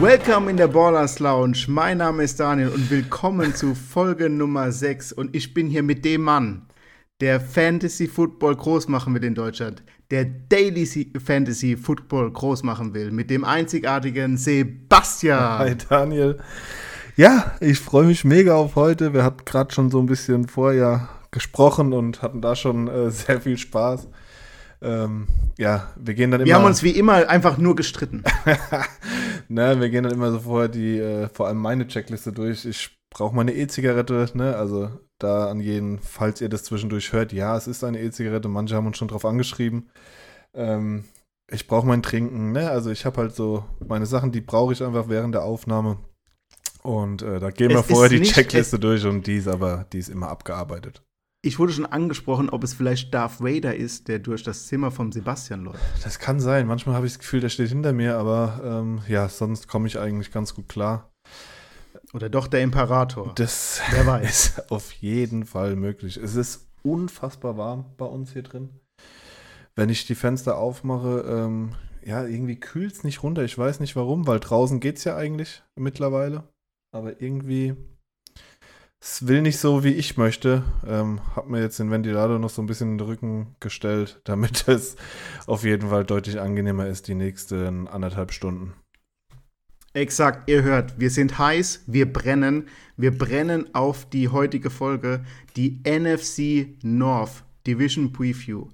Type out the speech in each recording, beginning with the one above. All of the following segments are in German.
Welcome in der Ballers Lounge. Mein Name ist Daniel und willkommen zu Folge Nummer 6. Und ich bin hier mit dem Mann, der Fantasy Football groß machen will in Deutschland, der Daily Fantasy Football groß machen will, mit dem einzigartigen Sebastian. Hi Daniel. Ja, ich freue mich mega auf heute. Wir hatten gerade schon so ein bisschen vorher gesprochen und hatten da schon äh, sehr viel Spaß. Ähm, ja, wir gehen dann immer. Wir haben uns wie immer einfach nur gestritten. ne, wir gehen dann immer so vorher die, äh, vor allem meine Checkliste durch. Ich brauche meine E-Zigarette, ne? Also da an jeden, falls ihr das zwischendurch hört, ja, es ist eine E-Zigarette. Manche haben uns schon drauf angeschrieben. Ähm, ich brauche mein Trinken, ne? Also ich habe halt so meine Sachen, die brauche ich einfach während der Aufnahme. Und äh, da gehen wir es vorher die Checkliste durch und die ist aber, die ist immer abgearbeitet. Ich wurde schon angesprochen, ob es vielleicht Darth Vader ist, der durch das Zimmer von Sebastian läuft. Das kann sein. Manchmal habe ich das Gefühl, der steht hinter mir, aber ähm, ja, sonst komme ich eigentlich ganz gut klar. Oder doch der Imperator. Das Wer weiß. ist auf jeden Fall möglich. Es ist unfassbar warm bei uns hier drin. Wenn ich die Fenster aufmache, ähm, ja, irgendwie kühlt es nicht runter. Ich weiß nicht warum, weil draußen geht es ja eigentlich mittlerweile. Aber irgendwie es will nicht so, wie ich möchte. Ähm, hab mir jetzt den Ventilator noch so ein bisschen in den Rücken gestellt, damit es auf jeden Fall deutlich angenehmer ist die nächsten anderthalb Stunden. Exakt, ihr hört, wir sind heiß, wir brennen, wir brennen auf die heutige Folge, die NFC North Division Preview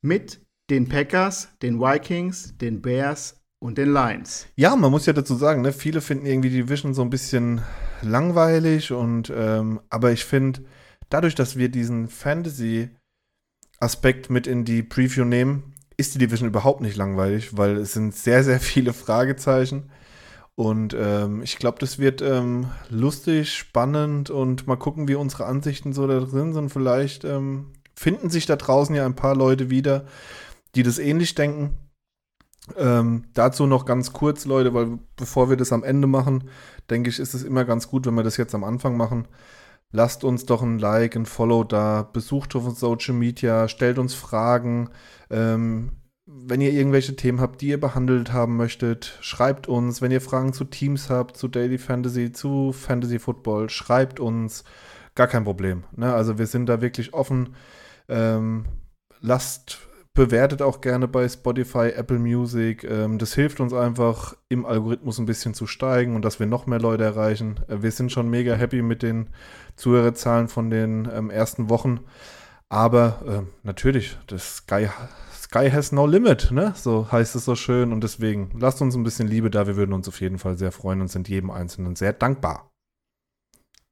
mit den Packers, den Vikings, den Bears und den Lions. Ja, man muss ja dazu sagen, ne, viele finden irgendwie die Division so ein bisschen langweilig und ähm, aber ich finde, dadurch, dass wir diesen Fantasy-Aspekt mit in die Preview nehmen, ist die Division überhaupt nicht langweilig, weil es sind sehr, sehr viele Fragezeichen. Und ähm, ich glaube, das wird ähm, lustig, spannend und mal gucken, wie unsere Ansichten so da drin sind. Vielleicht ähm, finden sich da draußen ja ein paar Leute wieder, die das ähnlich denken. Ähm, dazu noch ganz kurz, Leute, weil bevor wir das am Ende machen, denke ich, ist es immer ganz gut, wenn wir das jetzt am Anfang machen. Lasst uns doch ein Like, ein Follow da, besucht auf Social Media, stellt uns Fragen. Ähm, wenn ihr irgendwelche Themen habt, die ihr behandelt haben möchtet, schreibt uns. Wenn ihr Fragen zu Teams habt, zu Daily Fantasy, zu Fantasy Football, schreibt uns. Gar kein Problem. Ne? Also wir sind da wirklich offen. Ähm, lasst Bewertet auch gerne bei Spotify, Apple Music. Ähm, das hilft uns einfach, im Algorithmus ein bisschen zu steigen und dass wir noch mehr Leute erreichen. Äh, wir sind schon mega happy mit den Zuhörerzahlen von den ähm, ersten Wochen. Aber äh, natürlich, das Sky, Sky has no limit, ne? So heißt es so schön. Und deswegen lasst uns ein bisschen Liebe da. Wir würden uns auf jeden Fall sehr freuen und sind jedem Einzelnen sehr dankbar.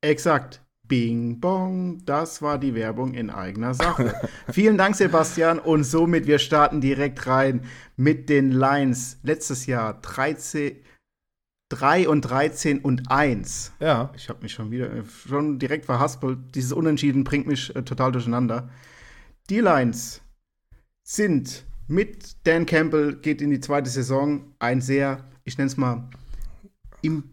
Exakt. Bing Bong, das war die Werbung in eigener Sache. Vielen Dank, Sebastian. Und somit, wir starten direkt rein mit den Lines. Letztes Jahr 13, 3 und 13 und 1. Ja. Ich habe mich schon wieder, äh, schon direkt verhaspelt. Dieses Unentschieden bringt mich äh, total durcheinander. Die Lines sind mit Dan Campbell, geht in die zweite Saison, ein sehr, ich nenne es mal, im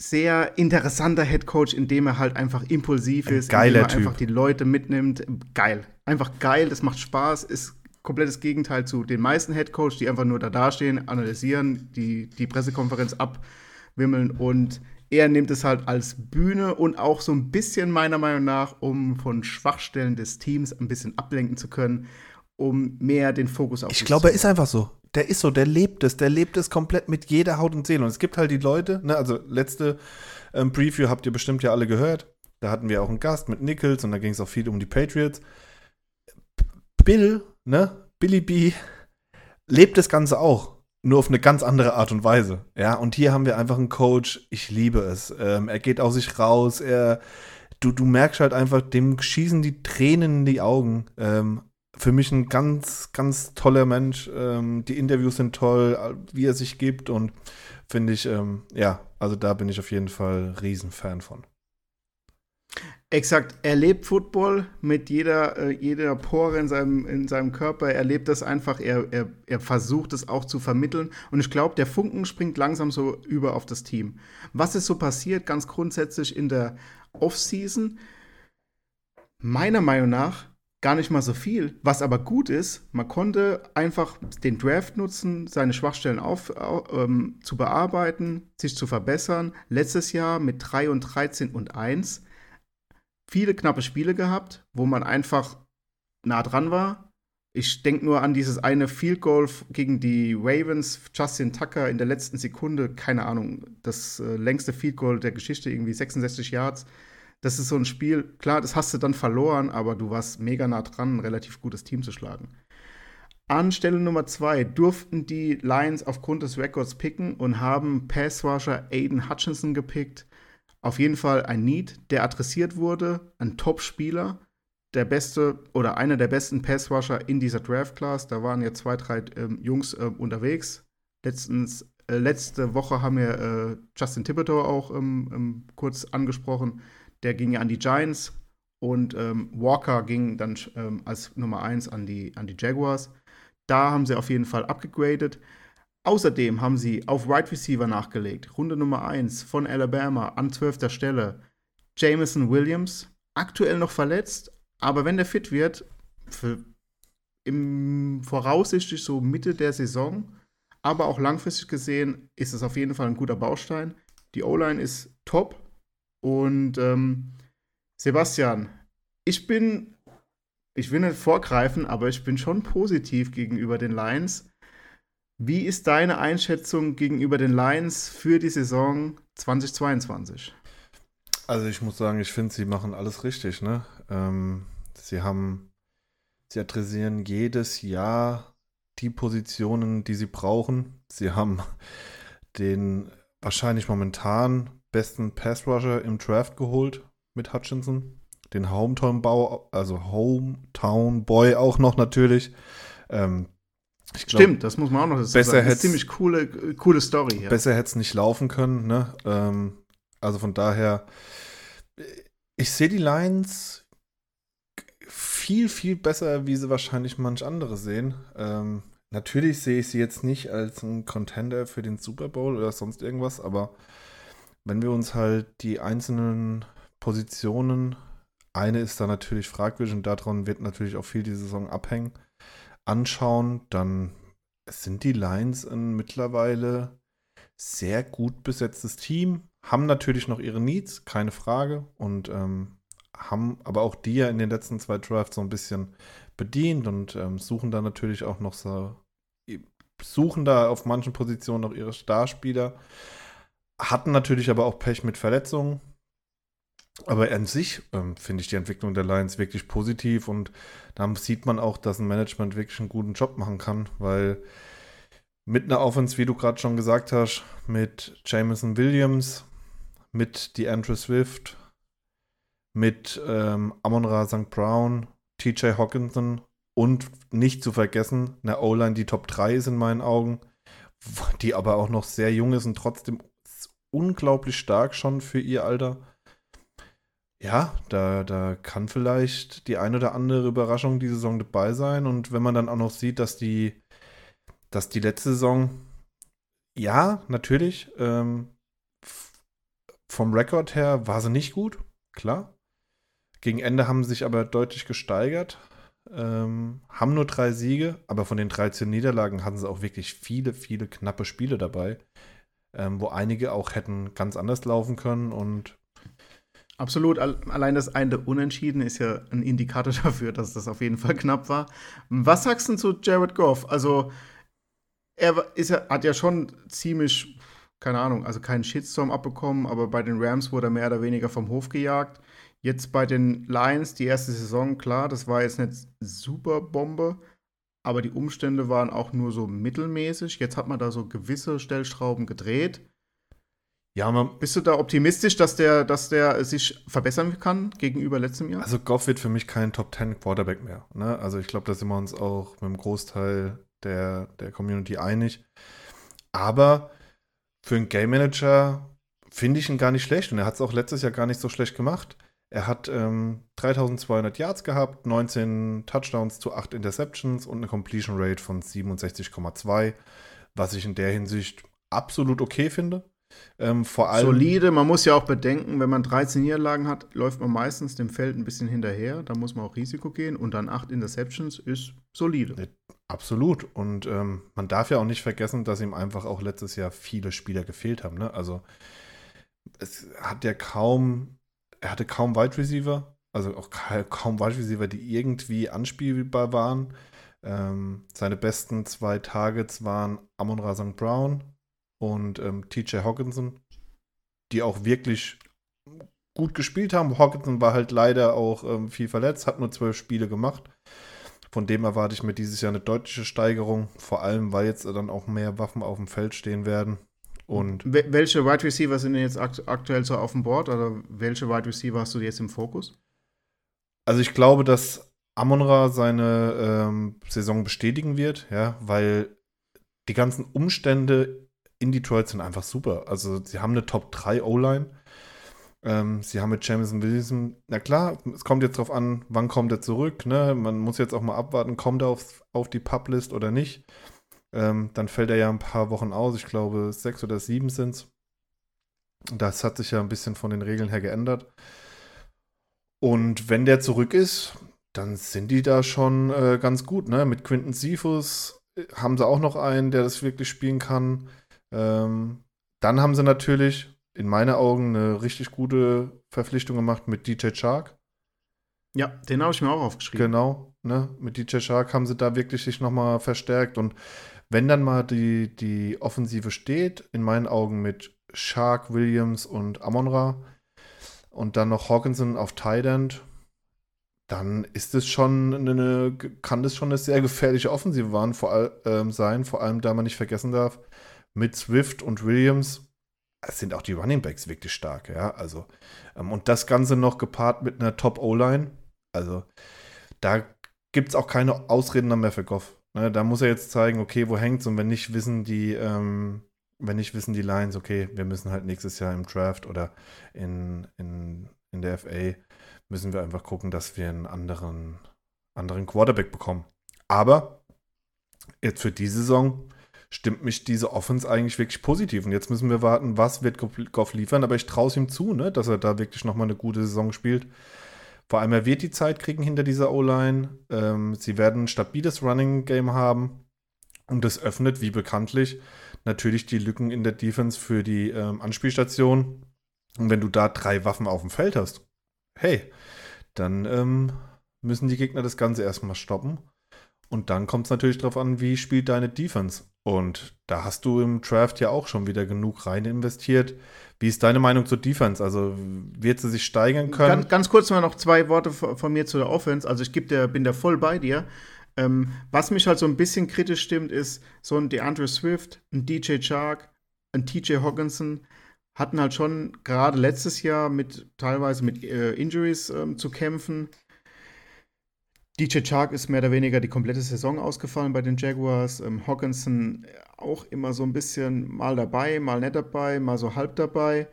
sehr interessanter Headcoach, indem er halt einfach impulsiv ist, Ein geiler indem er typ. einfach die Leute mitnimmt. Geil. Einfach geil, das macht Spaß, ist komplettes Gegenteil zu den meisten Headcoach, die einfach nur da dastehen, analysieren, die, die Pressekonferenz abwimmeln und er nimmt es halt als Bühne und auch so ein bisschen meiner Meinung nach, um von Schwachstellen des Teams ein bisschen ablenken zu können, um mehr den Fokus auf Ich glaube, er ist einfach so der ist so, der lebt es, der lebt es komplett mit jeder Haut und Seele. Und es gibt halt die Leute, ne, also letzte ähm, Preview habt ihr bestimmt ja alle gehört. Da hatten wir auch einen Gast mit Nichols und da ging es auch viel um die Patriots. Bill, ne, Billy B, lebt das Ganze auch. Nur auf eine ganz andere Art und Weise. Ja, und hier haben wir einfach einen Coach, ich liebe es. Ähm, er geht aus sich raus, er, du, du merkst halt einfach, dem schießen die Tränen in die Augen. Ähm, für mich ein ganz, ganz toller Mensch. Ähm, die Interviews sind toll, wie er sich gibt und finde ich, ähm, ja, also da bin ich auf jeden Fall Riesenfan von. Exakt, er lebt Football mit jeder, äh, jeder Pore in seinem, in seinem Körper. Er lebt das einfach, er, er, er versucht es auch zu vermitteln. Und ich glaube, der Funken springt langsam so über auf das Team. Was ist so passiert, ganz grundsätzlich in der Offseason? Meiner Meinung nach gar nicht mal so viel. Was aber gut ist, man konnte einfach den Draft nutzen, seine Schwachstellen auf, ähm, zu bearbeiten, sich zu verbessern. Letztes Jahr mit 3 und 13 und 1 viele knappe Spiele gehabt, wo man einfach nah dran war. Ich denke nur an dieses eine Field Goal gegen die Ravens, Justin Tucker in der letzten Sekunde, keine Ahnung, das äh, längste Field Goal der Geschichte, irgendwie 66 Yards das ist so ein Spiel, klar, das hast du dann verloren, aber du warst mega nah dran, ein relativ gutes Team zu schlagen. An Stelle Nummer zwei durften die Lions aufgrund des Records picken und haben Passwasher Aiden Hutchinson gepickt. Auf jeden Fall ein Need, der adressiert wurde, ein Top-Spieler, der beste oder einer der besten Passwasher in dieser Draft-Class. Da waren ja zwei, drei ähm, Jungs äh, unterwegs. Letztens, äh, letzte Woche haben wir äh, Justin Thibodeau auch ähm, ähm, kurz angesprochen der ging ja an die Giants und ähm, Walker ging dann ähm, als Nummer 1 an die, an die Jaguars. Da haben sie auf jeden Fall abgegradet. Außerdem haben sie auf Wide right Receiver nachgelegt. Runde Nummer 1 von Alabama an 12. Stelle. Jameson Williams, aktuell noch verletzt, aber wenn der fit wird, für, im voraussichtlich so Mitte der Saison, aber auch langfristig gesehen, ist es auf jeden Fall ein guter Baustein. Die O-Line ist top, und ähm, Sebastian, ich bin, ich will nicht vorgreifen, aber ich bin schon positiv gegenüber den Lions. Wie ist deine Einschätzung gegenüber den Lions für die Saison 2022? Also ich muss sagen, ich finde, sie machen alles richtig. Ne? Ähm, sie haben, sie adressieren jedes Jahr die Positionen, die sie brauchen. Sie haben den wahrscheinlich momentan besten Pass-Rusher im Draft geholt mit Hutchinson. Den Hometown-Bau, also Hometown-Boy auch noch natürlich. Ähm, glaub, Stimmt, das muss man auch noch dazu besser sagen. Das ist ziemlich coole, coole Story. Ja. Besser hätte es nicht laufen können. Ne? Ähm, also von daher, ich sehe die Lions viel, viel besser, wie sie wahrscheinlich manch andere sehen. Ähm, natürlich sehe ich sie jetzt nicht als ein Contender für den Super Bowl oder sonst irgendwas, aber wenn wir uns halt die einzelnen Positionen, eine ist da natürlich fragwürdig und daran wird natürlich auch viel die Saison abhängen, anschauen, dann sind die Lions ein mittlerweile sehr gut besetztes Team, haben natürlich noch ihre Needs, keine Frage, und ähm, haben aber auch die ja in den letzten zwei Drafts so ein bisschen bedient und ähm, suchen da natürlich auch noch so, suchen da auf manchen Positionen noch ihre Starspieler hatten natürlich aber auch Pech mit Verletzungen. Aber an sich ähm, finde ich die Entwicklung der Lions wirklich positiv und da sieht man auch, dass ein Management wirklich einen guten Job machen kann, weil mit einer Offense, wie du gerade schon gesagt hast, mit Jameson Williams, mit DeAndre Swift, mit ähm, Amon-Ra St. Brown, TJ Hawkinson und nicht zu vergessen, eine O-Line, die Top 3 ist in meinen Augen, die aber auch noch sehr jung ist und trotzdem unglaublich stark schon für ihr Alter. Ja, da, da kann vielleicht die ein oder andere Überraschung die Saison dabei sein. Und wenn man dann auch noch sieht, dass die, dass die letzte Saison, ja, natürlich, ähm, vom Rekord her war sie nicht gut, klar. Gegen Ende haben sie sich aber deutlich gesteigert, ähm, haben nur drei Siege, aber von den 13 Niederlagen hatten sie auch wirklich viele, viele knappe Spiele dabei ähm, wo einige auch hätten ganz anders laufen können und Absolut. Allein das eine Unentschieden ist ja ein Indikator dafür, dass das auf jeden Fall knapp war. Was sagst du zu Jared Goff? Also, er ist ja, hat ja schon ziemlich, keine Ahnung, also keinen Shitstorm abbekommen, aber bei den Rams wurde er mehr oder weniger vom Hof gejagt. Jetzt bei den Lions, die erste Saison, klar, das war jetzt nicht super Bombe, aber die Umstände waren auch nur so mittelmäßig. Jetzt hat man da so gewisse Stellschrauben gedreht. Ja, man, Bist du da optimistisch, dass der, dass der sich verbessern kann gegenüber letztem Jahr? Also Goff wird für mich kein Top 10 Quarterback mehr. Ne? Also ich glaube, da sind wir uns auch mit dem Großteil der, der Community einig. Aber für einen Game Manager finde ich ihn gar nicht schlecht. Und er hat es auch letztes Jahr gar nicht so schlecht gemacht. Er hat ähm, 3200 Yards gehabt, 19 Touchdowns zu 8 Interceptions und eine Completion Rate von 67,2, was ich in der Hinsicht absolut okay finde. Ähm, vor allem, Solide, man muss ja auch bedenken, wenn man 13 Niederlagen hat, läuft man meistens dem Feld ein bisschen hinterher. Da muss man auch Risiko gehen und dann 8 Interceptions ist solide. Absolut. Und ähm, man darf ja auch nicht vergessen, dass ihm einfach auch letztes Jahr viele Spieler gefehlt haben. Ne? Also es hat ja kaum, er hatte kaum Wide Receiver, also auch kaum Wide Receiver, die irgendwie anspielbar waren. Ähm, seine besten zwei Targets waren Amon Ra. Brown und ähm, TJ Hawkinson, die auch wirklich gut gespielt haben. Hawkinson war halt leider auch ähm, viel verletzt, hat nur zwölf Spiele gemacht. Von dem erwarte ich mir dieses Jahr eine deutliche Steigerung, vor allem weil jetzt dann auch mehr Waffen auf dem Feld stehen werden. Und welche Wide Receiver sind denn jetzt akt aktuell so auf dem Board oder welche Wide Receiver hast du jetzt im Fokus? Also ich glaube, dass Amonra seine ähm, Saison bestätigen wird, ja, weil die ganzen Umstände in Detroit sind einfach super. Also sie haben eine Top 3 O-Line. Ähm, sie haben mit Jameson Wilson, na klar, es kommt jetzt darauf an, wann kommt er zurück. Ne? Man muss jetzt auch mal abwarten, kommt er auf, auf die Publist oder nicht. Ähm, dann fällt er ja ein paar Wochen aus. Ich glaube, sechs oder sieben sind es. Das hat sich ja ein bisschen von den Regeln her geändert. Und wenn der zurück ist, dann sind die da schon äh, ganz gut. Ne? Mit Quinton Sifus äh, haben sie auch noch einen, der das wirklich spielen kann. Ähm, dann haben sie natürlich in meinen Augen eine richtig gute Verpflichtung gemacht mit DJ Shark. Ja, den habe ich mir auch aufgeschrieben. Genau, ne? Mit DJ Shark haben sie da wirklich sich nochmal verstärkt. Und wenn dann mal die, die Offensive steht, in meinen Augen mit Shark, Williams und Amonra und dann noch Hawkinson auf Tight End, dann ist es schon eine, kann das schon eine sehr gefährliche Offensive waren, vor all, ähm, sein, vor allem da man nicht vergessen darf, mit Swift und Williams sind auch die Running Backs wirklich stark, ja. Also, ähm, und das Ganze noch gepaart mit einer Top-O-Line. Also, da gibt es auch keine Ausreden mehr für Goff. Ne, da muss er jetzt zeigen, okay, wo hängt's? Und wenn nicht wissen die, ähm, wenn nicht wissen die Lines, okay, wir müssen halt nächstes Jahr im Draft oder in, in, in der FA, müssen wir einfach gucken, dass wir einen anderen, anderen Quarterback bekommen. Aber jetzt für die Saison stimmt mich diese Offense eigentlich wirklich positiv. Und jetzt müssen wir warten, was wird Goff liefern. Aber ich traue es ihm zu, ne, dass er da wirklich nochmal eine gute Saison spielt. Vor allem, er wird die Zeit kriegen hinter dieser O-Line. Ähm, sie werden ein stabiles Running Game haben. Und das öffnet, wie bekanntlich, natürlich die Lücken in der Defense für die ähm, Anspielstation. Und wenn du da drei Waffen auf dem Feld hast, hey, dann ähm, müssen die Gegner das Ganze erstmal stoppen. Und dann kommt es natürlich darauf an, wie spielt deine Defense. Und da hast du im Draft ja auch schon wieder genug rein investiert. Wie ist deine Meinung zur Defense? Also wird sie sich steigern können? Ganz, ganz kurz mal noch zwei Worte von mir zu der Offense. Also ich der, bin da voll bei dir. Ähm, was mich halt so ein bisschen kritisch stimmt, ist so ein DeAndre Swift, ein DJ Chark, ein TJ Hawkinson hatten halt schon gerade letztes Jahr mit teilweise mit äh, Injuries ähm, zu kämpfen. DJ Chark ist mehr oder weniger die komplette Saison ausgefallen bei den Jaguars. Ähm, Hawkinson auch immer so ein bisschen mal dabei, mal nicht dabei, mal so halb dabei.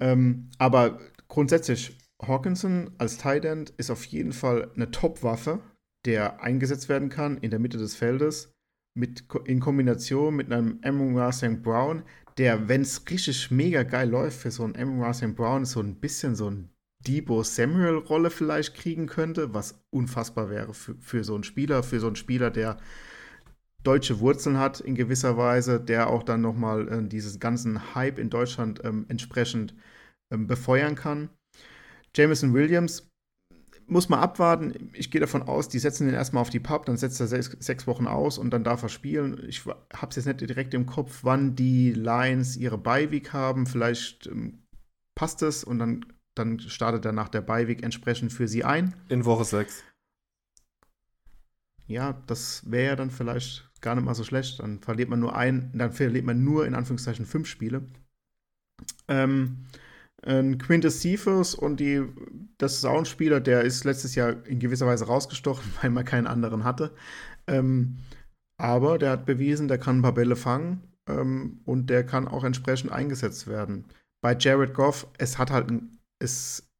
Ähm, aber grundsätzlich, Hawkinson als Tight End ist auf jeden Fall eine Top-Waffe, der eingesetzt werden kann in der Mitte des Feldes. Mit, in Kombination mit einem Amon St. Brown, der, wenn es richtig mega geil läuft für so einen Amon St. Brown, so ein bisschen so ein Debo Samuel-Rolle vielleicht kriegen könnte, was unfassbar wäre für, für so einen Spieler, für so einen Spieler, der deutsche Wurzeln hat in gewisser Weise, der auch dann nochmal äh, diesen ganzen Hype in Deutschland ähm, entsprechend ähm, befeuern kann. Jameson Williams muss man abwarten. Ich gehe davon aus, die setzen ihn erstmal auf die Pub, dann setzt er sechs, sechs Wochen aus und dann darf er spielen. Ich habe es jetzt nicht direkt im Kopf, wann die Lions ihre Beiweek haben. Vielleicht ähm, passt es und dann dann startet er nach der Beiweg entsprechend für sie ein. In Woche 6. Ja, das wäre ja dann vielleicht gar nicht mal so schlecht. Dann verliert man nur ein, dann verliert man nur in Anführungszeichen fünf Spiele. Ähm, ein Quintus Cephas und die, das ist auch ein Spieler, der ist letztes Jahr in gewisser Weise rausgestochen, weil man keinen anderen hatte. Ähm, aber der hat bewiesen, der kann ein paar Bälle fangen ähm, und der kann auch entsprechend eingesetzt werden. Bei Jared Goff, es hat halt ein es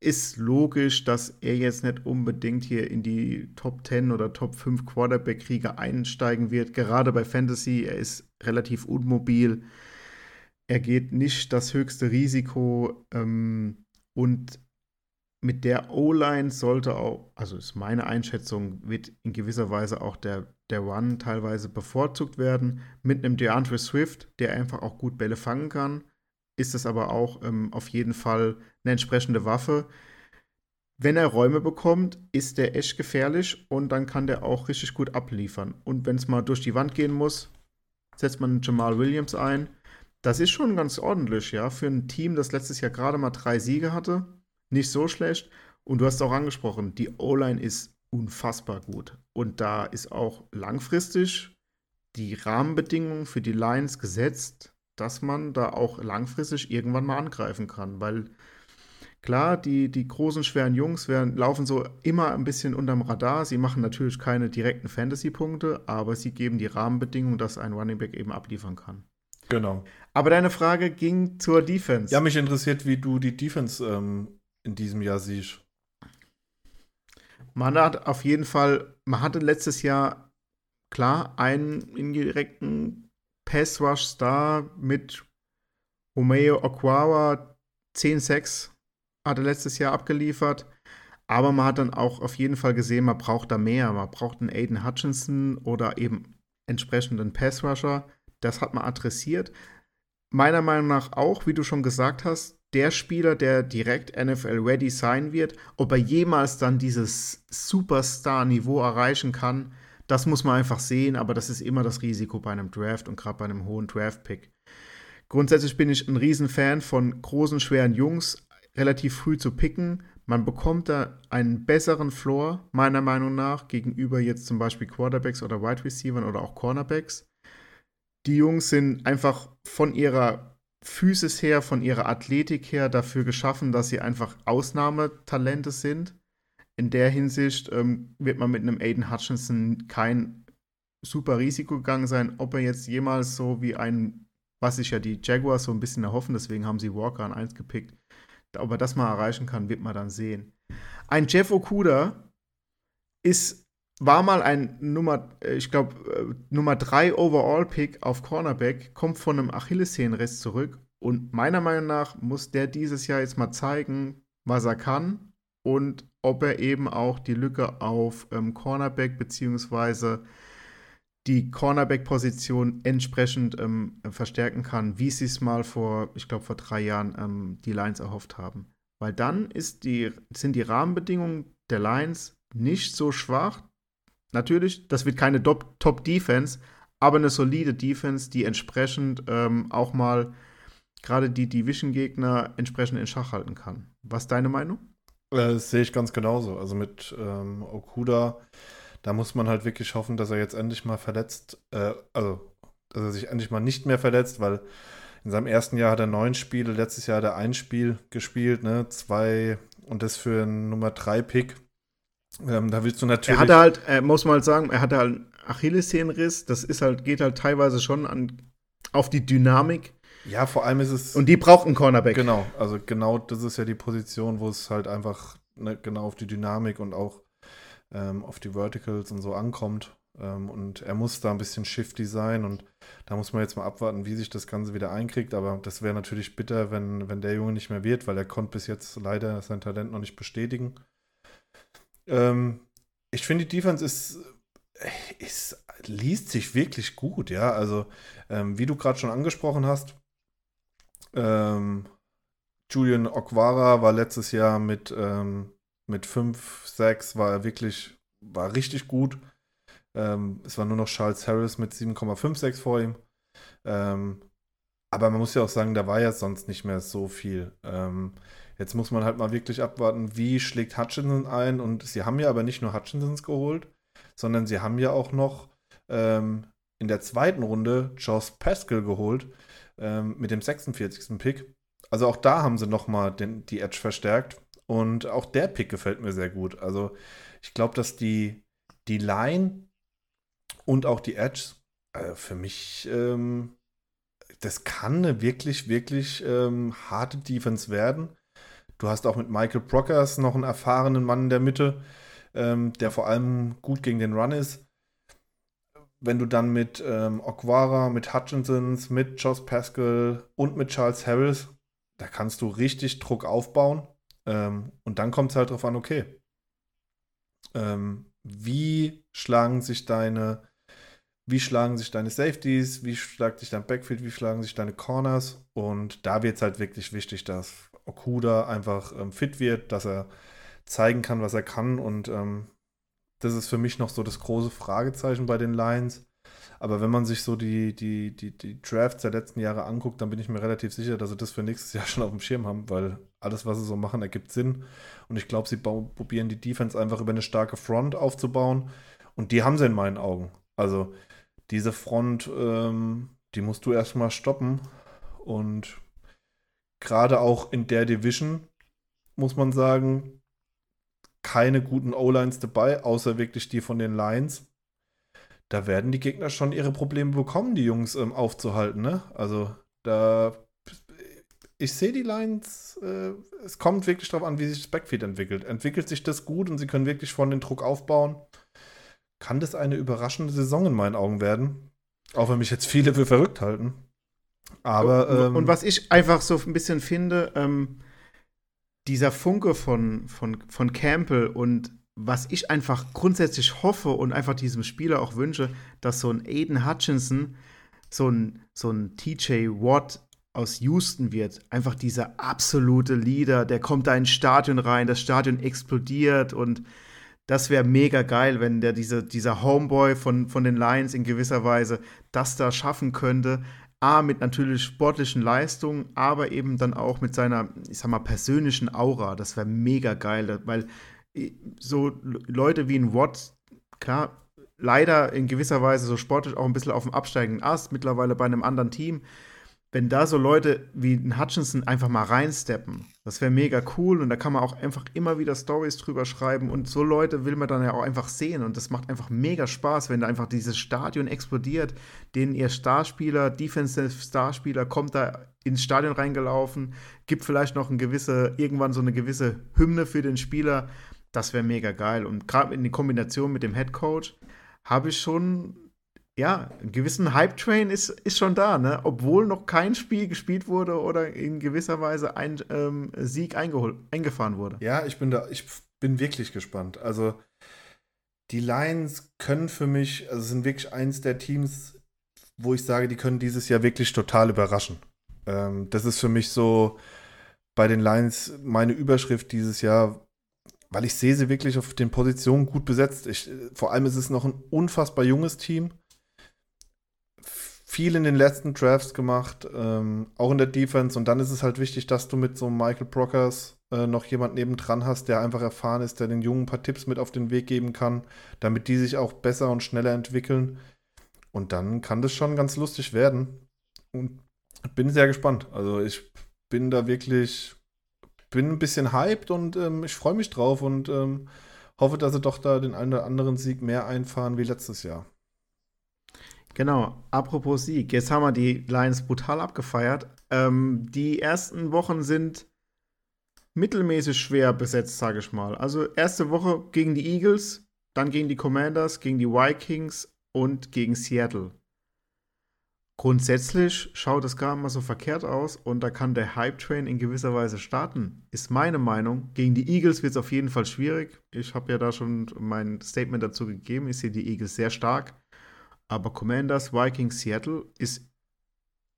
ist logisch, dass er jetzt nicht unbedingt hier in die Top 10 oder Top 5 Quarterback-Kriege einsteigen wird. Gerade bei Fantasy, er ist relativ unmobil. er geht nicht das höchste Risiko ähm, und mit der O-Line sollte auch, also ist meine Einschätzung, wird in gewisser Weise auch der, der Run teilweise bevorzugt werden. Mit einem DeAndre Swift, der einfach auch gut Bälle fangen kann, ist es aber auch ähm, auf jeden Fall eine entsprechende Waffe. Wenn er Räume bekommt, ist der echt gefährlich und dann kann der auch richtig gut abliefern. Und wenn es mal durch die Wand gehen muss, setzt man Jamal Williams ein. Das ist schon ganz ordentlich, ja, für ein Team, das letztes Jahr gerade mal drei Siege hatte nicht so schlecht. Und du hast auch angesprochen, die O-Line ist unfassbar gut. Und da ist auch langfristig die Rahmenbedingungen für die Lions gesetzt, dass man da auch langfristig irgendwann mal angreifen kann. Weil klar, die, die großen, schweren Jungs werden, laufen so immer ein bisschen unterm Radar. Sie machen natürlich keine direkten Fantasy-Punkte, aber sie geben die Rahmenbedingungen, dass ein Running Back eben abliefern kann. Genau. Aber deine Frage ging zur Defense. Ja, mich interessiert, wie du die Defense ähm, in diesem Jahr siehst? Man hat auf jeden Fall, man hatte letztes Jahr klar einen indirekten Pass-Rush-Star mit Romeo Aquara 10-6 hat er letztes Jahr abgeliefert. Aber man hat dann auch auf jeden Fall gesehen, man braucht da mehr. Man braucht einen Aiden Hutchinson oder eben entsprechenden Pass-Rusher. Das hat man adressiert. Meiner Meinung nach auch, wie du schon gesagt hast, der Spieler, der direkt NFL-ready sein wird, ob er jemals dann dieses Superstar-Niveau erreichen kann, das muss man einfach sehen, aber das ist immer das Risiko bei einem Draft und gerade bei einem hohen Draft-Pick. Grundsätzlich bin ich ein Riesenfan von großen, schweren Jungs, relativ früh zu picken. Man bekommt da einen besseren Floor, meiner Meinung nach, gegenüber jetzt zum Beispiel Quarterbacks oder Wide Receivers oder auch Cornerbacks. Die Jungs sind einfach von ihrer Physis her, von ihrer Athletik her dafür geschaffen, dass sie einfach Ausnahmetalente sind. In der Hinsicht ähm, wird man mit einem Aiden Hutchinson kein super Risiko gegangen sein, ob er jetzt jemals so wie ein, was sich ja die Jaguars so ein bisschen erhoffen, deswegen haben sie Walker an 1 gepickt. Ob er das mal erreichen kann, wird man dann sehen. Ein Jeff Okuda ist war mal ein Nummer, äh, ich glaube, äh, Nummer 3 Overall-Pick auf Cornerback, kommt von einem Achillessehnenriss zurück und meiner Meinung nach muss der dieses Jahr jetzt mal zeigen, was er kann und ob er eben auch die Lücke auf ähm, Cornerback beziehungsweise die Cornerback-Position entsprechend ähm, verstärken kann, wie sie es mal vor, ich glaube, vor drei Jahren ähm, die Lions erhofft haben. Weil dann die, sind die Rahmenbedingungen der Lions nicht so schwach, Natürlich, das wird keine Top-Defense, aber eine solide Defense, die entsprechend ähm, auch mal gerade die Division-Gegner entsprechend in Schach halten kann. Was ist deine Meinung? Äh, das sehe ich ganz genauso. Also mit ähm, Okuda, da muss man halt wirklich hoffen, dass er jetzt endlich mal verletzt, äh, also dass er sich endlich mal nicht mehr verletzt, weil in seinem ersten Jahr hat er neun Spiele, letztes Jahr hat er ein Spiel gespielt, ne, zwei und das für einen Nummer drei Pick. Ähm, da willst du natürlich. Er hatte halt, äh, muss man halt sagen, er hatte halt einen Achillessehnenriss. Das ist halt, geht halt teilweise schon an, auf die Dynamik. Ja, vor allem ist es. Und die braucht einen Cornerback. Genau, also genau das ist ja die Position, wo es halt einfach ne, genau auf die Dynamik und auch ähm, auf die Verticals und so ankommt. Ähm, und er muss da ein bisschen shifty sein und da muss man jetzt mal abwarten, wie sich das Ganze wieder einkriegt. Aber das wäre natürlich bitter, wenn, wenn der Junge nicht mehr wird, weil er konnte bis jetzt leider sein Talent noch nicht bestätigen. Ähm, ich finde, die Defense ist, ist, liest sich wirklich gut, ja. Also, ähm, wie du gerade schon angesprochen hast, ähm, Julian Okwara war letztes Jahr mit, ähm, mit 5, 6, war er wirklich, war richtig gut. Ähm, es war nur noch Charles Harris mit 7,56 vor ihm. Ähm, aber man muss ja auch sagen, da war ja sonst nicht mehr so viel. Ähm, Jetzt muss man halt mal wirklich abwarten, wie schlägt Hutchinson ein. Und sie haben ja aber nicht nur Hutchinsons geholt, sondern sie haben ja auch noch ähm, in der zweiten Runde Josh Pascal geholt ähm, mit dem 46. Pick. Also auch da haben sie nochmal die Edge verstärkt. Und auch der Pick gefällt mir sehr gut. Also ich glaube, dass die, die Line und auch die Edge äh, für mich, ähm, das kann eine wirklich, wirklich ähm, harte Defense werden. Du hast auch mit Michael Brockers noch einen erfahrenen Mann in der Mitte, ähm, der vor allem gut gegen den Run ist. wenn du dann mit ähm, Okwara, mit Hutchinsons, mit Joss Pascal und mit Charles Harris, da kannst du richtig Druck aufbauen. Ähm, und dann kommt es halt darauf an, okay, ähm, wie schlagen sich deine, wie schlagen sich deine Safeties, wie schlagt sich dein Backfield, wie schlagen sich deine Corners. Und da wird es halt wirklich wichtig, dass Okuda einfach ähm, fit wird, dass er zeigen kann, was er kann. Und ähm, das ist für mich noch so das große Fragezeichen bei den Lions. Aber wenn man sich so die, die, die, die Drafts der letzten Jahre anguckt, dann bin ich mir relativ sicher, dass sie das für nächstes Jahr schon auf dem Schirm haben, weil alles, was sie so machen, ergibt Sinn. Und ich glaube, sie probieren die Defense einfach über eine starke Front aufzubauen. Und die haben sie in meinen Augen. Also diese Front, ähm, die musst du erstmal stoppen. Und gerade auch in der Division, muss man sagen, keine guten O-Lines dabei, außer wirklich die von den Lions. Da werden die Gegner schon ihre Probleme bekommen, die Jungs ähm, aufzuhalten. Ne? Also da, ich sehe die Lions, äh, es kommt wirklich darauf an, wie sich das Backfield entwickelt. Entwickelt sich das gut und sie können wirklich von den Druck aufbauen, kann das eine überraschende Saison in meinen Augen werden. Auch wenn mich jetzt viele für verrückt halten. Aber. Ähm, und was ich einfach so ein bisschen finde, ähm, dieser Funke von, von, von Campbell und was ich einfach grundsätzlich hoffe und einfach diesem Spieler auch wünsche, dass so ein Aiden Hutchinson, so ein, so ein TJ Watt aus Houston wird. Einfach dieser absolute Leader, der kommt da ins Stadion rein, das Stadion explodiert und das wäre mega geil, wenn der diese, dieser Homeboy von, von den Lions in gewisser Weise das da schaffen könnte. A, mit natürlich sportlichen Leistungen, aber eben dann auch mit seiner, ich sag mal, persönlichen Aura. Das wäre mega geil, weil so Leute wie ein Watt, klar, leider in gewisser Weise so sportlich auch ein bisschen auf dem absteigenden Ast, mittlerweile bei einem anderen Team. Wenn da so Leute wie ein Hutchinson einfach mal reinsteppen, das wäre mega cool und da kann man auch einfach immer wieder Stories drüber schreiben und so Leute will man dann ja auch einfach sehen und das macht einfach mega Spaß, wenn da einfach dieses Stadion explodiert, den ihr Starspieler, Defensive Starspieler kommt da ins Stadion reingelaufen, gibt vielleicht noch ein gewisse, irgendwann so eine gewisse Hymne für den Spieler, das wäre mega geil und gerade in Kombination mit dem Head Coach habe ich schon ja, einen gewissen Hype-Train ist, ist schon da, ne? Obwohl noch kein Spiel gespielt wurde oder in gewisser Weise ein ähm, Sieg eingefahren wurde. Ja, ich bin da, ich bin wirklich gespannt. Also die Lions können für mich, also sind wirklich eins der Teams, wo ich sage, die können dieses Jahr wirklich total überraschen. Ähm, das ist für mich so bei den Lions meine Überschrift dieses Jahr, weil ich sehe sie wirklich auf den Positionen gut besetzt. Ich, vor allem ist es noch ein unfassbar junges Team viel in den letzten Drafts gemacht, ähm, auch in der Defense. Und dann ist es halt wichtig, dass du mit so Michael Brockers äh, noch jemand nebendran hast, der einfach erfahren ist, der den Jungen ein paar Tipps mit auf den Weg geben kann, damit die sich auch besser und schneller entwickeln. Und dann kann das schon ganz lustig werden. Und bin sehr gespannt. Also ich bin da wirklich, bin ein bisschen hyped und ähm, ich freue mich drauf und ähm, hoffe, dass sie doch da den einen oder anderen Sieg mehr einfahren wie letztes Jahr. Genau, apropos Sieg, jetzt haben wir die Lions brutal abgefeiert. Ähm, die ersten Wochen sind mittelmäßig schwer besetzt, sage ich mal. Also erste Woche gegen die Eagles, dann gegen die Commanders, gegen die Vikings und gegen Seattle. Grundsätzlich schaut es gar nicht mal so verkehrt aus und da kann der Hype-Train in gewisser Weise starten, ist meine Meinung. Gegen die Eagles wird es auf jeden Fall schwierig. Ich habe ja da schon mein Statement dazu gegeben. Ich sehe die Eagles sehr stark. Aber Commanders, Vikings, Seattle ist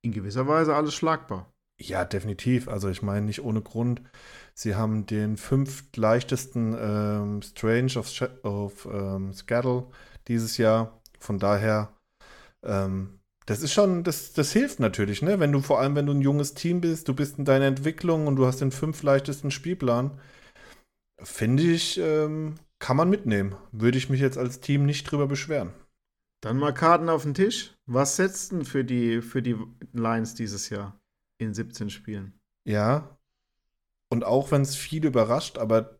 in gewisser Weise alles schlagbar. Ja, definitiv. Also ich meine nicht ohne Grund. Sie haben den fünft leichtesten ähm, Strange of, of ähm, Scattle dieses Jahr. Von daher, ähm, das ist schon, das, das hilft natürlich, ne? Wenn du vor allem, wenn du ein junges Team bist, du bist in deiner Entwicklung und du hast den fünf leichtesten Spielplan, finde ich, ähm, kann man mitnehmen. Würde ich mich jetzt als Team nicht drüber beschweren. Dann mal Karten auf den Tisch. Was setzt denn für die, für die Lions dieses Jahr in 17 Spielen? Ja. Und auch wenn es viel überrascht, aber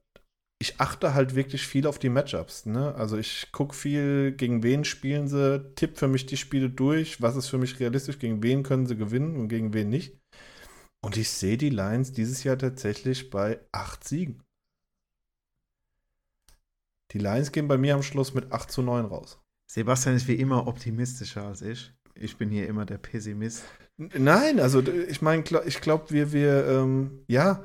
ich achte halt wirklich viel auf die Matchups. Ne? Also ich gucke viel, gegen wen spielen sie, tipp für mich die Spiele durch, was ist für mich realistisch, gegen wen können sie gewinnen und gegen wen nicht. Und ich sehe die Lions dieses Jahr tatsächlich bei acht Siegen. Die Lions gehen bei mir am Schluss mit 8 zu 9 raus. Sebastian ist wie immer optimistischer als ich. Ich bin hier immer der Pessimist. Nein, also ich meine, ich glaube, wir, wir, ähm, ja.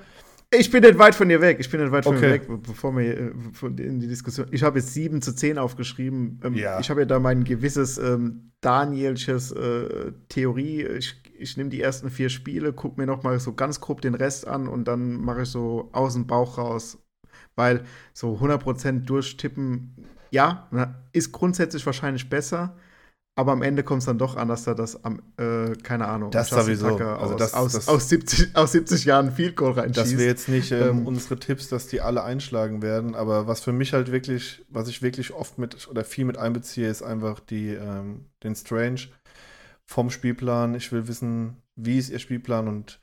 Ich bin nicht weit von dir weg. Ich bin nicht weit von okay. dir weg, bevor wir äh, in die Diskussion. Ich habe jetzt 7 zu 10 aufgeschrieben. Ähm, ja. Ich habe ja da mein gewisses ähm, Danielsches äh, Theorie. Ich, ich nehme die ersten vier Spiele, gucke mir noch mal so ganz grob den Rest an und dann mache ich so aus dem Bauch raus. Weil so 100% durchtippen, ja, ist grundsätzlich wahrscheinlich besser. Aber am Ende kommt es dann doch an, dass da das am, äh, keine Ahnung, das sowieso. Tucker also das, aus, das, aus, 70, aus 70 Jahren Field Goal reinschießt. Das wäre jetzt nicht ähm, ähm, unsere Tipps, dass die alle einschlagen werden, aber was für mich halt wirklich, was ich wirklich oft mit oder viel mit einbeziehe, ist einfach die, ähm, den Strange vom Spielplan. Ich will wissen, wie ist ihr Spielplan und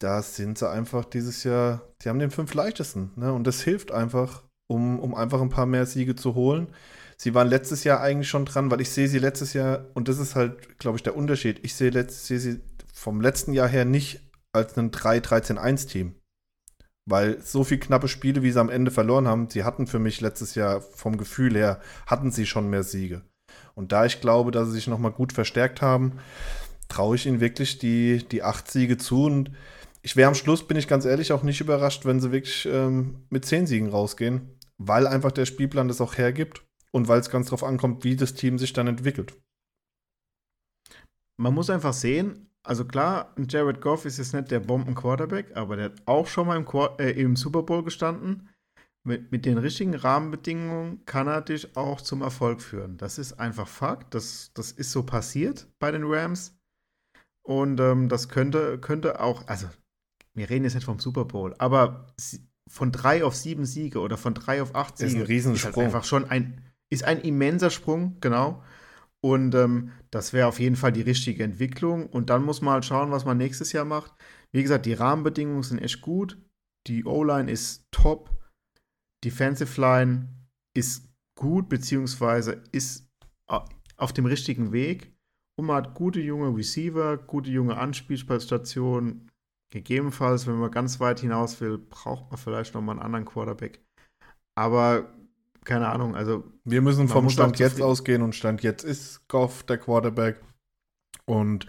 da sind sie einfach dieses Jahr, die haben den fünf leichtesten, ne? Und das hilft einfach, um, um einfach ein paar mehr Siege zu holen. Sie waren letztes Jahr eigentlich schon dran, weil ich sehe sie letztes Jahr, und das ist halt, glaube ich, der Unterschied. Ich sehe, sehe sie vom letzten Jahr her nicht als ein 3-13-1-Team. Weil so viele knappe Spiele, wie sie am Ende verloren haben, sie hatten für mich letztes Jahr vom Gefühl her, hatten sie schon mehr Siege. Und da ich glaube, dass sie sich nochmal gut verstärkt haben, traue ich ihnen wirklich die, die acht Siege zu. Und ich wäre am Schluss, bin ich ganz ehrlich, auch nicht überrascht, wenn sie wirklich ähm, mit zehn Siegen rausgehen, weil einfach der Spielplan das auch hergibt und weil es ganz darauf ankommt, wie das Team sich dann entwickelt. Man muss einfach sehen, also klar, Jared Goff ist jetzt nicht der Bomben-Quarterback, aber der hat auch schon mal im, äh, im Super Bowl gestanden. Mit, mit, den richtigen Rahmenbedingungen kann er dich auch zum Erfolg führen. Das ist einfach Fakt. Das, das ist so passiert bei den Rams. Und ähm, das könnte, könnte auch, also wir reden jetzt nicht vom Super Bowl, aber von drei auf sieben Siege oder von drei auf acht Siege ist ein Riesensprung. Ist halt einfach schon ein, ist ein immenser Sprung, genau. Und ähm, das wäre auf jeden Fall die richtige Entwicklung. Und dann muss man halt schauen, was man nächstes Jahr macht. Wie gesagt, die Rahmenbedingungen sind echt gut. Die O-Line ist top. Defensive Line ist gut, beziehungsweise ist auf dem richtigen Weg. Und man hat gute junge Receiver, gute junge Anspielstationen. Gegebenenfalls, wenn man ganz weit hinaus will, braucht man vielleicht nochmal einen anderen Quarterback. Aber keine Ahnung, also. Wir müssen vom Stand jetzt ausgehen und Stand jetzt ist Goff der Quarterback. Und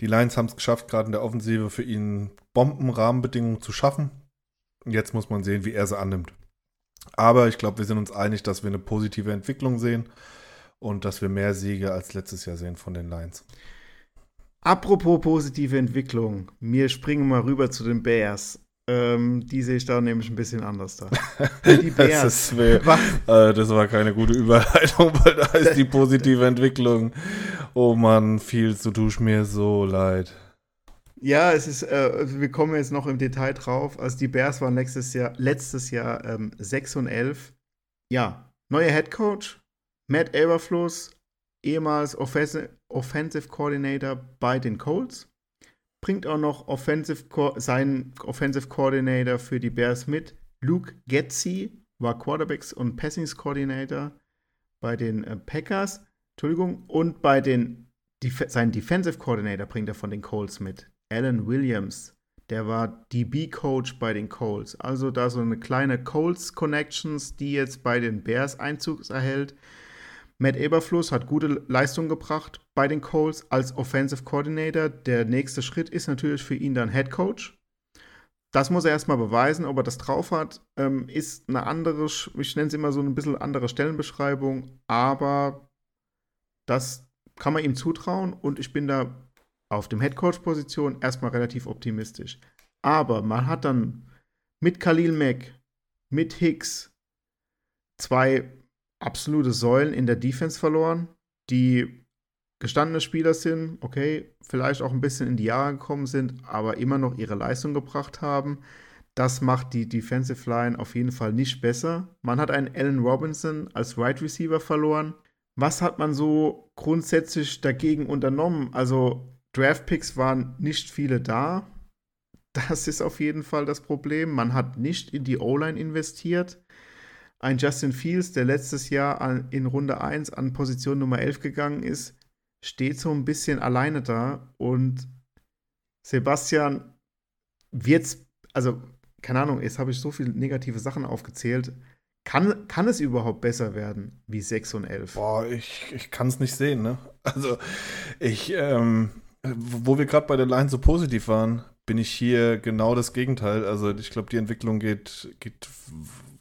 die Lions haben es geschafft, gerade in der Offensive für ihn Bombenrahmenbedingungen zu schaffen. Jetzt muss man sehen, wie er sie annimmt. Aber ich glaube, wir sind uns einig, dass wir eine positive Entwicklung sehen und dass wir mehr Siege als letztes Jahr sehen von den Lions. Apropos positive Entwicklung, wir springen mal rüber zu den Bears. Ähm, die sehe ich da nämlich ein bisschen anders da. Die Bears. das, äh, das war keine gute Überleitung, weil da ist die positive Entwicklung. Oh Mann, viel zu tust mir so leid. Ja, es ist, äh, wir kommen jetzt noch im Detail drauf. Also die Bears waren letztes Jahr, letztes Jahr ähm, 6 und 11. Ja, neuer Head Coach, Matt Aberfluss, ehemals Offensive Coordinator bei den Colts bringt auch noch Offensive seinen Offensive Coordinator für die Bears mit. Luke Getzi war Quarterbacks und Passings Coordinator bei den äh, Packers. Entschuldigung. Und bei den Def seinen Defensive Coordinator bringt er von den Colts mit. Alan Williams. Der war DB-Coach bei den Colts. Also da so eine kleine Colts-Connections, die jetzt bei den Bears Einzug erhält. Matt Eberfluss hat gute Leistung gebracht bei den Colts als Offensive Coordinator. Der nächste Schritt ist natürlich für ihn dann Head Coach. Das muss er erstmal beweisen, ob er das drauf hat. Ähm, ist eine andere, ich nenne es immer so ein bisschen andere Stellenbeschreibung, aber das kann man ihm zutrauen und ich bin da auf dem Head Coach Position erstmal relativ optimistisch. Aber man hat dann mit Khalil Mack, mit Hicks zwei absolute Säulen in der Defense verloren, die gestandene Spieler sind, okay, vielleicht auch ein bisschen in die Jahre gekommen sind, aber immer noch ihre Leistung gebracht haben. Das macht die Defensive Line auf jeden Fall nicht besser. Man hat einen Allen Robinson als Wide right Receiver verloren. Was hat man so grundsätzlich dagegen unternommen? Also Draft Picks waren nicht viele da. Das ist auf jeden Fall das Problem. Man hat nicht in die O-Line investiert. Ein Justin Fields, der letztes Jahr an, in Runde 1 an Position Nummer 11 gegangen ist, steht so ein bisschen alleine da und Sebastian wird's, also keine Ahnung, jetzt habe ich so viele negative Sachen aufgezählt. kann, kann es überhaupt besser werden wie 6 und 11? Boah, ich, ich kann es nicht sehen, ne? Also, ich, ähm, wo wir gerade bei der Line so positiv waren, bin ich hier genau das Gegenteil. Also, ich glaube, die Entwicklung geht, geht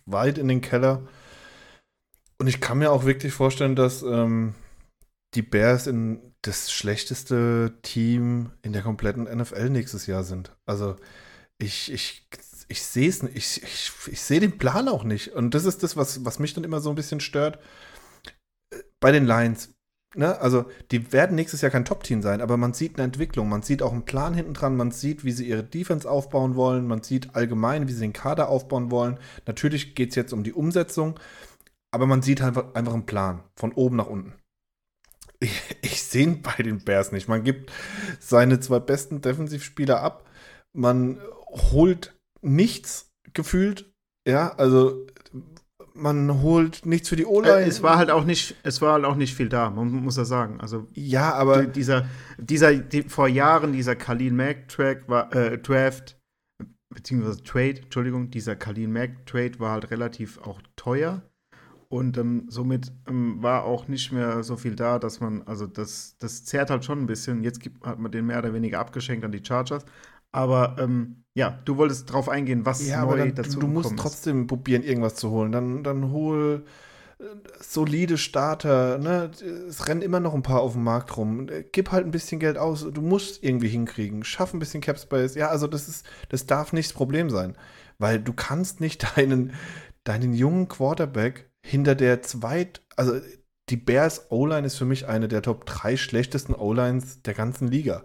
weit in den Keller. Und ich kann mir auch wirklich vorstellen, dass ähm, die Bears in das schlechteste Team in der kompletten NFL nächstes Jahr sind. Also ich, ich, ich sehe es nicht, ich, ich, ich sehe den Plan auch nicht. Und das ist das, was, was mich dann immer so ein bisschen stört. Bei den Lions, ne, also die werden nächstes Jahr kein Top-Team sein, aber man sieht eine Entwicklung, man sieht auch einen Plan hinten dran, man sieht, wie sie ihre Defense aufbauen wollen, man sieht allgemein, wie sie den Kader aufbauen wollen. Natürlich geht es jetzt um die Umsetzung, aber man sieht halt einfach einen Plan von oben nach unten. Ich, ich sehe ihn bei den Bears nicht. Man gibt seine zwei besten Defensivspieler ab. Man holt nichts gefühlt. Ja, also man holt nichts für die O-Line. Äh, es war halt auch nicht, es war halt auch nicht viel da, man muss ja sagen. Also ja, aber dieser, dieser die, vor Jahren dieser Khalil Mack Track war äh, Draft beziehungsweise Trade, Entschuldigung, dieser Khalil Mack Trade war halt relativ auch teuer. Und ähm, somit ähm, war auch nicht mehr so viel da, dass man, also das, das zerrt halt schon ein bisschen. Jetzt gibt, hat man den mehr oder weniger abgeschenkt an die Chargers. Aber ähm, ja, du wolltest drauf eingehen, was ja, neu dann, dazu Du musst trotzdem probieren, irgendwas zu holen. Dann, dann hol äh, solide Starter. Ne? Es rennen immer noch ein paar auf dem Markt rum. Gib halt ein bisschen Geld aus. Du musst irgendwie hinkriegen. Schaff ein bisschen Cap Space. Ja, also das ist, das darf nicht das Problem sein. Weil du kannst nicht deinen, deinen jungen Quarterback hinter der zweit, also die Bears O-Line ist für mich eine der Top 3 schlechtesten O-Lines der ganzen Liga.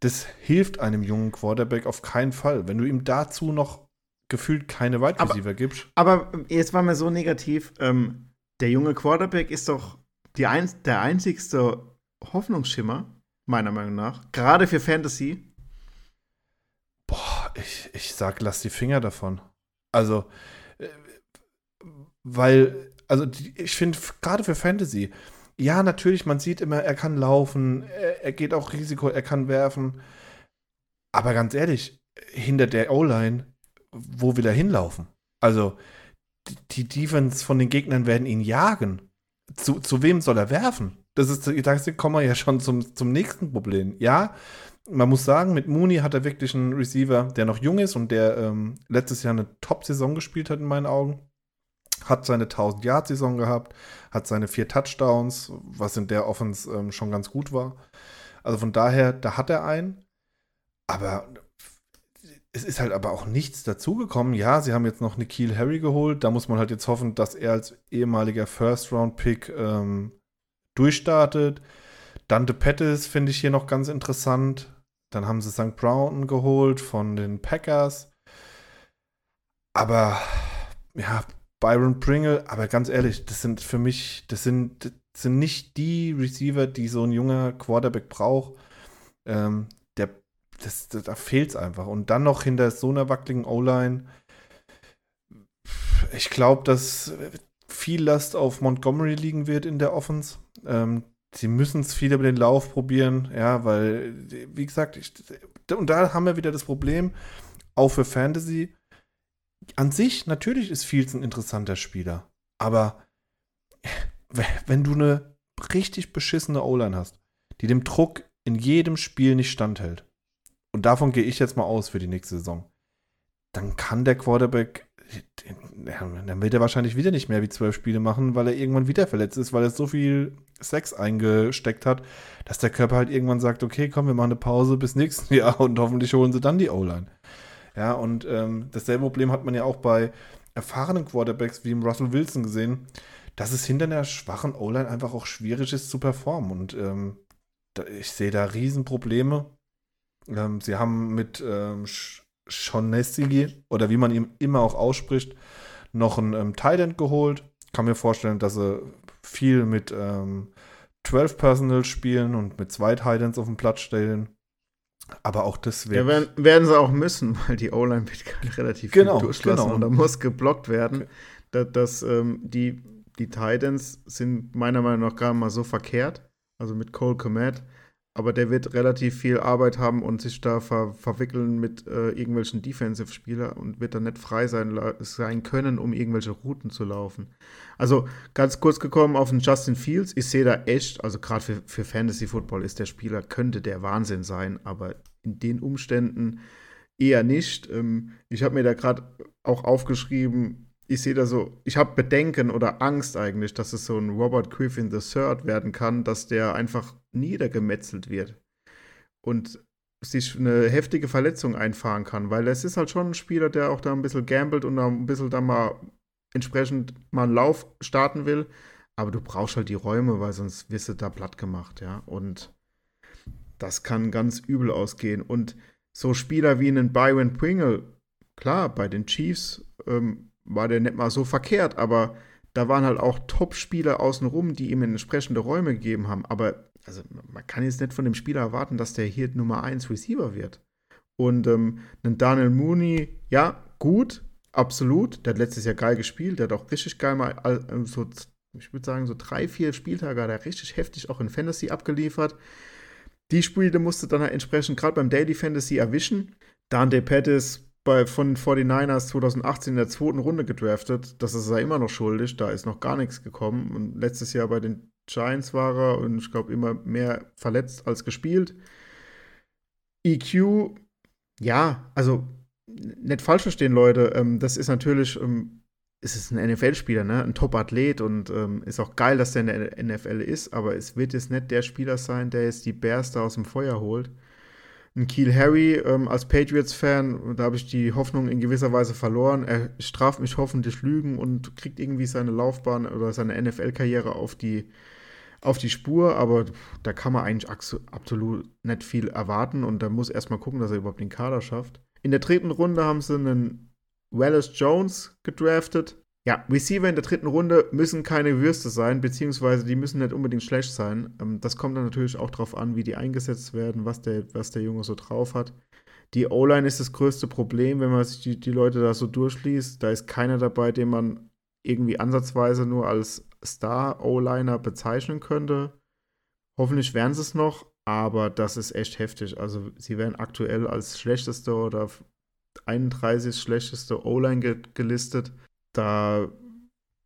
Das hilft einem jungen Quarterback auf keinen Fall. Wenn du ihm dazu noch gefühlt keine Wide Receiver gibst. Aber jetzt war mir so negativ. Ähm, der junge Quarterback ist doch die ein, der einzigste Hoffnungsschimmer, meiner Meinung nach. Gerade für Fantasy. Boah, ich, ich sag, lass die Finger davon. Also, weil, also ich finde, gerade für Fantasy, ja, natürlich, man sieht immer, er kann laufen, er, er geht auch Risiko, er kann werfen. Aber ganz ehrlich, hinter der O-Line, wo will er hinlaufen? Also, die Defense von den Gegnern werden ihn jagen. Zu, zu wem soll er werfen? Das ist, da kommen wir ja schon zum, zum nächsten Problem. Ja, man muss sagen, mit Mooney hat er wirklich einen Receiver, der noch jung ist und der ähm, letztes Jahr eine Top-Saison gespielt hat, in meinen Augen hat seine 1000-Yard-Saison gehabt, hat seine vier Touchdowns, was in der Offense ähm, schon ganz gut war. Also von daher, da hat er einen. Aber es ist halt aber auch nichts dazugekommen. Ja, sie haben jetzt noch Nikhil Harry geholt. Da muss man halt jetzt hoffen, dass er als ehemaliger First-Round-Pick ähm, durchstartet. Dante Pettis finde ich hier noch ganz interessant. Dann haben sie St. Brown geholt von den Packers. Aber ja, Byron Pringle, aber ganz ehrlich, das sind für mich, das sind, das sind nicht die Receiver, die so ein junger Quarterback braucht. Ähm, der, das, das, da fehlt es einfach. Und dann noch hinter so einer wackeligen O-Line. Ich glaube, dass viel Last auf Montgomery liegen wird in der Offense. Ähm, sie müssen es viel über den Lauf probieren, ja, weil, wie gesagt, ich, und da haben wir wieder das Problem, auch für Fantasy an sich, natürlich ist Fields ein interessanter Spieler. Aber wenn du eine richtig beschissene O-Line hast, die dem Druck in jedem Spiel nicht standhält, und davon gehe ich jetzt mal aus für die nächste Saison, dann kann der Quarterback, dann wird er wahrscheinlich wieder nicht mehr wie zwölf Spiele machen, weil er irgendwann wieder verletzt ist, weil er so viel Sex eingesteckt hat, dass der Körper halt irgendwann sagt, okay, komm, wir machen eine Pause bis nächstes Jahr und hoffentlich holen sie dann die O-Line. Ja, und ähm, dasselbe Problem hat man ja auch bei erfahrenen Quarterbacks wie im Russell Wilson gesehen, dass es hinter einer schwachen O-Line einfach auch schwierig ist zu performen. Und ähm, da, ich sehe da Riesenprobleme. Ähm, sie haben mit ähm, Shaughnessy oder wie man ihn immer auch ausspricht, noch einen ähm, Thailand geholt. Kann mir vorstellen, dass sie viel mit ähm, 12 Personal spielen und mit zwei Titans auf dem Platz stellen. Aber auch das wird. Ja, werden, werden, sie auch müssen, weil die O-Line wird relativ genau, viel durchlassen genau. und da muss geblockt werden. Okay. Dass, ähm, die, die Titans sind meiner Meinung nach gar mal so verkehrt. Also mit Cole Komet. Aber der wird relativ viel Arbeit haben und sich da ver verwickeln mit äh, irgendwelchen Defensive-Spieler und wird dann nicht frei sein, sein können, um irgendwelche Routen zu laufen. Also ganz kurz gekommen auf den Justin Fields. Ich sehe da echt, also gerade für, für Fantasy Football ist der Spieler, könnte der Wahnsinn sein, aber in den Umständen eher nicht. Ähm, ich habe mir da gerade auch aufgeschrieben, ich sehe da so, ich habe Bedenken oder Angst eigentlich, dass es so ein Robert Griffin III werden kann, dass der einfach niedergemetzelt wird und sich eine heftige Verletzung einfahren kann, weil es ist halt schon ein Spieler, der auch da ein bisschen gambelt und da ein bisschen da mal entsprechend mal einen Lauf starten will, aber du brauchst halt die Räume, weil sonst wirst du da platt gemacht, ja, und das kann ganz übel ausgehen. Und so Spieler wie einen Byron Pringle, klar, bei den Chiefs ähm, war der nicht mal so verkehrt, aber da waren halt auch Top-Spieler außenrum, die ihm entsprechende Räume gegeben haben. Aber also, man kann jetzt nicht von dem Spieler erwarten, dass der hier Nummer 1 Receiver wird. Und ähm, ein Daniel Mooney, ja, gut, absolut. Der hat letztes Jahr geil gespielt. Der hat auch richtig geil mal äh, so, ich würde sagen, so drei, vier Spieltage hat er richtig heftig auch in Fantasy abgeliefert. Die Spiele musste dann halt entsprechend gerade beim Daily Fantasy erwischen. Dante Pettis, bei, von 49ers 2018 in der zweiten Runde gedraftet. Das ist er immer noch schuldig. Da ist noch gar nichts gekommen. Und letztes Jahr bei den Giants war er und ich glaube immer mehr verletzt als gespielt. EQ, ja, also nicht falsch verstehen, Leute. Ähm, das ist natürlich, ähm, es ist ein NFL-Spieler, ne? Ein Top-Athlet und ähm, ist auch geil, dass der in der NFL ist, aber es wird jetzt nicht der Spieler sein, der jetzt die Bears da aus dem Feuer holt ein Keel Harry ähm, als Patriots-Fan, da habe ich die Hoffnung in gewisser Weise verloren. Er straft mich hoffentlich Lügen und kriegt irgendwie seine Laufbahn oder seine NFL-Karriere auf die, auf die Spur, aber da kann man eigentlich absolut nicht viel erwarten und da muss erstmal gucken, dass er überhaupt den Kader schafft. In der dritten Runde haben sie einen Wallace Jones gedraftet. Ja, Receiver in der dritten Runde müssen keine Würste sein, beziehungsweise die müssen nicht unbedingt schlecht sein. Ähm, das kommt dann natürlich auch darauf an, wie die eingesetzt werden, was der, was der Junge so drauf hat. Die O-Line ist das größte Problem, wenn man sich die, die Leute da so durchliest. Da ist keiner dabei, den man irgendwie ansatzweise nur als Star-O-Liner bezeichnen könnte. Hoffentlich werden sie es noch, aber das ist echt heftig. Also sie werden aktuell als schlechteste oder 31 schlechteste O-Line ge gelistet da,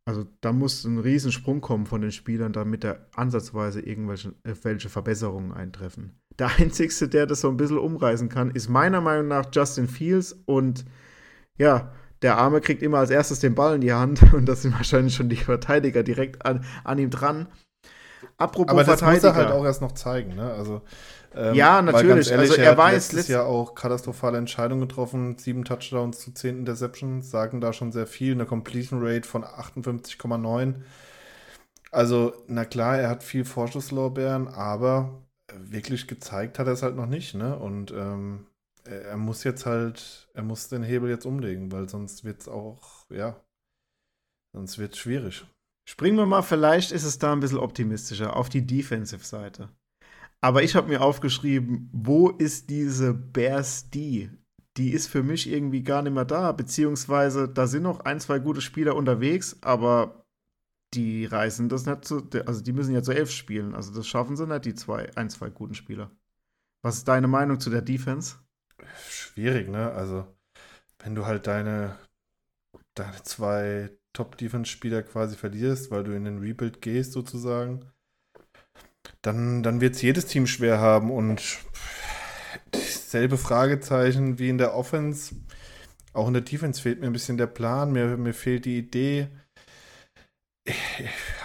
also da muss ein Riesensprung kommen von den Spielern, damit da ansatzweise irgendwelche welche Verbesserungen eintreffen. Der Einzige, der das so ein bisschen umreißen kann, ist meiner Meinung nach Justin Fields und ja, der Arme kriegt immer als erstes den Ball in die Hand und das sind wahrscheinlich schon die Verteidiger direkt an, an ihm dran. Apropos Aber das muss er halt auch erst noch zeigen, ne? Also ähm, ja, natürlich. Ehrlich, also er, er jetzt letztes Jahr auch katastrophale Entscheidungen getroffen. Sieben Touchdowns zu zehn Interceptions sagen da schon sehr viel. Eine Completion Rate von 58,9. Also, na klar, er hat viel Vorschusslorbeeren, aber wirklich gezeigt hat er es halt noch nicht, ne? Und ähm, er muss jetzt halt, er muss den Hebel jetzt umlegen, weil sonst wird es auch, ja, sonst wird es schwierig. Springen wir mal, vielleicht ist es da ein bisschen optimistischer auf die Defensive-Seite. Aber ich habe mir aufgeschrieben, wo ist diese Bears die? Die ist für mich irgendwie gar nicht mehr da, beziehungsweise da sind noch ein, zwei gute Spieler unterwegs, aber die reißen das nicht zu, also die müssen ja zu elf spielen, also das schaffen sie nicht, die zwei, ein, zwei guten Spieler. Was ist deine Meinung zu der Defense? Schwierig, ne? Also, wenn du halt deine, deine zwei Top-Defense-Spieler quasi verlierst, weil du in den Rebuild gehst, sozusagen, dann, dann wird es jedes Team schwer haben und dasselbe Fragezeichen wie in der Offense. Auch in der Defense fehlt mir ein bisschen der Plan, mir, mir fehlt die Idee.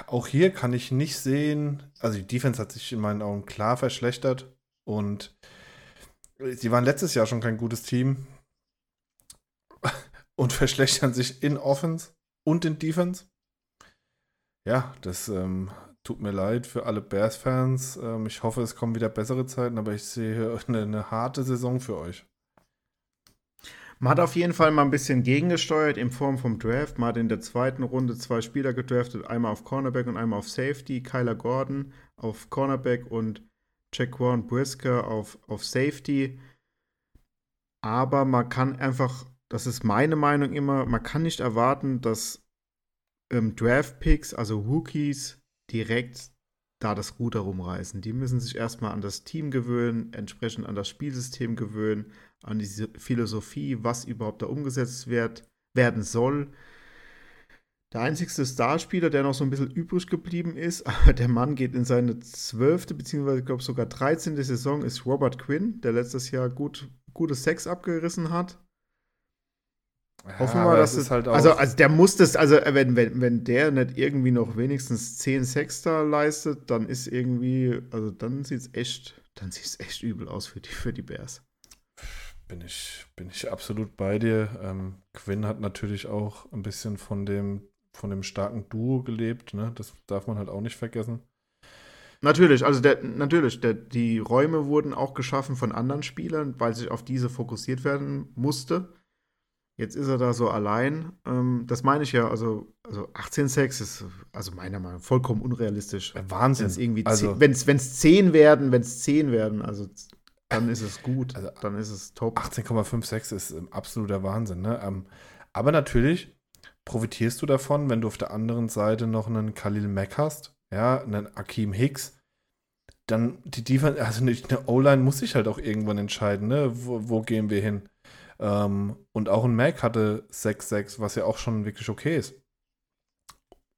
Auch hier kann ich nicht sehen, also die Defense hat sich in meinen Augen klar verschlechtert und sie waren letztes Jahr schon kein gutes Team und verschlechtern sich in Offense und in Defense. Ja, das ähm, tut mir leid für alle Bears-Fans. Ähm, ich hoffe, es kommen wieder bessere Zeiten, aber ich sehe eine, eine, harte Saison für euch. Man hat auf jeden Fall mal ein bisschen gegengesteuert in Form vom Draft. Man hat in der zweiten Runde zwei Spieler gedraftet, einmal auf Cornerback und einmal auf Safety. Kyler Gordon auf Cornerback und Jaquan Brisker auf, auf Safety. Aber man kann einfach, das ist meine Meinung immer, man kann nicht erwarten, dass ähm, Draft-Picks, also Rookies, direkt da das Ruder rumreißen. Die müssen sich erstmal an das Team gewöhnen, entsprechend an das Spielsystem gewöhnen, an diese Philosophie, was überhaupt da umgesetzt wird, werden soll. Der einzigste Starspieler, der noch so ein bisschen übrig geblieben ist, aber der Mann geht in seine zwölfte, beziehungsweise ich glaube sogar 13. Saison, ist Robert Quinn, der letztes Jahr gut, gutes Sex abgerissen hat. Ja, Hoffen wir dass es halt auch also, also der muss das, also wenn, wenn, wenn der nicht irgendwie noch wenigstens 10 Sexter leistet, dann ist irgendwie, also dann sieht es echt, dann sieht es echt übel aus für die, für die Bears. Bin ich, bin ich absolut bei dir. Ähm, Quinn hat natürlich auch ein bisschen von dem, von dem starken Duo gelebt, ne? Das darf man halt auch nicht vergessen. Natürlich, also der, natürlich, der, die Räume wurden auch geschaffen von anderen Spielern, weil sich auf diese fokussiert werden musste. Jetzt ist er da so allein. Ähm, das meine ich ja, also, also 18 Sex ist also meiner Meinung nach vollkommen unrealistisch. Wahnsinn. Wenn's irgendwie also, wenn es 10 werden, wenn es 10 werden, also dann ist es gut, also, dann ist es top. 18,56 ist absoluter Wahnsinn, ne? Ähm, aber natürlich profitierst du davon, wenn du auf der anderen Seite noch einen Khalil Mack hast, ja, einen Akeem Hicks, dann die Defense, also eine O-Line muss sich halt auch irgendwann entscheiden, ne? Wo, wo gehen wir hin? Ähm, und auch ein Mac hatte 6-6, was ja auch schon wirklich okay ist.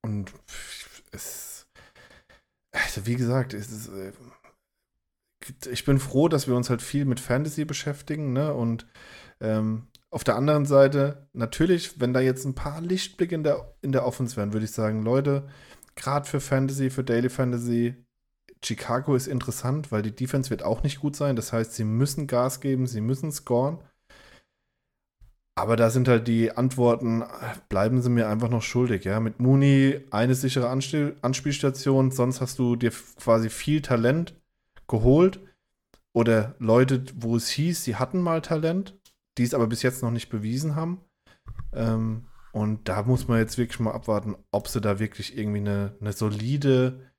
Und es, also wie gesagt, es ist, äh, ich bin froh, dass wir uns halt viel mit Fantasy beschäftigen, ne? Und ähm, auf der anderen Seite, natürlich, wenn da jetzt ein paar Lichtblicke in der, in der Offense wären, würde ich sagen, Leute, gerade für Fantasy, für Daily Fantasy, Chicago ist interessant, weil die Defense wird auch nicht gut sein. Das heißt, sie müssen Gas geben, sie müssen scoren. Aber da sind halt die Antworten, bleiben sie mir einfach noch schuldig, ja. Mit Mooney eine sichere Anspiel Anspielstation, sonst hast du dir quasi viel Talent geholt. Oder Leute, wo es hieß, sie hatten mal Talent, die es aber bis jetzt noch nicht bewiesen haben. Ähm, und da muss man jetzt wirklich mal abwarten, ob sie da wirklich irgendwie eine, eine solide,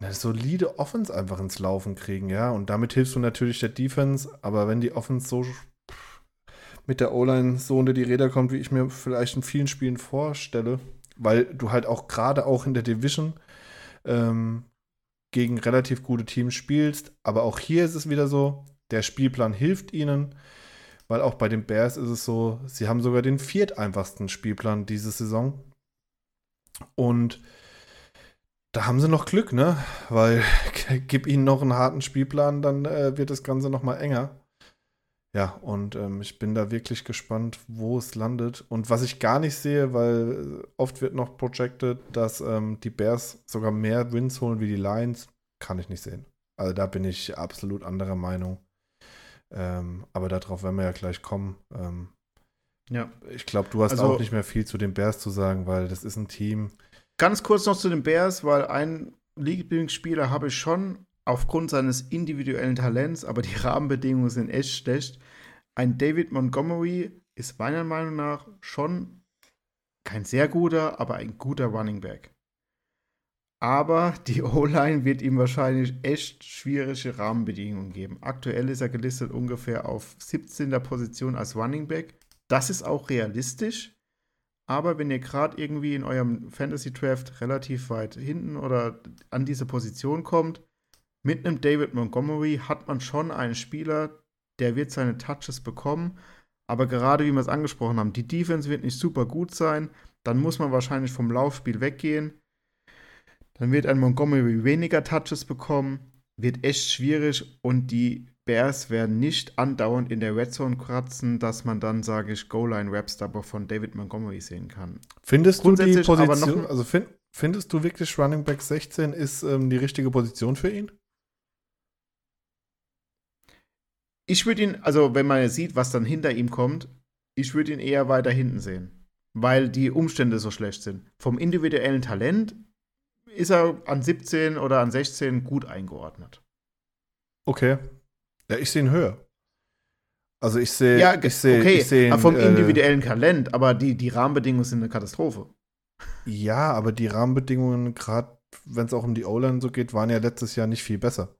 eine solide Offense einfach ins Laufen kriegen, ja. Und damit hilfst du natürlich der Defense, aber wenn die Offense so mit der O-Line so unter die Räder kommt, wie ich mir vielleicht in vielen Spielen vorstelle, weil du halt auch gerade auch in der Division ähm, gegen relativ gute Teams spielst. Aber auch hier ist es wieder so, der Spielplan hilft ihnen, weil auch bei den Bears ist es so, sie haben sogar den vierteinfachsten Spielplan diese Saison. Und da haben sie noch Glück, ne? Weil gib ihnen noch einen harten Spielplan, dann äh, wird das Ganze noch mal enger. Ja, und ähm, ich bin da wirklich gespannt, wo es landet. Und was ich gar nicht sehe, weil oft wird noch projected, dass ähm, die Bears sogar mehr Wins holen wie die Lions, kann ich nicht sehen. Also da bin ich absolut anderer Meinung. Ähm, aber darauf werden wir ja gleich kommen. Ähm, ja. Ich glaube, du hast also, auch nicht mehr viel zu den Bears zu sagen, weil das ist ein Team. Ganz kurz noch zu den Bears, weil ein Lieblingsspieler habe ich schon, aufgrund seines individuellen Talents, aber die Rahmenbedingungen sind echt schlecht. Ein David Montgomery ist meiner Meinung nach schon kein sehr guter, aber ein guter Running Back. Aber die O-Line wird ihm wahrscheinlich echt schwierige Rahmenbedingungen geben. Aktuell ist er gelistet ungefähr auf 17. Position als Running Back. Das ist auch realistisch. Aber wenn ihr gerade irgendwie in eurem Fantasy Draft relativ weit hinten oder an diese Position kommt, mit einem David Montgomery hat man schon einen Spieler, der wird seine Touches bekommen. Aber gerade wie wir es angesprochen haben, die Defense wird nicht super gut sein. Dann muss man wahrscheinlich vom Laufspiel weggehen. Dann wird ein Montgomery weniger Touches bekommen. Wird echt schwierig. Und die Bears werden nicht andauernd in der Red Zone kratzen, dass man dann, sage ich, Goal-Line-Raps aber von David Montgomery sehen kann. Findest du die Position, also find, findest du wirklich Running Back 16 ist ähm, die richtige Position für ihn? Ich würde ihn, also wenn man sieht, was dann hinter ihm kommt, ich würde ihn eher weiter hinten sehen, weil die Umstände so schlecht sind. Vom individuellen Talent ist er an 17 oder an 16 gut eingeordnet. Okay. Ja, ich sehe ihn höher. Also ich sehe, ja, ich sehe, okay, ich sehe vom äh, individuellen Talent, aber die, die Rahmenbedingungen sind eine Katastrophe. Ja, aber die Rahmenbedingungen, gerade wenn es auch um die O-Line so geht, waren ja letztes Jahr nicht viel besser.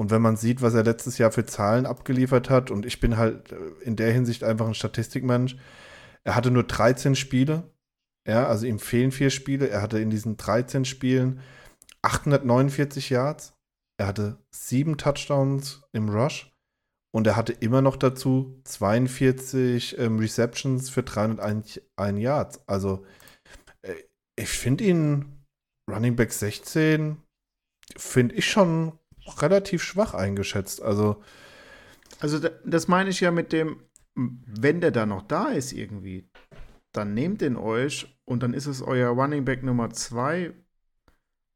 Und wenn man sieht, was er letztes Jahr für Zahlen abgeliefert hat, und ich bin halt äh, in der Hinsicht einfach ein Statistikmensch, er hatte nur 13 Spiele, ja, also ihm fehlen vier Spiele. Er hatte in diesen 13 Spielen 849 Yards. Er hatte sieben Touchdowns im Rush. Und er hatte immer noch dazu 42 ähm, Receptions für 301 Yards. Also, äh, ich finde ihn Running Back 16, finde ich schon relativ schwach eingeschätzt. Also, also das meine ich ja mit dem, wenn der da noch da ist irgendwie, dann nehmt den euch und dann ist es euer Running Back Nummer 2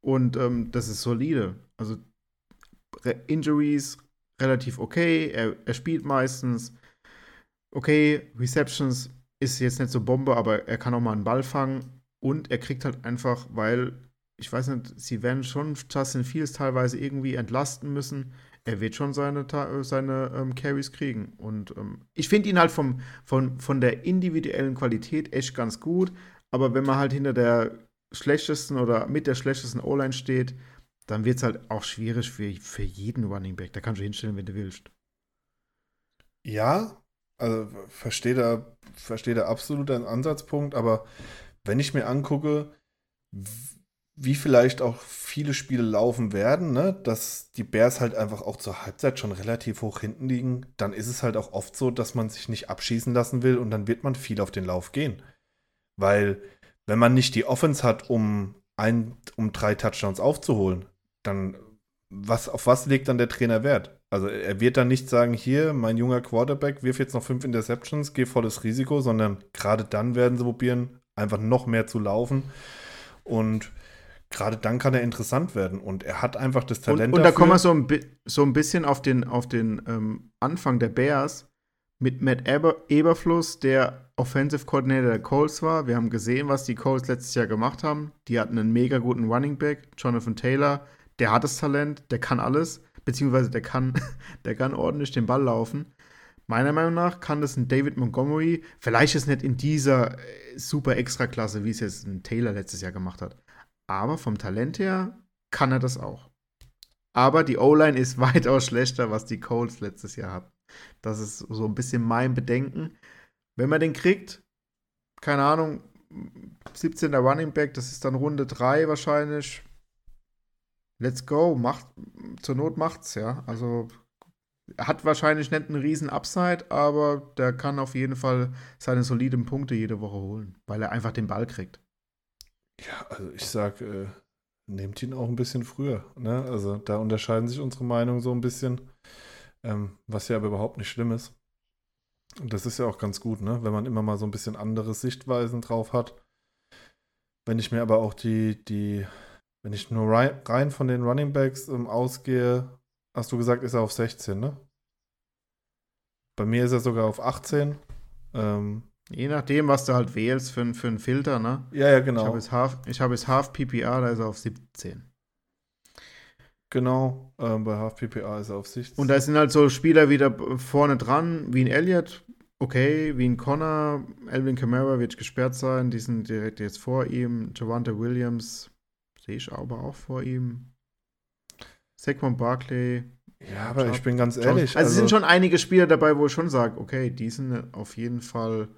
und ähm, das ist solide. Also Re Injuries relativ okay, er, er spielt meistens. Okay, Receptions ist jetzt nicht so Bombe, aber er kann auch mal einen Ball fangen und er kriegt halt einfach, weil ich weiß nicht, sie werden schon Justin Fields teilweise irgendwie entlasten müssen. Er wird schon seine, seine ähm, Carries kriegen. Und ähm, ich finde ihn halt vom, von, von der individuellen Qualität echt ganz gut. Aber wenn man halt hinter der schlechtesten oder mit der schlechtesten O-Line steht, dann wird es halt auch schwierig für, für jeden Running Back. Da kannst du hinstellen, wenn du willst. Ja, also verstehe da, verstehe da absolut einen Ansatzpunkt, aber wenn ich mir angucke, wie vielleicht auch viele Spiele laufen werden, ne, dass die Bears halt einfach auch zur Halbzeit schon relativ hoch hinten liegen, dann ist es halt auch oft so, dass man sich nicht abschießen lassen will und dann wird man viel auf den Lauf gehen. Weil, wenn man nicht die Offense hat, um, ein, um drei Touchdowns aufzuholen, dann was, auf was legt dann der Trainer Wert? Also er wird dann nicht sagen, hier, mein junger Quarterback, wirf jetzt noch fünf Interceptions, geh volles Risiko, sondern gerade dann werden sie probieren, einfach noch mehr zu laufen. Und gerade dann kann er interessant werden. Und er hat einfach das Talent. Und, und da kommen wir so ein, so ein bisschen auf den, auf den ähm, Anfang der Bears mit Matt Eber Eberfluss, der Offensive Coordinator der Colts war. Wir haben gesehen, was die Colts letztes Jahr gemacht haben. Die hatten einen mega guten Running Back, Jonathan Taylor. Der hat das Talent, der kann alles, beziehungsweise der kann, der kann ordentlich den Ball laufen. Meiner Meinung nach kann das ein David Montgomery, vielleicht ist nicht in dieser äh, super Extraklasse, wie es jetzt ein Taylor letztes Jahr gemacht hat. Aber vom Talent her kann er das auch. Aber die O-Line ist weitaus schlechter, was die Colts letztes Jahr hatten. Das ist so ein bisschen mein Bedenken. Wenn man den kriegt, keine Ahnung, 17er Running Back, das ist dann Runde 3 wahrscheinlich. Let's go, macht, zur Not macht's, ja. Also hat wahrscheinlich nicht einen riesen Upside, aber der kann auf jeden Fall seine soliden Punkte jede Woche holen, weil er einfach den Ball kriegt. Ja, also ich sag, äh, nehmt ihn auch ein bisschen früher. Ne? Also da unterscheiden sich unsere Meinungen so ein bisschen, ähm, was ja aber überhaupt nicht schlimm ist. Und das ist ja auch ganz gut, ne? wenn man immer mal so ein bisschen andere Sichtweisen drauf hat. Wenn ich mir aber auch die, die, wenn ich nur rein von den Running Backs ähm, ausgehe, hast du gesagt, ist er auf 16, ne? Bei mir ist er sogar auf 18. Ähm, Je nachdem, was du halt wählst für, für einen Filter, ne? Ja, ja, genau. Ich habe jetzt, Half, hab jetzt Half PPA, da ist er auf 17. Genau, ähm, bei Half PPA ist er auf 16. Und da sind halt so Spieler wieder vorne dran, wie ein Elliott, okay, wie ein Connor, Elvin Kamara wird gesperrt sein, die sind direkt jetzt vor ihm, Javante Williams sehe ich aber auch vor ihm. Saquon Barkley, ja, aber ich bin ganz ehrlich. Also, also, es sind schon einige Spieler dabei, wo ich schon sage, okay, die sind auf jeden Fall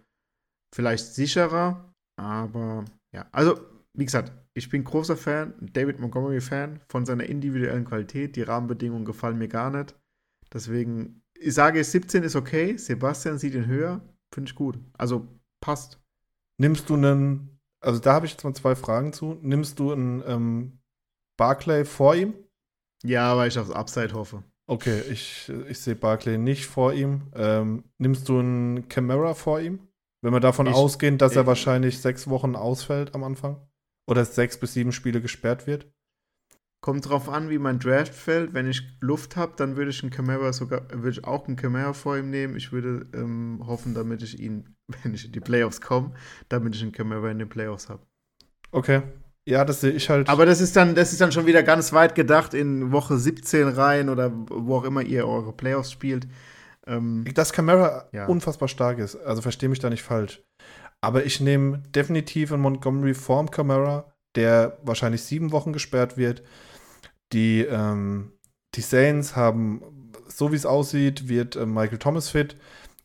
vielleicht sicherer, aber ja, also wie gesagt, ich bin großer Fan, David Montgomery-Fan von seiner individuellen Qualität. Die Rahmenbedingungen gefallen mir gar nicht. Deswegen, ich sage, 17 ist okay. Sebastian sieht ihn höher. Finde ich gut. Also passt. Nimmst du einen, also da habe ich jetzt mal zwei Fragen zu. Nimmst du einen ähm, Barclay vor ihm? Ja, weil ich aufs Upside hoffe. Okay, ich, ich sehe Barclay nicht vor ihm. Ähm, nimmst du einen Camera vor ihm? Wenn wir davon ich, ausgehen, dass ich, er wahrscheinlich sechs Wochen ausfällt am Anfang? Oder sechs bis sieben Spiele gesperrt wird? Kommt drauf an, wie mein Draft fällt. Wenn ich Luft habe, dann würde ich einen Camera sogar, würde ich auch einen Camera vor ihm nehmen. Ich würde ähm, hoffen, damit ich ihn, wenn ich in die Playoffs komme, damit ich einen Camera in den Playoffs habe. Okay. Ja, das sehe ich halt. Aber das ist dann, das ist dann schon wieder ganz weit gedacht in Woche 17 rein oder wo auch immer ihr eure Playoffs spielt. Ähm, Dass Camara ja. unfassbar stark ist, also verstehe mich da nicht falsch. Aber ich nehme definitiv in Montgomery Form Camara, der wahrscheinlich sieben Wochen gesperrt wird. Die, ähm, die Saints haben, so wie es aussieht, wird äh, Michael Thomas fit.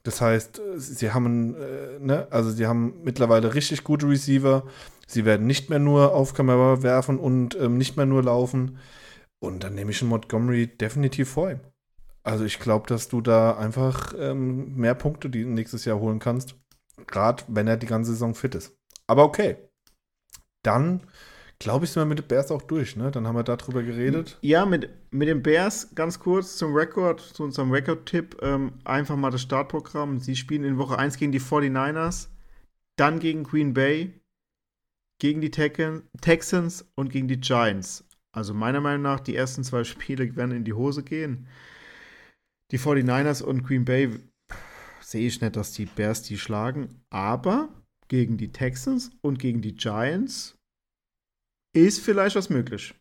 Das heißt, sie haben, äh, ne, also sie haben mittlerweile richtig gute Receiver. Sie werden nicht mehr nur auf Kamera werfen und ähm, nicht mehr nur laufen. Und dann nehme ich einen Montgomery definitiv vor ihm. Also ich glaube, dass du da einfach ähm, mehr Punkte die nächstes Jahr holen kannst. Gerade wenn er die ganze Saison fit ist. Aber okay. Dann glaube ich, sind wir mit den Bears auch durch, ne? Dann haben wir darüber geredet. Ja, mit, mit den Bears ganz kurz zum Rekord, zu unserem Rekord-Tipp. Ähm, einfach mal das Startprogramm. Sie spielen in Woche 1 gegen die 49ers, dann gegen Green Bay, gegen die Texans und gegen die Giants. Also meiner Meinung nach, die ersten zwei Spiele werden in die Hose gehen. Die 49ers und Green Bay sehe ich nicht, dass die Bears die schlagen, aber gegen die Texans und gegen die Giants ist vielleicht was möglich.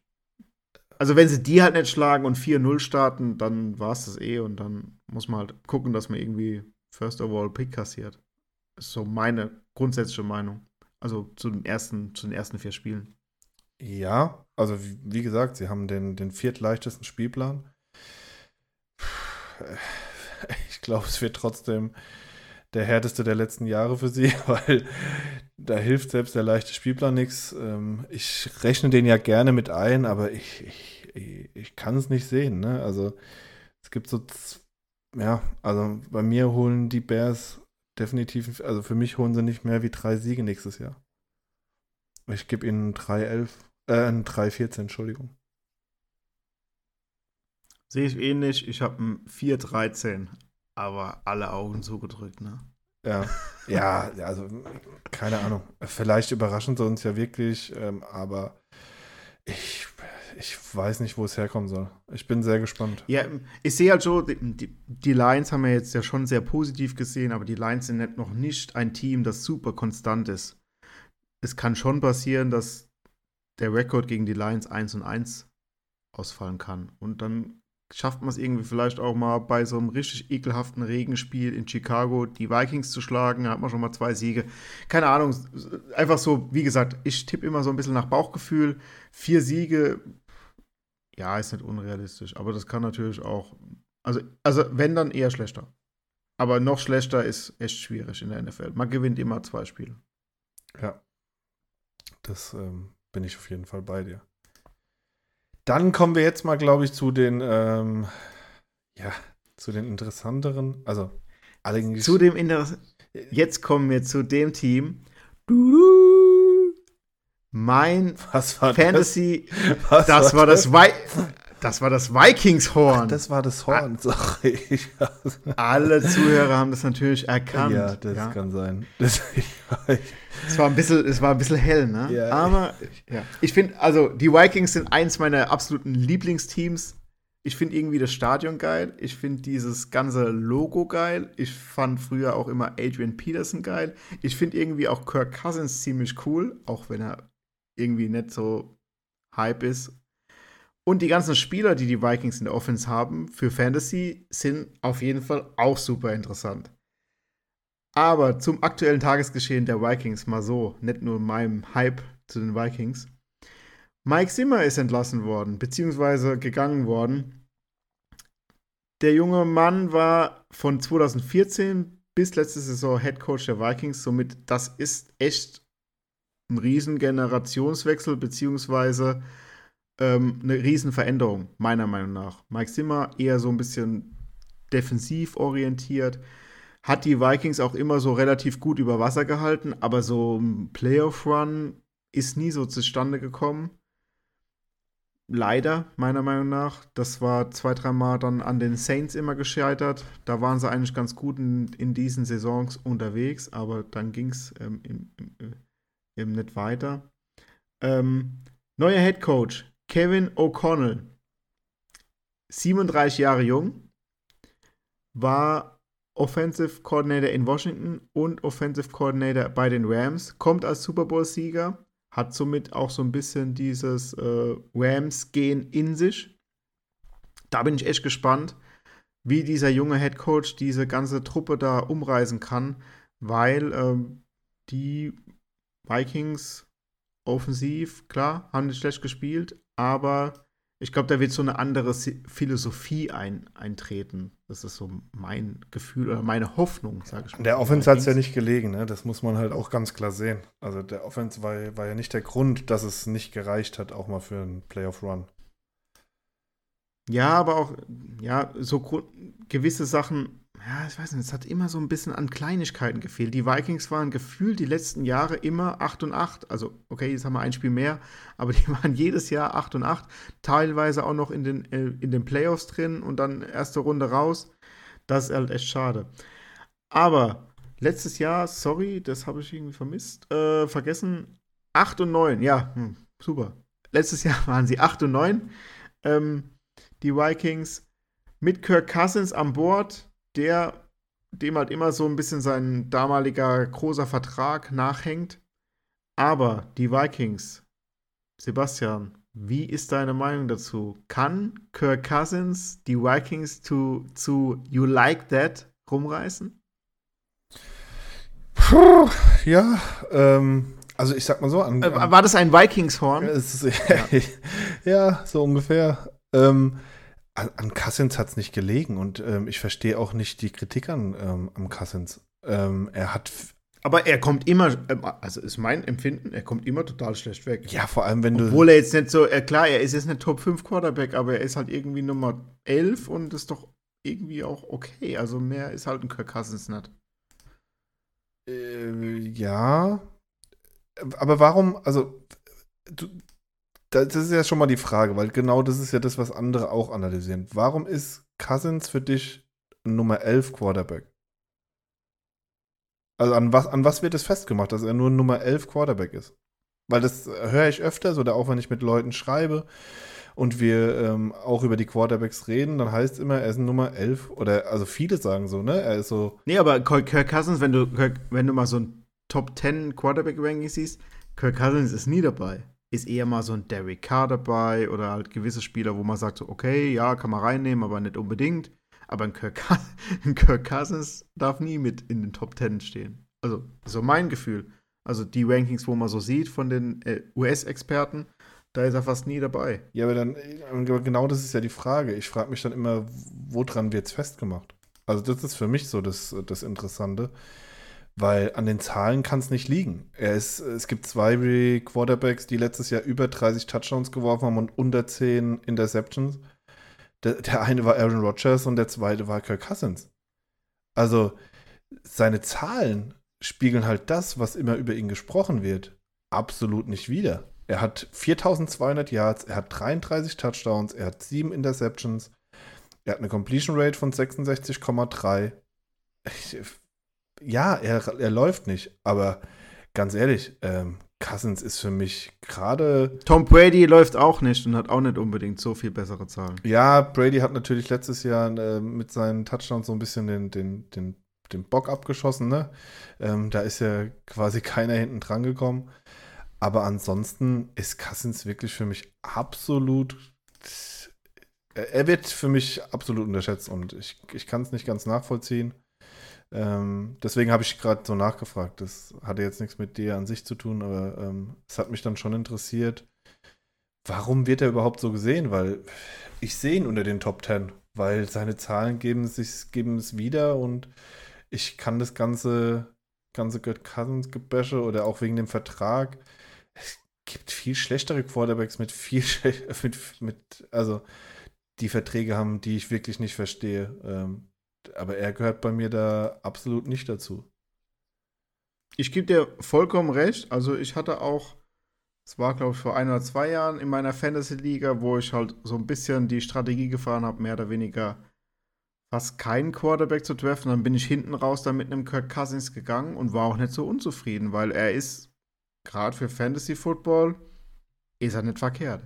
Also wenn sie die halt nicht schlagen und 4-0 starten, dann war es das eh und dann muss man halt gucken, dass man irgendwie First of All Pick kassiert. Ist so meine grundsätzliche Meinung. Also zu den ersten, zu den ersten vier Spielen. Ja, also wie, wie gesagt, sie haben den, den viertleichtesten Spielplan. Ich glaube, es wird trotzdem der härteste der letzten Jahre für sie, weil da hilft selbst der leichte Spielplan nichts. Ähm, ich rechne den ja gerne mit ein, aber ich, ich, ich kann es nicht sehen. Ne? Also es gibt so, ja, also bei mir holen die Bears definitiv, also für mich holen sie nicht mehr wie drei Siege nächstes Jahr. Ich gebe ihnen 3-11, äh, 3-14, Entschuldigung. Sehe ich ähnlich. Ich habe ein 4-13 aber alle Augen zugedrückt, ne? Ja, ja, also keine Ahnung. Vielleicht überraschen sie uns ja wirklich, ähm, aber ich, ich weiß nicht, wo es herkommen soll. Ich bin sehr gespannt. Ja, ich sehe halt so, die, die Lions haben wir jetzt ja schon sehr positiv gesehen, aber die Lions sind noch nicht ein Team, das super konstant ist. Es kann schon passieren, dass der Rekord gegen die Lions 1 und 1 ausfallen kann. Und dann schafft man es irgendwie vielleicht auch mal bei so einem richtig ekelhaften Regenspiel in Chicago die Vikings zu schlagen. Da hat man schon mal zwei Siege. Keine Ahnung, einfach so, wie gesagt, ich tippe immer so ein bisschen nach Bauchgefühl. Vier Siege, ja, ist nicht unrealistisch, aber das kann natürlich auch, also, also wenn dann eher schlechter. Aber noch schlechter ist echt schwierig in der NFL. Man gewinnt immer zwei Spiele. Ja, das ähm, bin ich auf jeden Fall bei dir. Dann kommen wir jetzt mal, glaube ich, zu den, ähm, ja, zu den interessanteren, also allerdings. Zu dem Interess Jetzt kommen wir zu dem Team. Du, du, mein Fantasy. Das, Was das war das, das? Das war das Vikingshorn. Das war das Horn, sag ich. Alle Zuhörer haben das natürlich erkannt. Ja, das ja. kann sein. Das, es, war ein bisschen, es war ein bisschen hell, ne? Ja. Aber ja. ich finde, also die Vikings sind eins meiner absoluten Lieblingsteams. Ich finde irgendwie das Stadion geil. Ich finde dieses ganze Logo geil. Ich fand früher auch immer Adrian Peterson geil. Ich finde irgendwie auch Kirk Cousins ziemlich cool, auch wenn er irgendwie nicht so Hype ist und die ganzen Spieler, die die Vikings in der Offense haben, für Fantasy sind auf jeden Fall auch super interessant. Aber zum aktuellen Tagesgeschehen der Vikings mal so, nicht nur meinem Hype zu den Vikings. Mike Zimmer ist entlassen worden, beziehungsweise gegangen worden. Der junge Mann war von 2014 bis letzte Saison Head Coach der Vikings, somit das ist echt ein riesen Generationswechsel, beziehungsweise ähm, eine Riesenveränderung, meiner Meinung nach. Mike Zimmer eher so ein bisschen defensiv orientiert, hat die Vikings auch immer so relativ gut über Wasser gehalten, aber so ein Playoff-Run ist nie so zustande gekommen. Leider, meiner Meinung nach. Das war zwei, dreimal dann an den Saints immer gescheitert. Da waren sie eigentlich ganz gut in, in diesen Saisons unterwegs, aber dann ging es ähm, äh, eben nicht weiter. Ähm, neuer Head Coach, Kevin O'Connell, 37 Jahre jung, war Offensive Coordinator in Washington und Offensive Coordinator bei den Rams, kommt als Super Bowl-Sieger, hat somit auch so ein bisschen dieses äh, Rams-Gen in sich. Da bin ich echt gespannt, wie dieser junge Head Coach diese ganze Truppe da umreisen kann, weil ähm, die Vikings offensiv, klar, haben nicht schlecht gespielt, aber Ich glaube, da wird so eine andere Philosophie ein, eintreten. Das ist so mein Gefühl oder meine Hoffnung, sage ich mal. Der Offense hat es ja nicht gelegen, ne? das muss man halt auch ganz klar sehen. Also der Offense war, war ja nicht der Grund, dass es nicht gereicht hat, auch mal für einen Playoff-Run. Ja, aber auch, ja, so gewisse Sachen ja, ich weiß nicht, es hat immer so ein bisschen an Kleinigkeiten gefehlt. Die Vikings waren gefühlt die letzten Jahre immer 8 und 8. Also, okay, jetzt haben wir ein Spiel mehr, aber die waren jedes Jahr 8 und 8. Teilweise auch noch in den, äh, in den Playoffs drin und dann erste Runde raus. Das ist halt echt schade. Aber letztes Jahr, sorry, das habe ich irgendwie vermisst, äh, vergessen, 8 und 9. Ja, hm, super. Letztes Jahr waren sie 8 und 9. Ähm, die Vikings mit Kirk Cousins an Bord der dem halt immer so ein bisschen sein damaliger großer Vertrag nachhängt. Aber die Vikings, Sebastian, wie ist deine Meinung dazu? Kann Kirk Cousins die Vikings zu, zu You Like That rumreißen? Puh, ja, ähm, also ich sag mal so. An, äh, war das ein Vikings-Horn? Ja, ja, so ungefähr. Ähm, an, an Cousins hat es nicht gelegen und ähm, ich verstehe auch nicht die Kritik an ähm, am Cousins. Ähm, er hat. Aber er kommt immer, ähm, also ist mein Empfinden, er kommt immer total schlecht weg. Ja, vor allem, wenn Obwohl du. Obwohl er jetzt nicht so, äh, klar, er ist jetzt nicht Top 5 Quarterback, aber er ist halt irgendwie Nummer 11 und ist doch irgendwie auch okay. Also mehr ist halt ein Kirk Cousins nicht. Äh, ja. Aber warum, also, du, das ist ja schon mal die Frage, weil genau das ist ja das, was andere auch analysieren. Warum ist Cousins für dich Nummer 11 Quarterback? Also an was, an was wird es festgemacht, dass er nur Nummer 11 Quarterback ist? Weil das höre ich öfters oder auch wenn ich mit Leuten schreibe und wir ähm, auch über die Quarterbacks reden, dann heißt es immer, er ist Nummer 11 oder also viele sagen so, ne? Er ist so. Nee, aber Kirk Cousins, wenn du, wenn du mal so ein Top 10 Quarterback-Ranking siehst, Kirk Cousins ist nie dabei ist eher mal so ein Derek Carr dabei oder halt gewisse Spieler, wo man sagt, so, okay, ja, kann man reinnehmen, aber nicht unbedingt. Aber ein Kirk, ein Kirk Cousins darf nie mit in den Top Ten stehen. Also, so mein Gefühl. Also die Rankings, wo man so sieht von den äh, US-Experten, da ist er fast nie dabei. Ja, aber dann, genau das ist ja die Frage. Ich frage mich dann immer, woran wird es festgemacht? Also, das ist für mich so das, das Interessante. Weil an den Zahlen kann es nicht liegen. Er ist, es gibt zwei Quarterbacks, die letztes Jahr über 30 Touchdowns geworfen haben und unter 10 Interceptions. Der, der eine war Aaron Rodgers und der zweite war Kirk Cousins. Also seine Zahlen spiegeln halt das, was immer über ihn gesprochen wird, absolut nicht wider. Er hat 4200 Yards, er hat 33 Touchdowns, er hat 7 Interceptions, er hat eine Completion Rate von 66,3 ja, er, er läuft nicht, aber ganz ehrlich, ähm, Cousins ist für mich gerade. Tom Brady läuft auch nicht und hat auch nicht unbedingt so viel bessere Zahlen. Ja, Brady hat natürlich letztes Jahr äh, mit seinen Touchdowns so ein bisschen den, den, den, den Bock abgeschossen, ne? Ähm, da ist ja quasi keiner hinten dran gekommen. Aber ansonsten ist Cousins wirklich für mich absolut. Er wird für mich absolut unterschätzt und ich, ich kann es nicht ganz nachvollziehen. Ähm, deswegen habe ich gerade so nachgefragt. Das hatte jetzt nichts mit dir an sich zu tun, aber ähm, es hat mich dann schon interessiert, warum wird er überhaupt so gesehen? Weil ich sehe ihn unter den Top Ten, weil seine Zahlen geben, sich, geben es wieder und ich kann das ganze, ganze Good Cousins Gebäsche oder auch wegen dem Vertrag. Es gibt viel schlechtere Quarterbacks mit viel mit, mit also die Verträge haben, die ich wirklich nicht verstehe. Ähm, aber er gehört bei mir da absolut nicht dazu. Ich gebe dir vollkommen recht. Also ich hatte auch, es war glaube ich vor ein oder zwei Jahren in meiner Fantasy-Liga, wo ich halt so ein bisschen die Strategie gefahren habe, mehr oder weniger fast keinen Quarterback zu treffen. Dann bin ich hinten raus dann mit einem Kirk Cousins gegangen und war auch nicht so unzufrieden, weil er ist gerade für Fantasy Football ist er nicht verkehrt.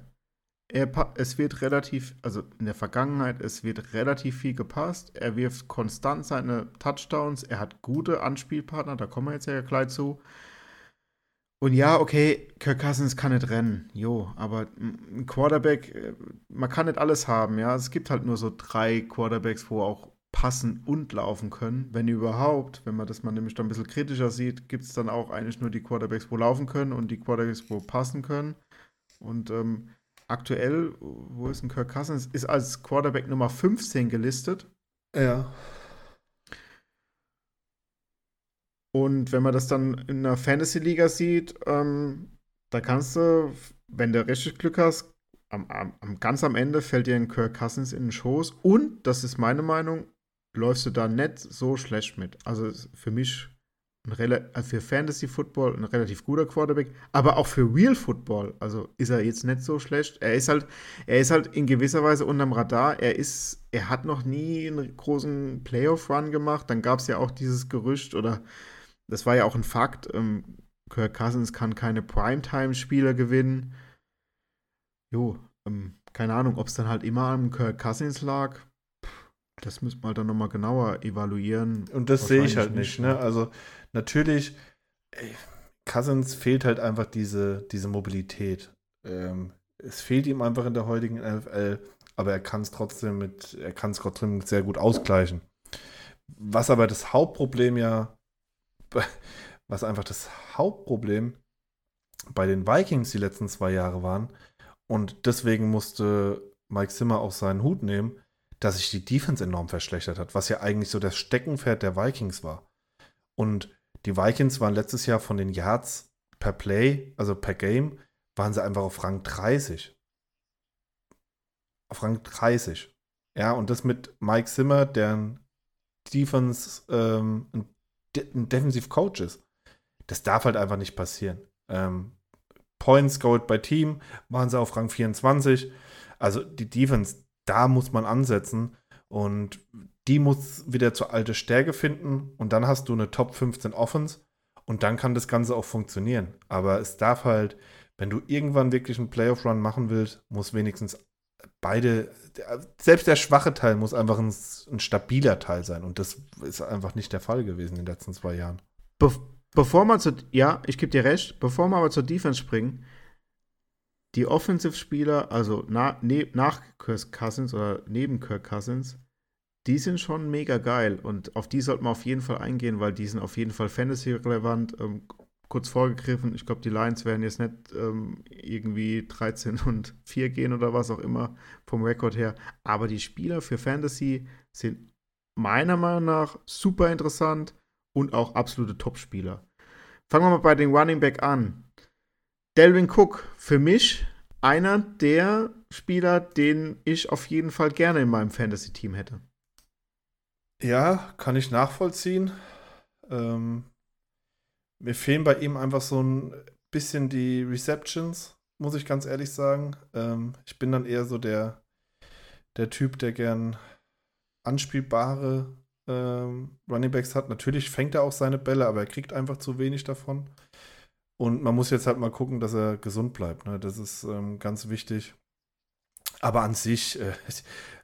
Er, es wird relativ, also in der Vergangenheit, es wird relativ viel gepasst. Er wirft konstant seine Touchdowns. Er hat gute Anspielpartner, da kommen wir jetzt ja gleich zu. Und ja, okay, Kirk Cousins kann nicht rennen, jo, aber ein Quarterback, äh, man kann nicht alles haben, ja. Es gibt halt nur so drei Quarterbacks, wo auch passen und laufen können, wenn überhaupt. Wenn man das mal nämlich dann ein bisschen kritischer sieht, gibt es dann auch eigentlich nur die Quarterbacks, wo laufen können und die Quarterbacks, wo passen können. Und ähm, aktuell, wo ist ein Kirk Cousins, ist als Quarterback Nummer 15 gelistet. Ja. Und wenn man das dann in einer Fantasy-Liga sieht, ähm, da kannst du, wenn du richtig Glück hast, am, am, ganz am Ende fällt dir ein Kirk Cousins in den Schoß. Und, das ist meine Meinung, läufst du da nicht so schlecht mit. Also für mich für Fantasy Football ein relativ guter Quarterback, aber auch für Real Football, also ist er jetzt nicht so schlecht. Er ist halt, er ist halt in gewisser Weise unterm Radar. Er ist, er hat noch nie einen großen Playoff-Run gemacht. Dann gab es ja auch dieses Gerücht oder das war ja auch ein Fakt. Ähm, Kirk Cousins kann keine Primetime-Spieler gewinnen. Jo, ähm, keine Ahnung, ob es dann halt immer am Kirk Cousins lag. Das müsste man halt dann nochmal genauer evaluieren. Und das sehe ich halt nicht, ne? Also natürlich, ey, Cousins fehlt halt einfach diese, diese Mobilität. Ähm, es fehlt ihm einfach in der heutigen NFL, aber er kann es trotzdem mit, er kann es trotzdem sehr gut ausgleichen. Was aber das Hauptproblem ja, was einfach das Hauptproblem bei den Vikings die letzten zwei Jahre waren, und deswegen musste Mike Zimmer auch seinen Hut nehmen, dass sich die Defense enorm verschlechtert hat, was ja eigentlich so das Steckenpferd der Vikings war. Und die Vikings waren letztes Jahr von den Yards per Play, also per Game, waren sie einfach auf Rang 30. Auf Rang 30. Ja, und das mit Mike Zimmer, der ein Defense, ähm, ein, De ein Defensive Coach ist. Das darf halt einfach nicht passieren. Ähm, Points scored bei Team waren sie auf Rang 24. Also die Defense, da muss man ansetzen und die muss wieder zur alte Stärke finden und dann hast du eine Top 15 Offense und dann kann das Ganze auch funktionieren. Aber es darf halt, wenn du irgendwann wirklich einen Playoff-Run machen willst, muss wenigstens beide, selbst der schwache Teil muss einfach ein, ein, stabiler Teil sein und das ist einfach nicht der Fall gewesen in den letzten zwei Jahren. Be bevor man zu, ja, ich gebe dir recht, bevor wir aber zur Defense springen, die Offensive-Spieler, also na, ne, nach Kirk Cousins oder neben Kirk Cousins, die sind schon mega geil und auf die sollte man auf jeden Fall eingehen, weil die sind auf jeden Fall Fantasy-relevant. Ähm, kurz vorgegriffen, ich glaube, die Lions werden jetzt nicht ähm, irgendwie 13 und 4 gehen oder was auch immer vom Rekord her, aber die Spieler für Fantasy sind meiner Meinung nach super interessant und auch absolute Top-Spieler. Fangen wir mal bei den Running Back an. Delvin Cook, für mich einer der Spieler, den ich auf jeden Fall gerne in meinem Fantasy-Team hätte. Ja, kann ich nachvollziehen. Ähm, mir fehlen bei ihm einfach so ein bisschen die Receptions, muss ich ganz ehrlich sagen. Ähm, ich bin dann eher so der, der Typ, der gern anspielbare ähm, Runningbacks hat. Natürlich fängt er auch seine Bälle, aber er kriegt einfach zu wenig davon. Und man muss jetzt halt mal gucken, dass er gesund bleibt. Ne? Das ist ähm, ganz wichtig. Aber an sich, äh,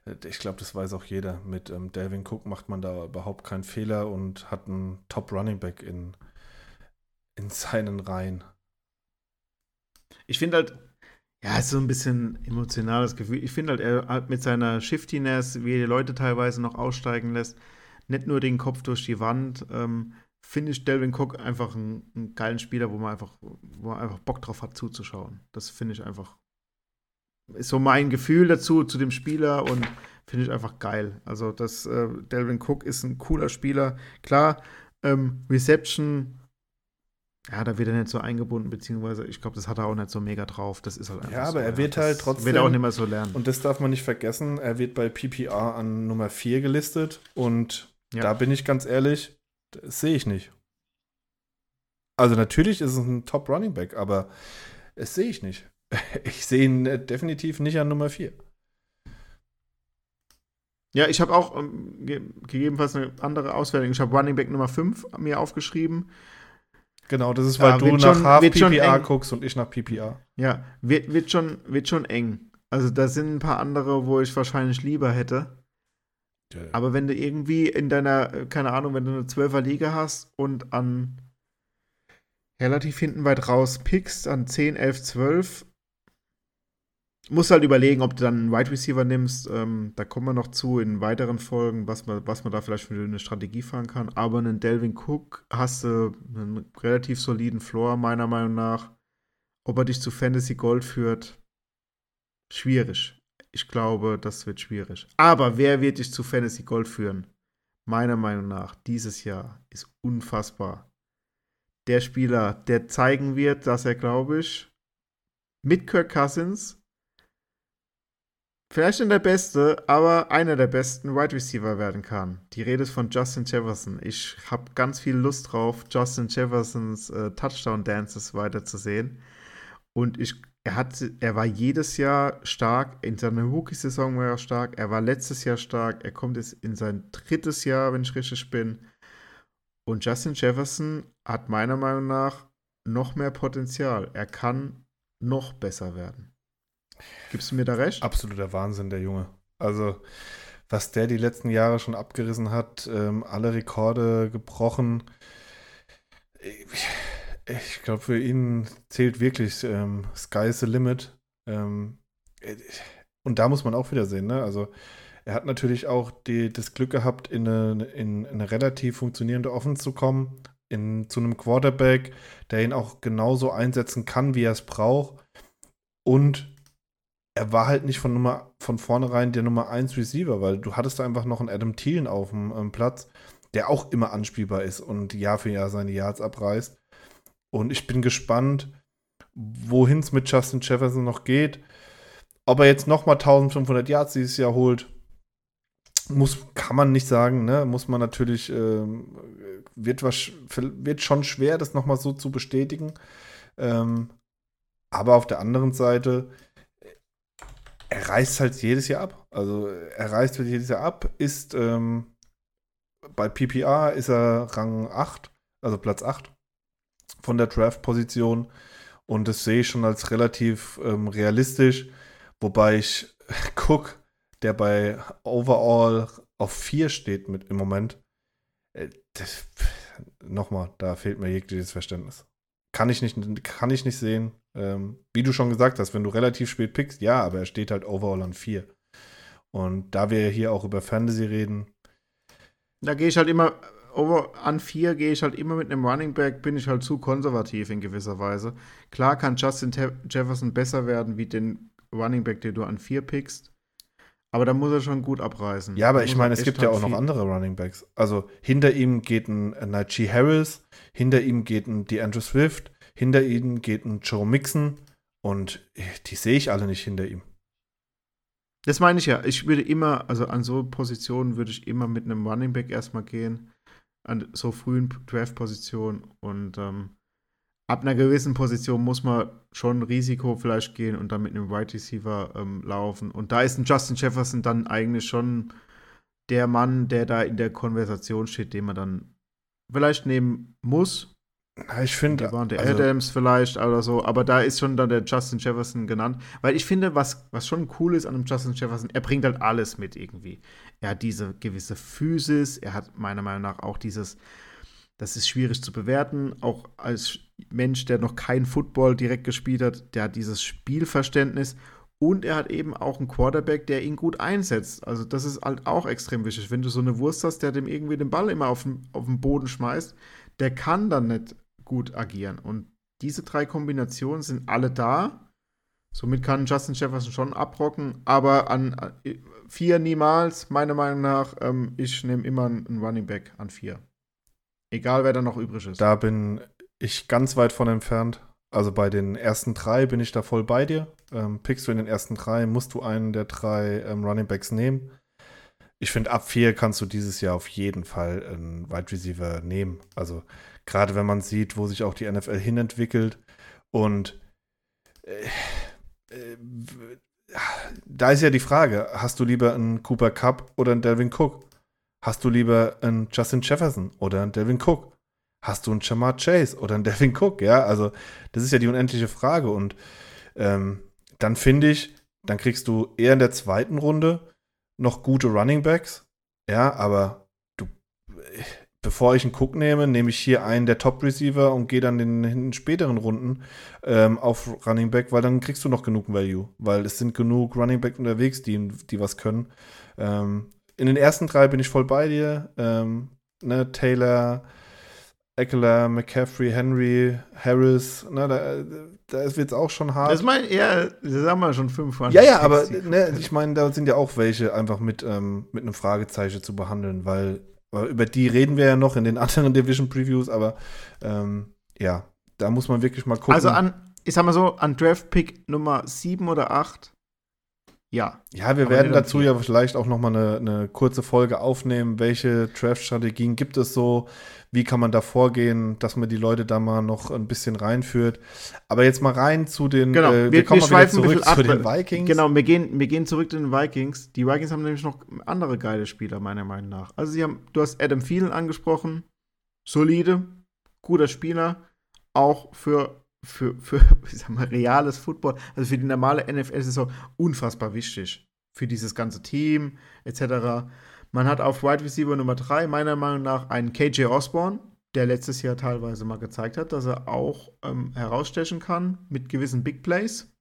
ich glaube, das weiß auch jeder. Mit ähm, Delvin Cook macht man da überhaupt keinen Fehler und hat einen Top Running Back in, in seinen Reihen. Ich finde halt, ja, ist so ein bisschen emotionales Gefühl. Ich finde halt, er hat mit seiner Shiftiness, wie er die Leute teilweise noch aussteigen lässt, nicht nur den Kopf durch die Wand, ähm, finde ich Delvin Cook einfach einen, einen, geilen Spieler, wo man einfach, wo man einfach Bock drauf hat zuzuschauen. Das finde ich einfach, ist so mein Gefühl dazu, zu dem Spieler und finde ich einfach geil. Also das, äh, Delvin Cook ist ein cooler Spieler. Klar, ähm, Reception, ja, da wird er nicht so eingebunden, beziehungsweise ich glaube, das hat er auch nicht so mega drauf. Das ist halt einfach Ja, aber so, er wird ja, halt trotzdem. Wird er auch nicht mehr so lernen. Und das darf man nicht vergessen, er wird bei PPR an Nummer 4 gelistet und ja. da bin ich ganz ehrlich, das sehe ich nicht. Also natürlich ist es ein Top Running Back, aber das sehe ich nicht. Ich sehe ihn äh, definitiv nicht an Nummer 4. Ja, ich habe auch ähm, ge gegebenenfalls eine andere Auswertung. Ich habe Running Back Nummer 5 mir aufgeschrieben. Genau, das ist, weil ja, du nach schon, Half PPA guckst und ich nach PPA. Ja, wird, wird, schon, wird schon eng. Also da sind ein paar andere, wo ich wahrscheinlich lieber hätte. Aber wenn du irgendwie in deiner, äh, keine Ahnung, wenn du eine 12er Liga hast und an relativ hinten weit raus pickst, an 10, 11, 12, musst halt überlegen, ob du dann einen Wide Receiver nimmst. Ähm, da kommen wir noch zu in weiteren Folgen, was man, was man da vielleicht für eine Strategie fahren kann. Aber einen Delvin Cook hast du einen relativ soliden Floor, meiner Meinung nach. Ob er dich zu Fantasy Gold führt, schwierig. Ich glaube, das wird schwierig. Aber wer wird dich zu Fantasy Gold führen? Meiner Meinung nach, dieses Jahr ist unfassbar. Der Spieler, der zeigen wird, dass er, glaube ich, mit Kirk Cousins vielleicht nicht der beste, aber einer der besten Wide Receiver werden kann. Die Rede ist von Justin Jefferson. Ich habe ganz viel Lust drauf, Justin Jeffersons äh, Touchdown Dances weiterzusehen. Und ich, er, hat, er war jedes Jahr stark. In seiner Rookie-Saison war er stark. Er war letztes Jahr stark. Er kommt jetzt in sein drittes Jahr, wenn ich richtig bin. Und Justin Jefferson hat meiner Meinung nach noch mehr Potenzial. Er kann noch besser werden. Gibst du mir da recht? Absoluter Wahnsinn, der Junge. Also, was der die letzten Jahre schon abgerissen hat, ähm, alle Rekorde gebrochen. Ich, glaube, für ihn zählt wirklich ähm, Sky's the Limit. Ähm, und da muss man auch wieder sehen, ne? Also, er hat natürlich auch die, das Glück gehabt, in eine, in eine relativ funktionierende Offense zu kommen, in, zu einem Quarterback, der ihn auch genauso einsetzen kann, wie er es braucht. Und er war halt nicht von Nummer von vornherein der Nummer 1 Receiver, weil du hattest einfach noch einen Adam Thielen auf dem ähm, Platz, der auch immer anspielbar ist und Jahr für Jahr seine Yards abreißt. Und ich bin gespannt, wohin es mit Justin Jefferson noch geht. Ob er jetzt nochmal 1500 Yards dieses Jahr holt, muss, kann man nicht sagen, ne? Muss man natürlich, ähm, wird, was, wird schon schwer, das nochmal so zu bestätigen. Ähm, aber auf der anderen Seite, er reißt halt jedes Jahr ab. Also er reißt halt jedes Jahr ab, ist ähm, bei PPR ist er Rang 8, also Platz 8 von der Draft-Position. Und das sehe ich schon als relativ ähm, realistisch. Wobei ich Cook, der bei Overall auf 4 steht mit im Moment, äh, nochmal, da fehlt mir jegliches Verständnis. Kann ich nicht, kann ich nicht sehen. Ähm, wie du schon gesagt hast, wenn du relativ spät pickst, ja, aber er steht halt overall an 4. Und da wir hier auch über Fantasy reden. Da gehe ich halt immer, over, an 4 gehe ich halt immer mit einem Running Back, bin ich halt zu konservativ in gewisser Weise. Klar kann Justin Jefferson besser werden wie den Running Back, den du an 4 pickst. Aber da muss er schon gut abreißen. Ja, aber ich meine, es gibt ja auch noch andere Running Backs. Also hinter ihm geht ein Najee Harris, hinter ihm geht ein DeAndre Swift, hinter ihm geht ein Joe Mixon und die sehe ich alle nicht hinter ihm. Das meine ich ja. Ich würde immer, also an so Positionen würde ich immer mit einem Running Back erstmal gehen. An so frühen Draft-Positionen. Und ähm, ab einer gewissen Position muss man schon Risiko vielleicht gehen und dann mit einem Wide Receiver ähm, laufen. Und da ist ein Justin Jefferson dann eigentlich schon der Mann, der da in der Konversation steht, den man dann vielleicht nehmen muss, ich finde. Der also, Adams vielleicht oder so, aber da ist schon dann der Justin Jefferson genannt. Weil ich finde, was, was schon cool ist an dem Justin Jefferson, er bringt halt alles mit irgendwie. Er hat diese gewisse Physis, er hat meiner Meinung nach auch dieses, das ist schwierig zu bewerten, auch als Mensch, der noch kein Football direkt gespielt hat, der hat dieses Spielverständnis und er hat eben auch einen Quarterback, der ihn gut einsetzt. Also das ist halt auch extrem wichtig. Wenn du so eine Wurst hast, der dem irgendwie den Ball immer auf den, auf den Boden schmeißt, der kann dann nicht gut agieren. Und diese drei Kombinationen sind alle da. Somit kann Justin Jefferson schon abrocken, aber an äh, vier niemals, meiner Meinung nach. Ähm, ich nehme immer einen Running Back an vier. Egal, wer da noch übrig ist. Da bin ich ganz weit von entfernt. Also bei den ersten drei bin ich da voll bei dir. Ähm, pickst du in den ersten drei, musst du einen der drei ähm, Running Backs nehmen. Ich finde, ab vier kannst du dieses Jahr auf jeden Fall einen Wide Receiver nehmen. Also Gerade wenn man sieht, wo sich auch die NFL hinentwickelt. Und äh, äh, da ist ja die Frage, hast du lieber einen Cooper Cup oder einen Delvin Cook? Hast du lieber einen Justin Jefferson oder einen Delvin Cook? Hast du einen Jamar Chase oder einen Delvin Cook? Ja, also das ist ja die unendliche Frage. Und ähm, dann finde ich, dann kriegst du eher in der zweiten Runde noch gute Running Backs. Ja, aber du, bevor ich einen Cook nehme, nehme ich hier einen der Top-Receiver und gehe dann in den späteren Runden ähm, auf Running Back, weil dann kriegst du noch genug Value, weil es sind genug Running Back unterwegs, die, die was können. Ähm, in den ersten drei bin ich voll bei dir. Ähm, ne, Taylor, Eckler, McCaffrey, Henry, Harris, ne, da, da wird es auch schon hart. Das meine ja, das haben wir schon fünf Ja, ja, aber ne, ich meine, da sind ja auch welche einfach mit, ähm, mit einem Fragezeichen zu behandeln, weil über die reden wir ja noch in den anderen Division Previews, aber ähm, ja, da muss man wirklich mal gucken. Also an, ich sag mal so, an Draft Pick Nummer 7 oder 8 ja. Ja, wir werden dazu ja vielleicht auch noch mal eine, eine kurze Folge aufnehmen. Welche Draft-Strategien gibt es so? Wie kann man da vorgehen, dass man die Leute da mal noch ein bisschen reinführt? Aber jetzt mal rein zu den. Genau, äh, wir, wir, kommen wir mal zurück zu den Vikings. Genau, wir gehen, wir gehen zurück zu den Vikings. Die Vikings haben nämlich noch andere geile Spieler, meiner Meinung nach. Also, sie haben, du hast Adam Thielen angesprochen. Solide, guter Spieler. Auch für für, für ich sag mal, reales Football, also für die normale NFL-Saison unfassbar wichtig. Für dieses ganze Team etc. Man hat auf Wide Receiver Nummer 3 meiner Meinung nach einen KJ Osborne, der letztes Jahr teilweise mal gezeigt hat, dass er auch ähm, herausstechen kann mit gewissen Big Plays.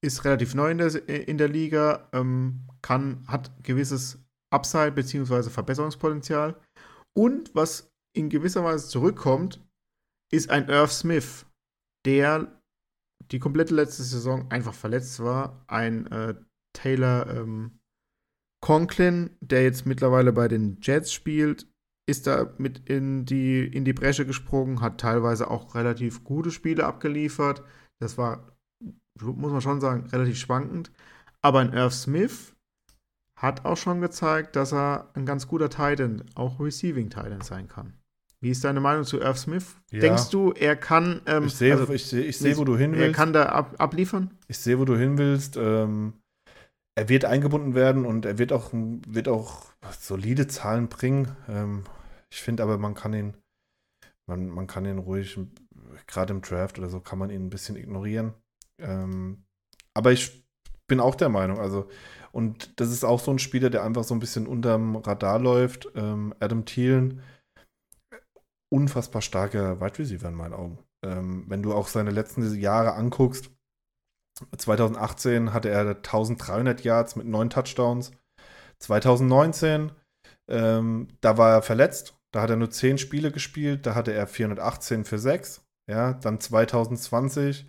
Ist relativ neu in der, in der Liga, ähm, kann, hat gewisses Upside bzw. Verbesserungspotenzial. Und was in gewisser Weise zurückkommt, ist ein Irv Smith, der die komplette letzte Saison einfach verletzt war. Ein äh, Taylor ähm, Conklin, der jetzt mittlerweile bei den Jets spielt, ist da mit in die, in die Bresche gesprungen, hat teilweise auch relativ gute Spiele abgeliefert. Das war, muss man schon sagen, relativ schwankend. Aber ein Irv Smith hat auch schon gezeigt, dass er ein ganz guter Titan, auch Receiving Titan sein kann. Wie ist deine Meinung zu Irv Smith? Ja. Denkst du, er kann. Ähm, ich sehe, also, ich seh, ich seh, wo du hin willst. Er kann da ab, abliefern? Ich sehe, wo du hin willst. Ähm, er wird eingebunden werden und er wird auch, wird auch solide Zahlen bringen. Ähm, ich finde aber, man kann ihn, man, man kann ihn ruhig, gerade im Draft oder so, kann man ihn ein bisschen ignorieren. Ähm, aber ich bin auch der Meinung, also, und das ist auch so ein Spieler, der einfach so ein bisschen unterm Radar läuft. Ähm, Adam Thielen unfassbar starker Wide Receiver in meinen Augen. Ähm, wenn du auch seine letzten Jahre anguckst, 2018 hatte er 1300 Yards mit neun Touchdowns. 2019, ähm, da war er verletzt. Da hat er nur 10 Spiele gespielt. Da hatte er 418 für 6. Ja, dann 2020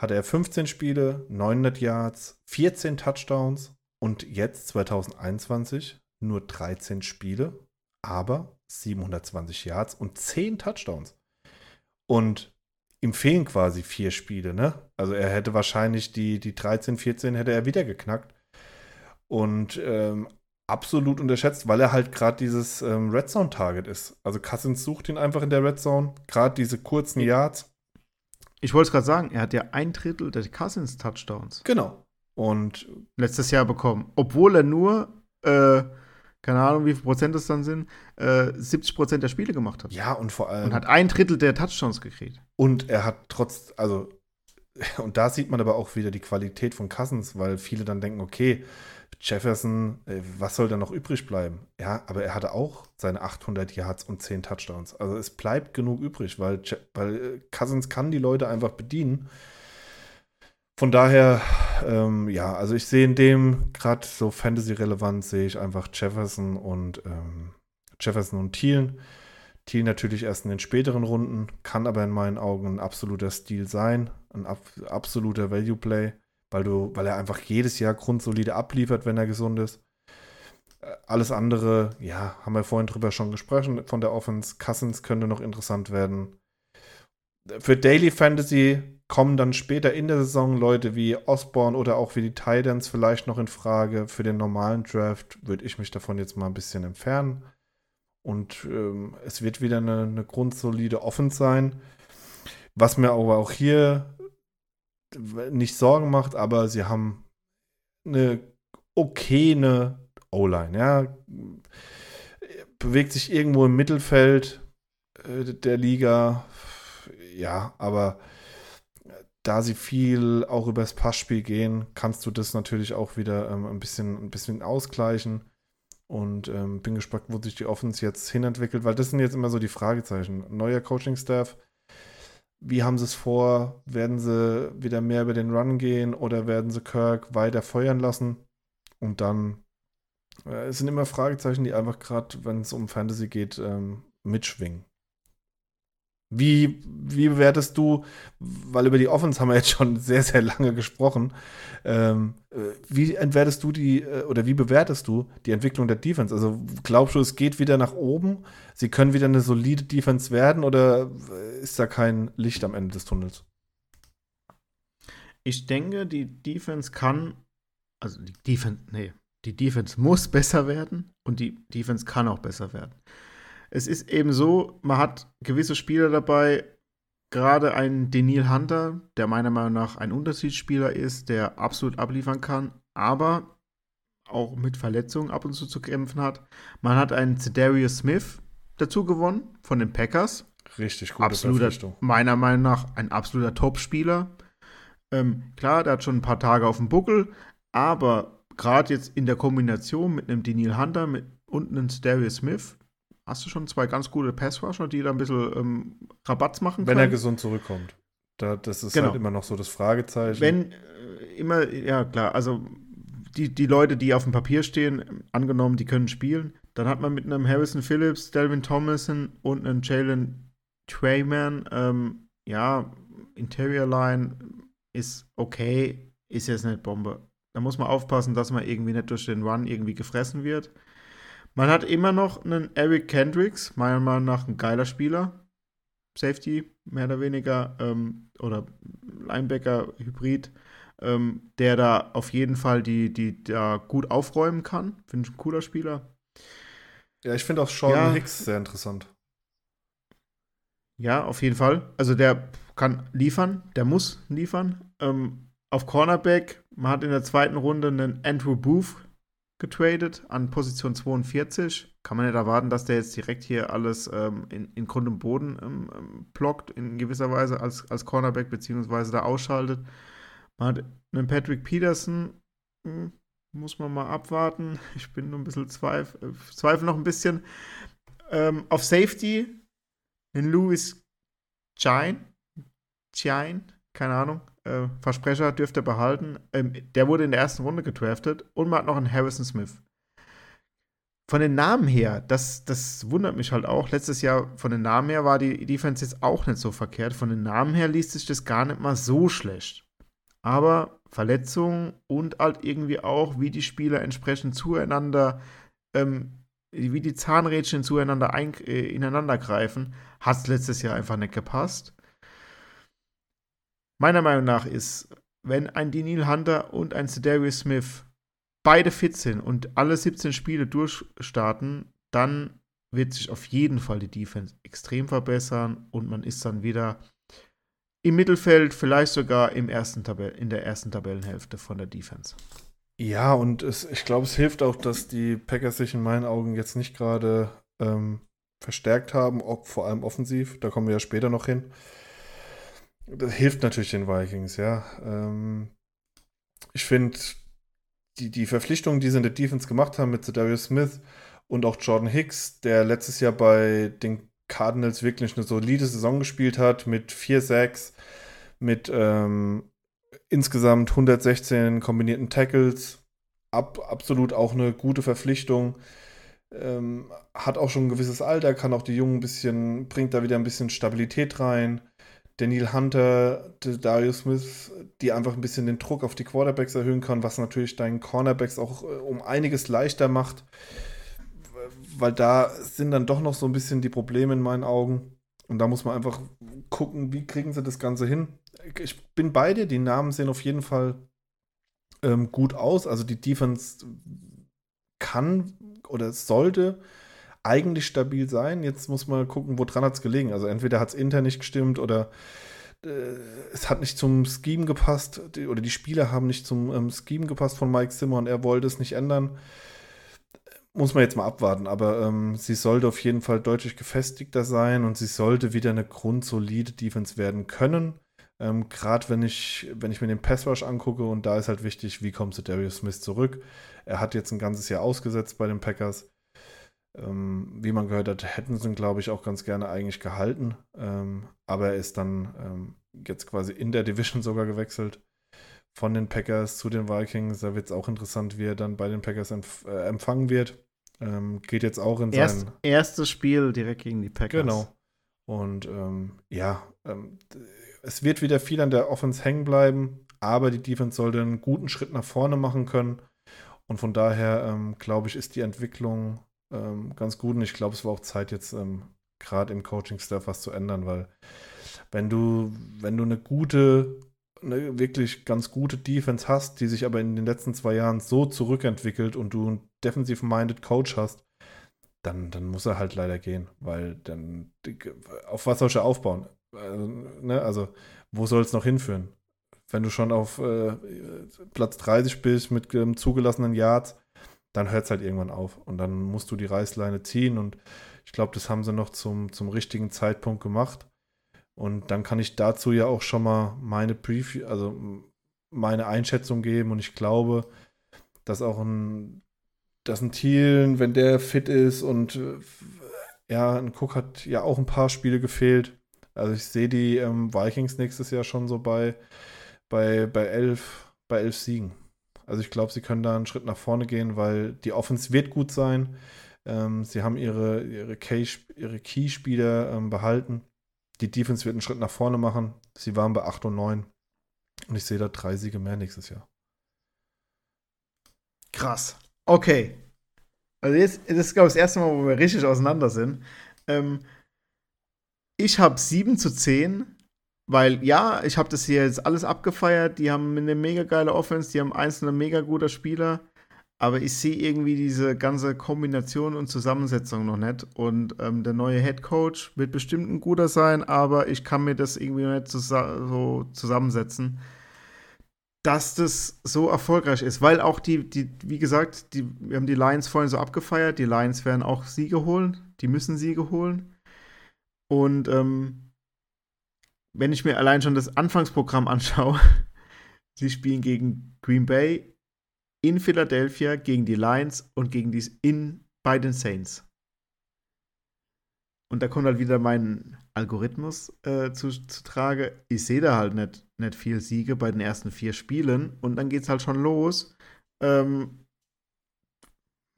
hatte er 15 Spiele, 900 Yards, 14 Touchdowns. Und jetzt 2021 nur 13 Spiele, aber 720 Yards und 10 Touchdowns. Und ihm fehlen quasi vier Spiele, ne? Also er hätte wahrscheinlich die, die 13, 14 hätte er wieder geknackt. Und ähm, absolut unterschätzt, weil er halt gerade dieses ähm, Red Zone Target ist. Also Cousins sucht ihn einfach in der Red Zone, gerade diese kurzen Yards. Ich wollte es gerade sagen, er hat ja ein Drittel der Cousins Touchdowns. Genau. Und letztes Jahr bekommen, obwohl er nur äh, keine Ahnung, wie viel Prozent das dann sind, äh, 70 Prozent der Spiele gemacht hat. Ja, und vor allem. Und hat ein Drittel der Touchdowns gekriegt. Und er hat trotz, also, und da sieht man aber auch wieder die Qualität von Cousins, weil viele dann denken, okay, Jefferson, äh, was soll da noch übrig bleiben? Ja, aber er hatte auch seine 800 Yards und 10 Touchdowns. Also es bleibt genug übrig, weil, weil äh, Cousins kann die Leute einfach bedienen. Von daher, ähm, ja, also ich sehe in dem gerade so Fantasy-relevant sehe ich einfach Jefferson und ähm, Jefferson und Thielen. Thiel natürlich erst in den späteren Runden, kann aber in meinen Augen ein absoluter Stil sein, ein ab, absoluter Value-Play, weil weil er einfach jedes Jahr grundsolide abliefert, wenn er gesund ist. Äh, alles andere, ja, haben wir vorhin drüber schon gesprochen von der Offense. Cousins könnte noch interessant werden. Für Daily Fantasy kommen dann später in der Saison Leute wie Osborne oder auch wie die Titans vielleicht noch in Frage. Für den normalen Draft würde ich mich davon jetzt mal ein bisschen entfernen. Und ähm, es wird wieder eine, eine grundsolide Offense sein. Was mir aber auch hier nicht Sorgen macht, aber sie haben eine okay eine O-Line, ja. Bewegt sich irgendwo im Mittelfeld äh, der Liga, ja, aber da sie viel auch übers Passspiel gehen, kannst du das natürlich auch wieder ähm, ein, bisschen, ein bisschen ausgleichen. Und ähm, bin gespannt, wo sich die Offense jetzt hinentwickelt, weil das sind jetzt immer so die Fragezeichen. Neuer Coaching-Staff, wie haben sie es vor? Werden sie wieder mehr über den Run gehen oder werden sie Kirk weiter feuern lassen? Und dann äh, es sind immer Fragezeichen, die einfach gerade, wenn es um Fantasy geht, ähm, mitschwingen. Wie, wie bewertest du, weil über die Offense haben wir jetzt schon sehr, sehr lange gesprochen, ähm, äh, wie entwertest du die äh, oder wie bewertest du die Entwicklung der Defense? Also glaubst du, es geht wieder nach oben? Sie können wieder eine solide Defense werden oder ist da kein Licht am Ende des Tunnels? Ich denke, die Defense kann, also die Defense, nee, die Defense muss besser werden und die Defense kann auch besser werden. Es ist eben so, man hat gewisse Spieler dabei, gerade ein Denil Hunter, der meiner Meinung nach ein Unterschiedsspieler ist, der absolut abliefern kann, aber auch mit Verletzungen ab und zu zu kämpfen hat. Man hat einen Cedarius Smith dazu gewonnen von den Packers. Richtig gute absoluter, Meiner Meinung nach ein absoluter Top-Spieler. Ähm, klar, der hat schon ein paar Tage auf dem Buckel, aber gerade jetzt in der Kombination mit einem Denil Hunter mit, und einem Darius Smith hast du schon zwei ganz gute Passrusher, die da ein bisschen ähm, Rabatz machen können. Wenn er gesund zurückkommt. Da, das ist genau. halt immer noch so das Fragezeichen. Wenn äh, immer, ja klar, also die, die Leute, die auf dem Papier stehen, angenommen, die können spielen, dann hat man mit einem Harrison Phillips, Delvin Thomason und einem Jalen Trayman, ähm, ja, Interior Line ist okay, ist jetzt nicht Bombe. Da muss man aufpassen, dass man irgendwie nicht durch den Run irgendwie gefressen wird. Man hat immer noch einen Eric Kendricks, meiner Meinung nach ein geiler Spieler. Safety, mehr oder weniger, ähm, oder Linebacker-Hybrid, ähm, der da auf jeden Fall die, die da gut aufräumen kann. Finde ich ein cooler Spieler. Ja, ich finde auch Sean ja, Hicks sehr interessant. Ja, auf jeden Fall. Also der kann liefern, der muss liefern. Ähm, auf Cornerback, man hat in der zweiten Runde einen Andrew Booth getradet an Position 42. Kann man nicht erwarten, dass der jetzt direkt hier alles ähm, in, in Grund und Boden ähm, ähm, blockt, in gewisser Weise als, als Cornerback, beziehungsweise da ausschaltet. Man hat einen Patrick Peterson, hm, muss man mal abwarten. Ich bin nur ein bisschen zweifel, zweifel noch ein bisschen. Ähm, auf Safety, den Louis Chine, Chine, keine Ahnung, äh, Versprecher dürfte er behalten. Ähm, der wurde in der ersten Runde gedraftet und man hat noch einen Harrison Smith. Von den Namen her, das, das wundert mich halt auch. Letztes Jahr von den Namen her war die Defense jetzt auch nicht so verkehrt. Von den Namen her liest sich das gar nicht mal so schlecht. Aber Verletzungen und halt irgendwie auch, wie die Spieler entsprechend zueinander, ähm, wie die Zahnrädchen zueinander ein, äh, ineinander greifen, hat es letztes Jahr einfach nicht gepasst. Meiner Meinung nach ist, wenn ein Daniel Hunter und ein Cedarius Smith beide fit sind und alle 17 Spiele durchstarten, dann wird sich auf jeden Fall die Defense extrem verbessern und man ist dann wieder im Mittelfeld, vielleicht sogar im ersten in der ersten Tabellenhälfte von der Defense. Ja, und es, ich glaube, es hilft auch, dass die Packers sich in meinen Augen jetzt nicht gerade ähm, verstärkt haben, ob, vor allem offensiv. Da kommen wir ja später noch hin. Das hilft natürlich den Vikings, ja. Ähm, ich finde, die, die Verpflichtungen, die sie in der Defense gemacht haben mit Darius Smith und auch Jordan Hicks, der letztes Jahr bei den Cardinals wirklich eine solide Saison gespielt hat, mit vier Sacks, mit ähm, insgesamt 116 kombinierten Tackles. Ab, absolut auch eine gute Verpflichtung. Ähm, hat auch schon ein gewisses Alter, kann auch die Jungen ein bisschen, bringt da wieder ein bisschen Stabilität rein. Daniel Hunter, Darius Smith, die einfach ein bisschen den Druck auf die Quarterbacks erhöhen kann, was natürlich deinen Cornerbacks auch äh, um einiges leichter macht, weil da sind dann doch noch so ein bisschen die Probleme in meinen Augen. Und da muss man einfach gucken, wie kriegen sie das Ganze hin. Ich bin bei dir, die Namen sehen auf jeden Fall ähm, gut aus. Also die Defense kann oder sollte eigentlich stabil sein. Jetzt muss man gucken, woran hat es gelegen. Also entweder hat es intern nicht gestimmt oder äh, es hat nicht zum Scheme gepasst die, oder die Spieler haben nicht zum ähm, Scheme gepasst von Mike Zimmer und er wollte es nicht ändern. Muss man jetzt mal abwarten, aber ähm, sie sollte auf jeden Fall deutlich gefestigter sein und sie sollte wieder eine grundsolide Defense werden können. Ähm, Gerade wenn ich, wenn ich mir den Pass Rush angucke und da ist halt wichtig, wie kommt Darius Smith zurück. Er hat jetzt ein ganzes Jahr ausgesetzt bei den Packers. Ähm, wie man gehört hat, hätten sie ihn, glaube ich, auch ganz gerne eigentlich gehalten. Ähm, aber er ist dann ähm, jetzt quasi in der Division sogar gewechselt. Von den Packers zu den Vikings. Da wird es auch interessant, wie er dann bei den Packers empf äh, empfangen wird. Ähm, geht jetzt auch in Erst, sein. Erstes Spiel direkt gegen die Packers. Genau. Und ähm, ja, ähm, es wird wieder viel an der Offense hängen bleiben, aber die Defense sollte einen guten Schritt nach vorne machen können. Und von daher, ähm, glaube ich, ist die Entwicklung ähm, ganz gut. Und ich glaube, es war auch Zeit, jetzt ähm, gerade im Coaching-Staff was zu ändern, weil wenn du, wenn du eine gute, eine wirklich ganz gute Defense hast, die sich aber in den letzten zwei Jahren so zurückentwickelt und du einen defensive-minded Coach hast, dann, dann muss er halt leider gehen, weil dann auf was soll er aufbauen? Also, ne? also wo soll es noch hinführen? Wenn du schon auf äh, Platz 30 bist mit ähm, zugelassenen Yards, dann hört es halt irgendwann auf und dann musst du die Reißleine ziehen und ich glaube, das haben sie noch zum, zum richtigen Zeitpunkt gemacht. Und dann kann ich dazu ja auch schon mal meine Preview, also meine Einschätzung geben. Und ich glaube, dass auch ein, dass ein Thielen, wenn der fit ist und äh, ja, ein Cook hat ja auch ein paar Spiele gefehlt. Also ich sehe die ähm, Vikings nächstes Jahr schon so bei, bei, bei, elf, bei elf Siegen. Also ich glaube, sie können da einen Schritt nach vorne gehen, weil die Offense wird gut sein. Ähm, sie haben ihre, ihre, ihre Key-Spieler ähm, behalten. Die Defense wird einen Schritt nach vorne machen. Sie waren bei 8 und 9. Und ich sehe da drei Siege mehr nächstes Jahr. Krass. Okay. Also jetzt, das ist, glaube ich, das erste Mal, wo wir richtig auseinander sind. Ähm, ich habe 7 zu 10, weil ja, ich habe das hier jetzt alles abgefeiert. Die haben eine mega geile Offense, die haben einzelne mega guter Spieler aber ich sehe irgendwie diese ganze Kombination und Zusammensetzung noch nicht. Und ähm, der neue Head Coach wird bestimmt ein guter sein, aber ich kann mir das irgendwie nicht so zusammensetzen, dass das so erfolgreich ist. Weil auch die, die wie gesagt, die, wir haben die Lions vorhin so abgefeiert. Die Lions werden auch Siege holen. Die müssen Siege holen. Und ähm, wenn ich mir allein schon das Anfangsprogramm anschaue, sie spielen gegen Green Bay, in Philadelphia gegen die Lions und gegen die in bei den Saints. Und da kommt halt wieder mein Algorithmus äh, zu, zu Trage. Ich sehe da halt nicht, nicht viel Siege bei den ersten vier Spielen und dann geht es halt schon los. Ähm,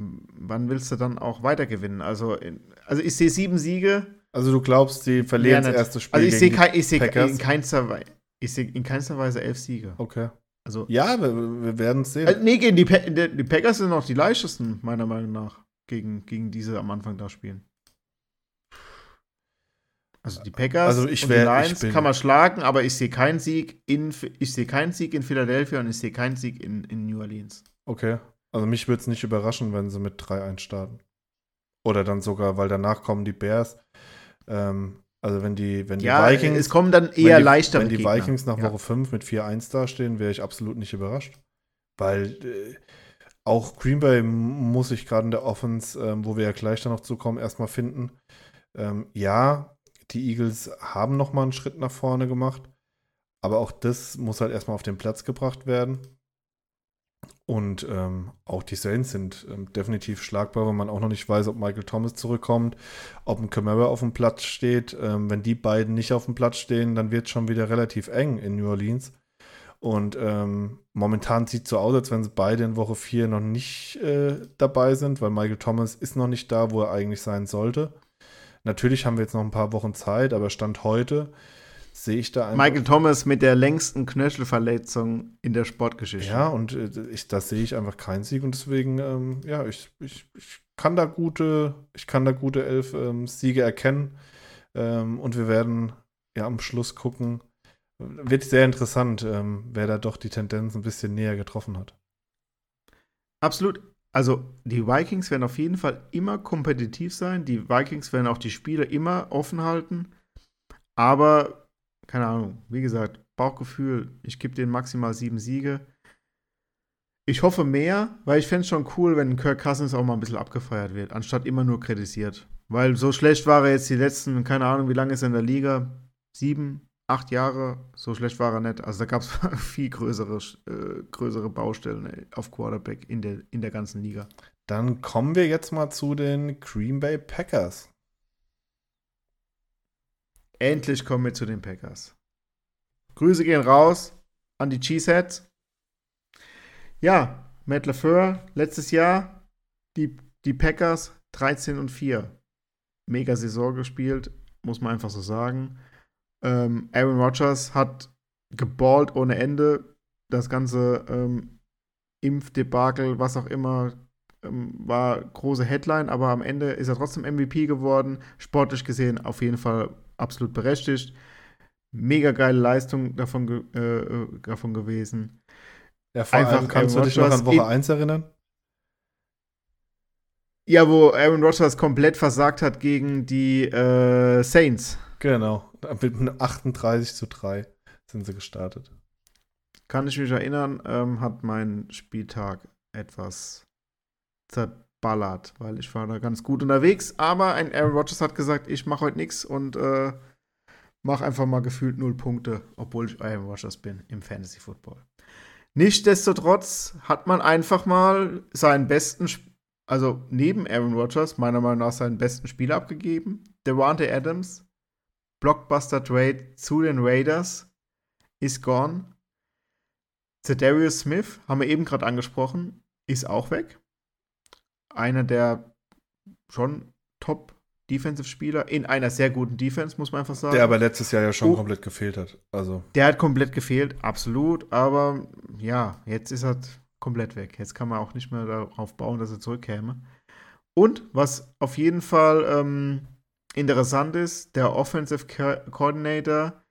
wann willst du dann auch weiter gewinnen? Also, also ich sehe sieben Siege. Also du glaubst, sie verlieren das erste Spiel. Also ich sehe kein, seh in, keinster, seh in keinster Weise elf Siege. Okay. Also, ja, wir, wir werden es sehen. Also, nee, gegen die, die, die Packers sind noch die leichtesten, meiner Meinung nach, gegen, gegen diese am Anfang da spielen. Also die Packers also ich wär, und die Lions kann man schlagen, aber ich sehe keinen Sieg in ich sehe keinen Sieg in Philadelphia und ich sehe keinen Sieg in, in New Orleans. Okay. Also mich würde es nicht überraschen, wenn sie mit 3-1 starten. Oder dann sogar, weil danach kommen die Bears. Ähm, also wenn die, wenn die ja, Vikings. Es kommen dann eher die, leichter Wenn die Gegner. Vikings nach Woche ja. 5 mit 4-1 dastehen, wäre ich absolut nicht überrascht. Weil äh, auch Green Bay muss ich gerade in der Offense, ähm, wo wir ja gleich dann noch zukommen, erstmal finden. Ähm, ja, die Eagles haben nochmal einen Schritt nach vorne gemacht. Aber auch das muss halt erstmal auf den Platz gebracht werden. Und ähm, auch die Saints sind ähm, definitiv schlagbar, wenn man auch noch nicht weiß, ob Michael Thomas zurückkommt, ob ein Camara auf dem Platz steht. Ähm, wenn die beiden nicht auf dem Platz stehen, dann wird es schon wieder relativ eng in New Orleans. Und ähm, momentan sieht es so aus, als wenn sie beide in Woche 4 noch nicht äh, dabei sind, weil Michael Thomas ist noch nicht da, wo er eigentlich sein sollte. Natürlich haben wir jetzt noch ein paar Wochen Zeit, aber Stand heute sehe ich da einfach. Michael Thomas mit der längsten Knöchelverletzung in der Sportgeschichte. Ja, und äh, ich, da sehe ich einfach keinen Sieg und deswegen, ähm, ja, ich, ich, ich kann da gute, ich kann da gute elf ähm, Siege erkennen. Ähm, und wir werden ja am Schluss gucken. Wird sehr interessant, ähm, wer da doch die Tendenz ein bisschen näher getroffen hat. Absolut. Also die Vikings werden auf jeden Fall immer kompetitiv sein. Die Vikings werden auch die Spiele immer offen halten. Aber keine Ahnung, wie gesagt, Bauchgefühl, ich gebe denen maximal sieben Siege. Ich hoffe mehr, weil ich fände es schon cool, wenn Kirk Cousins auch mal ein bisschen abgefeiert wird, anstatt immer nur kritisiert. Weil so schlecht war er jetzt die letzten, keine Ahnung, wie lange ist er in der Liga? Sieben, acht Jahre, so schlecht war er nicht. Also da gab es viel größere, äh, größere Baustellen auf Quarterback in der, in der ganzen Liga. Dann kommen wir jetzt mal zu den Green Bay Packers. Endlich kommen wir zu den Packers. Grüße gehen raus an die Cheeseheads. Ja, Matt LaFleur, letztes Jahr die, die Packers 13 und 4. Mega Saison gespielt. muss man einfach so sagen. Ähm, Aaron Rodgers hat geballt ohne Ende. Das ganze ähm, Impfdebakel, was auch immer, ähm, war große Headline, aber am Ende ist er trotzdem MVP geworden. Sportlich gesehen auf jeden Fall absolut berechtigt. Mega geile Leistung davon, ge äh, äh davon gewesen. Ja, vor Einfach allem kannst du dich noch an Woche 1 erinnern? Ja, wo Aaron Rodgers komplett versagt hat gegen die äh, Saints. Genau, mit einem 38 zu 3 sind sie gestartet. Kann ich mich erinnern, ähm, hat mein Spieltag etwas zerballert, weil ich war da ganz gut unterwegs. Aber ein Aaron Rodgers hat gesagt, ich mache heute nichts und äh, mache einfach mal gefühlt null Punkte, obwohl ich Aaron Rodgers bin im Fantasy Football. Nichtsdestotrotz hat man einfach mal seinen besten, also neben Aaron Rodgers, meiner Meinung nach seinen besten Spieler abgegeben. Devante Adams, Blockbuster Trade zu den Raiders, ist gone. Zedarius Smith, haben wir eben gerade angesprochen, ist auch weg einer der schon Top Defensive-Spieler in einer sehr guten Defense, muss man einfach sagen. Der aber letztes Jahr ja schon oh, komplett gefehlt hat. Also. Der hat komplett gefehlt, absolut. Aber ja, jetzt ist er komplett weg. Jetzt kann man auch nicht mehr darauf bauen, dass er zurückkäme. Und was auf jeden Fall ähm, interessant ist, der Offensive Coordinator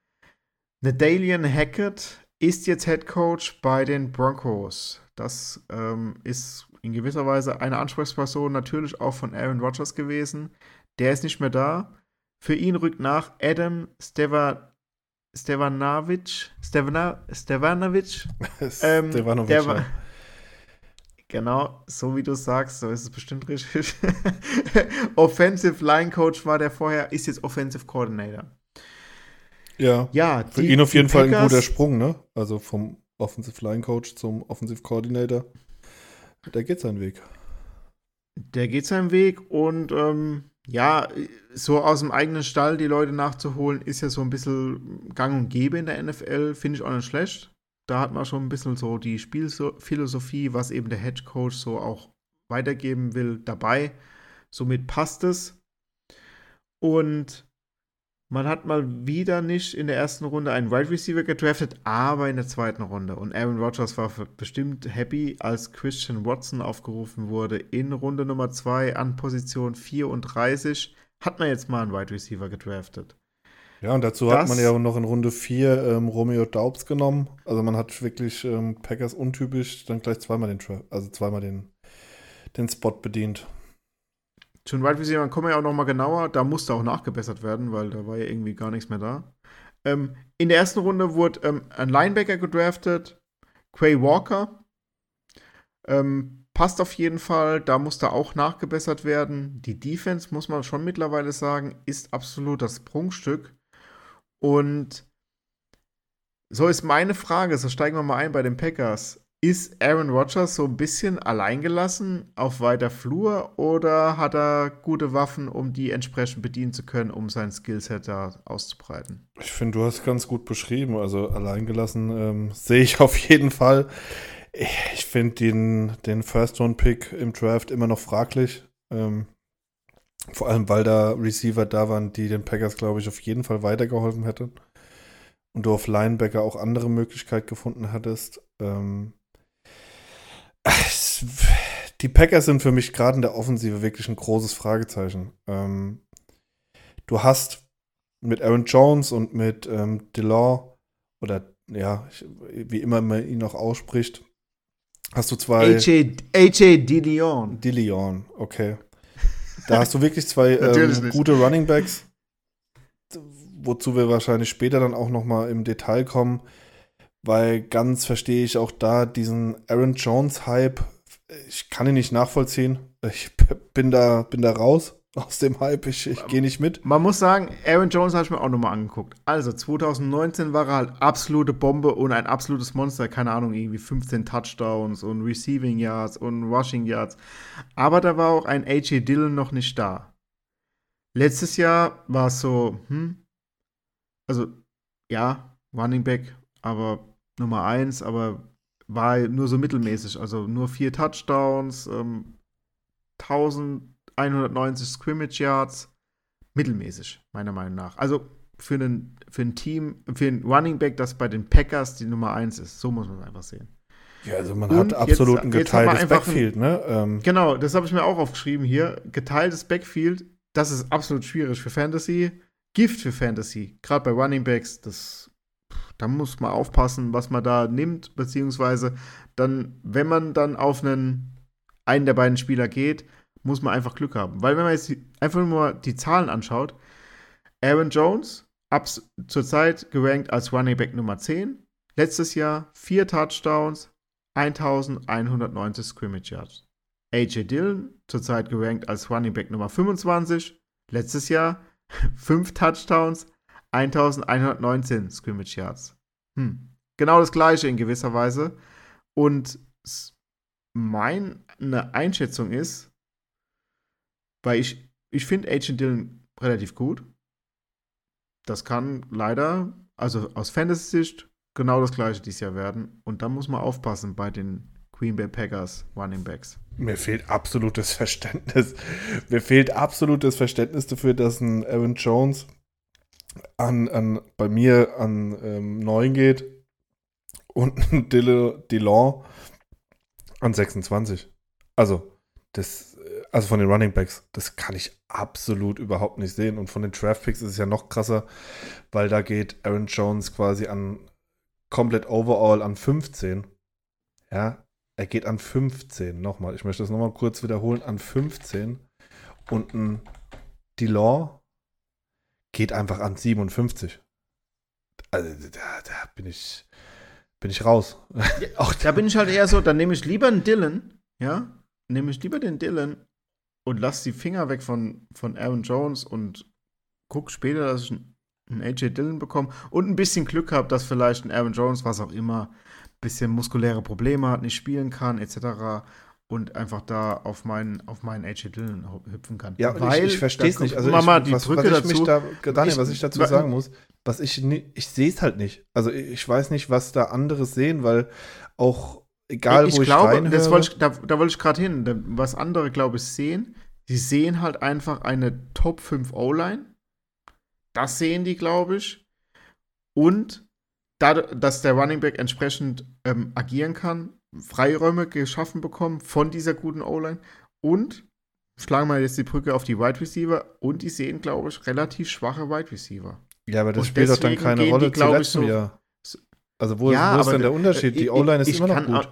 Nadalian Hackett ist jetzt Head Coach bei den Broncos. Das ähm, ist in gewisser Weise eine Ansprechperson natürlich auch von Aaron Rodgers gewesen. Der ist nicht mehr da. Für ihn rückt nach Adam Steva, Stevanovic. Stevana, Stevanovic. ähm, Stevanovic. Der war, Genau, so wie du sagst, so ist es bestimmt richtig. Offensive Line Coach war der vorher, ist jetzt Offensive Coordinator. Ja. Ja, für die, ihn auf jeden Fall Packers, ein guter Sprung, ne? Also vom Offensive Line Coach zum Offensive Coordinator. Der geht seinen Weg. Der geht seinen Weg und ähm, ja, so aus dem eigenen Stall die Leute nachzuholen, ist ja so ein bisschen gang und gäbe in der NFL, finde ich auch nicht schlecht. Da hat man schon ein bisschen so die Spielphilosophie, was eben der Head Coach so auch weitergeben will, dabei. Somit passt es. Und man hat mal wieder nicht in der ersten Runde einen Wide Receiver gedraftet, aber in der zweiten Runde. Und Aaron Rodgers war bestimmt happy, als Christian Watson aufgerufen wurde in Runde Nummer 2 an Position 34. Hat man jetzt mal einen Wide Receiver gedraftet. Ja, und dazu das, hat man ja noch in Runde 4 ähm, Romeo Daubs genommen. Also man hat wirklich ähm, Packers untypisch dann gleich zweimal den, also zweimal den, den Spot bedient. Zu den Wide Receiver kommen wir ja auch noch mal genauer. Da musste auch nachgebessert werden, weil da war ja irgendwie gar nichts mehr da. Ähm, in der ersten Runde wurde ähm, ein Linebacker gedraftet, Quay Walker. Ähm, passt auf jeden Fall. Da musste auch nachgebessert werden. Die Defense, muss man schon mittlerweile sagen, ist absolut das Prunkstück. Und so ist meine Frage, so steigen wir mal ein bei den Packers. Ist Aaron Rodgers so ein bisschen alleingelassen auf weiter Flur oder hat er gute Waffen, um die entsprechend bedienen zu können, um sein Skillset da auszubreiten? Ich finde, du hast ganz gut beschrieben. Also alleingelassen ähm, sehe ich auf jeden Fall. Ich finde den, den First-Round-Pick im Draft immer noch fraglich. Ähm, vor allem, weil da Receiver da waren, die den Packers, glaube ich, auf jeden Fall weitergeholfen hätten. Und du auf Linebacker auch andere Möglichkeiten gefunden hattest. Ähm, die Packers sind für mich gerade in der Offensive wirklich ein großes Fragezeichen. Ähm, du hast mit Aaron Jones und mit ähm, Delore oder ja, wie immer man ihn auch ausspricht, hast du zwei. AJ, AJ DeLeon. DeLeon, okay. Da hast du wirklich zwei ähm, gute Running Backs, wozu wir wahrscheinlich später dann auch noch mal im Detail kommen, weil ganz verstehe ich auch da diesen Aaron Jones Hype ich kann ihn nicht nachvollziehen. Ich bin da, bin da raus aus dem Hype. Ich, ich gehe nicht mit. Man muss sagen, Aaron Jones habe ich mir auch nochmal angeguckt. Also 2019 war er halt absolute Bombe und ein absolutes Monster. Keine Ahnung, irgendwie 15 Touchdowns und Receiving Yards und Rushing Yards. Aber da war auch ein AJ Dillon noch nicht da. Letztes Jahr war es so, hm, also ja, Running Back, aber Nummer 1, aber war nur so mittelmäßig. Also nur vier Touchdowns, ähm, 1190 Scrimmage Yards, mittelmäßig, meiner Meinung nach. Also für, einen, für ein Team, für ein Running Back, das bei den Packers die Nummer 1 ist. So muss man es einfach sehen. Ja, also man und hat absolut ein geteiltes Backfield, ein, ne? Ähm. Genau, das habe ich mir auch aufgeschrieben hier. Geteiltes Backfield, das ist absolut schwierig für Fantasy. Gift für Fantasy, gerade bei Running Backs, das, da muss man aufpassen, was man da nimmt, beziehungsweise dann, wenn man dann auf einen, einen der beiden Spieler geht, muss man einfach Glück haben. Weil wenn man jetzt einfach nur die Zahlen anschaut, Aaron Jones, zurzeit gerankt als Running Back Nummer 10, letztes Jahr vier Touchdowns, 1190 Scrimmage Yards. AJ Dillon, zurzeit gerankt als Running Back Nummer 25, letztes Jahr 5 Touchdowns, 1119 Scrimmage Yards. Hm. Genau das gleiche in gewisser Weise. Und meine Einschätzung ist, weil ich, ich finde AJ Dillon relativ gut. Das kann leider, also aus Fantasy-Sicht, genau das gleiche dieses Jahr werden. Und da muss man aufpassen bei den Green Bay Packers Running Backs. Mir fehlt absolutes Verständnis. Mir fehlt absolutes Verständnis dafür, dass ein Aaron Jones an, an, bei mir an ähm, 9 geht und ein Dillon an 26. Also, das, also von den Running Backs, das kann ich absolut überhaupt nicht sehen. Und von den Draft Picks ist es ja noch krasser, weil da geht Aaron Jones quasi an komplett overall an 15. Ja, er geht an 15. Nochmal, ich möchte das nochmal kurz wiederholen. An 15. Und ein Delon geht einfach an 57. Also da, da bin ich bin ich raus. Ja, auch da bin ich halt eher so, dann nehme ich lieber einen Dylan, ja, nehme ich lieber den Dylan und lass die Finger weg von, von Aaron Jones und guck später, dass ich einen, AJ Dillon bekomme und ein bisschen Glück habe, dass vielleicht ein Aaron Jones, was auch immer, ein bisschen muskuläre Probleme hat, nicht spielen kann, etc und einfach da auf meinen, auf meinen AJ Dillon hüpfen kann. Ja, Weil, ich, ich verstehe es nicht. Also ich, mal die was, Brücke was ich dazu. Da, Daniel, was ich dazu sagen muss, was ich ich sehe es halt nicht. Also ich weiß nicht, was da andere sehen, weil auch egal ich, wo ich glaube, reinhöre, das wollte ich, da, da wollte ich gerade hin. Was andere, glaube ich, sehen, die sehen halt einfach eine Top 5 O-Line. Das sehen die, glaube ich. Und da, dass der Running Back entsprechend ähm, agieren kann, Freiräume geschaffen bekommen von dieser guten O-Line und schlagen wir jetzt die Brücke auf die Wide Receiver und die sehen, glaube ich, relativ schwache Wide Receiver. Ja, aber das und spielt doch dann keine Rolle die, zu letztem so, Jahr. Also wo, ja, ist, wo ist denn der Unterschied? Die O-Line ist immer noch gut.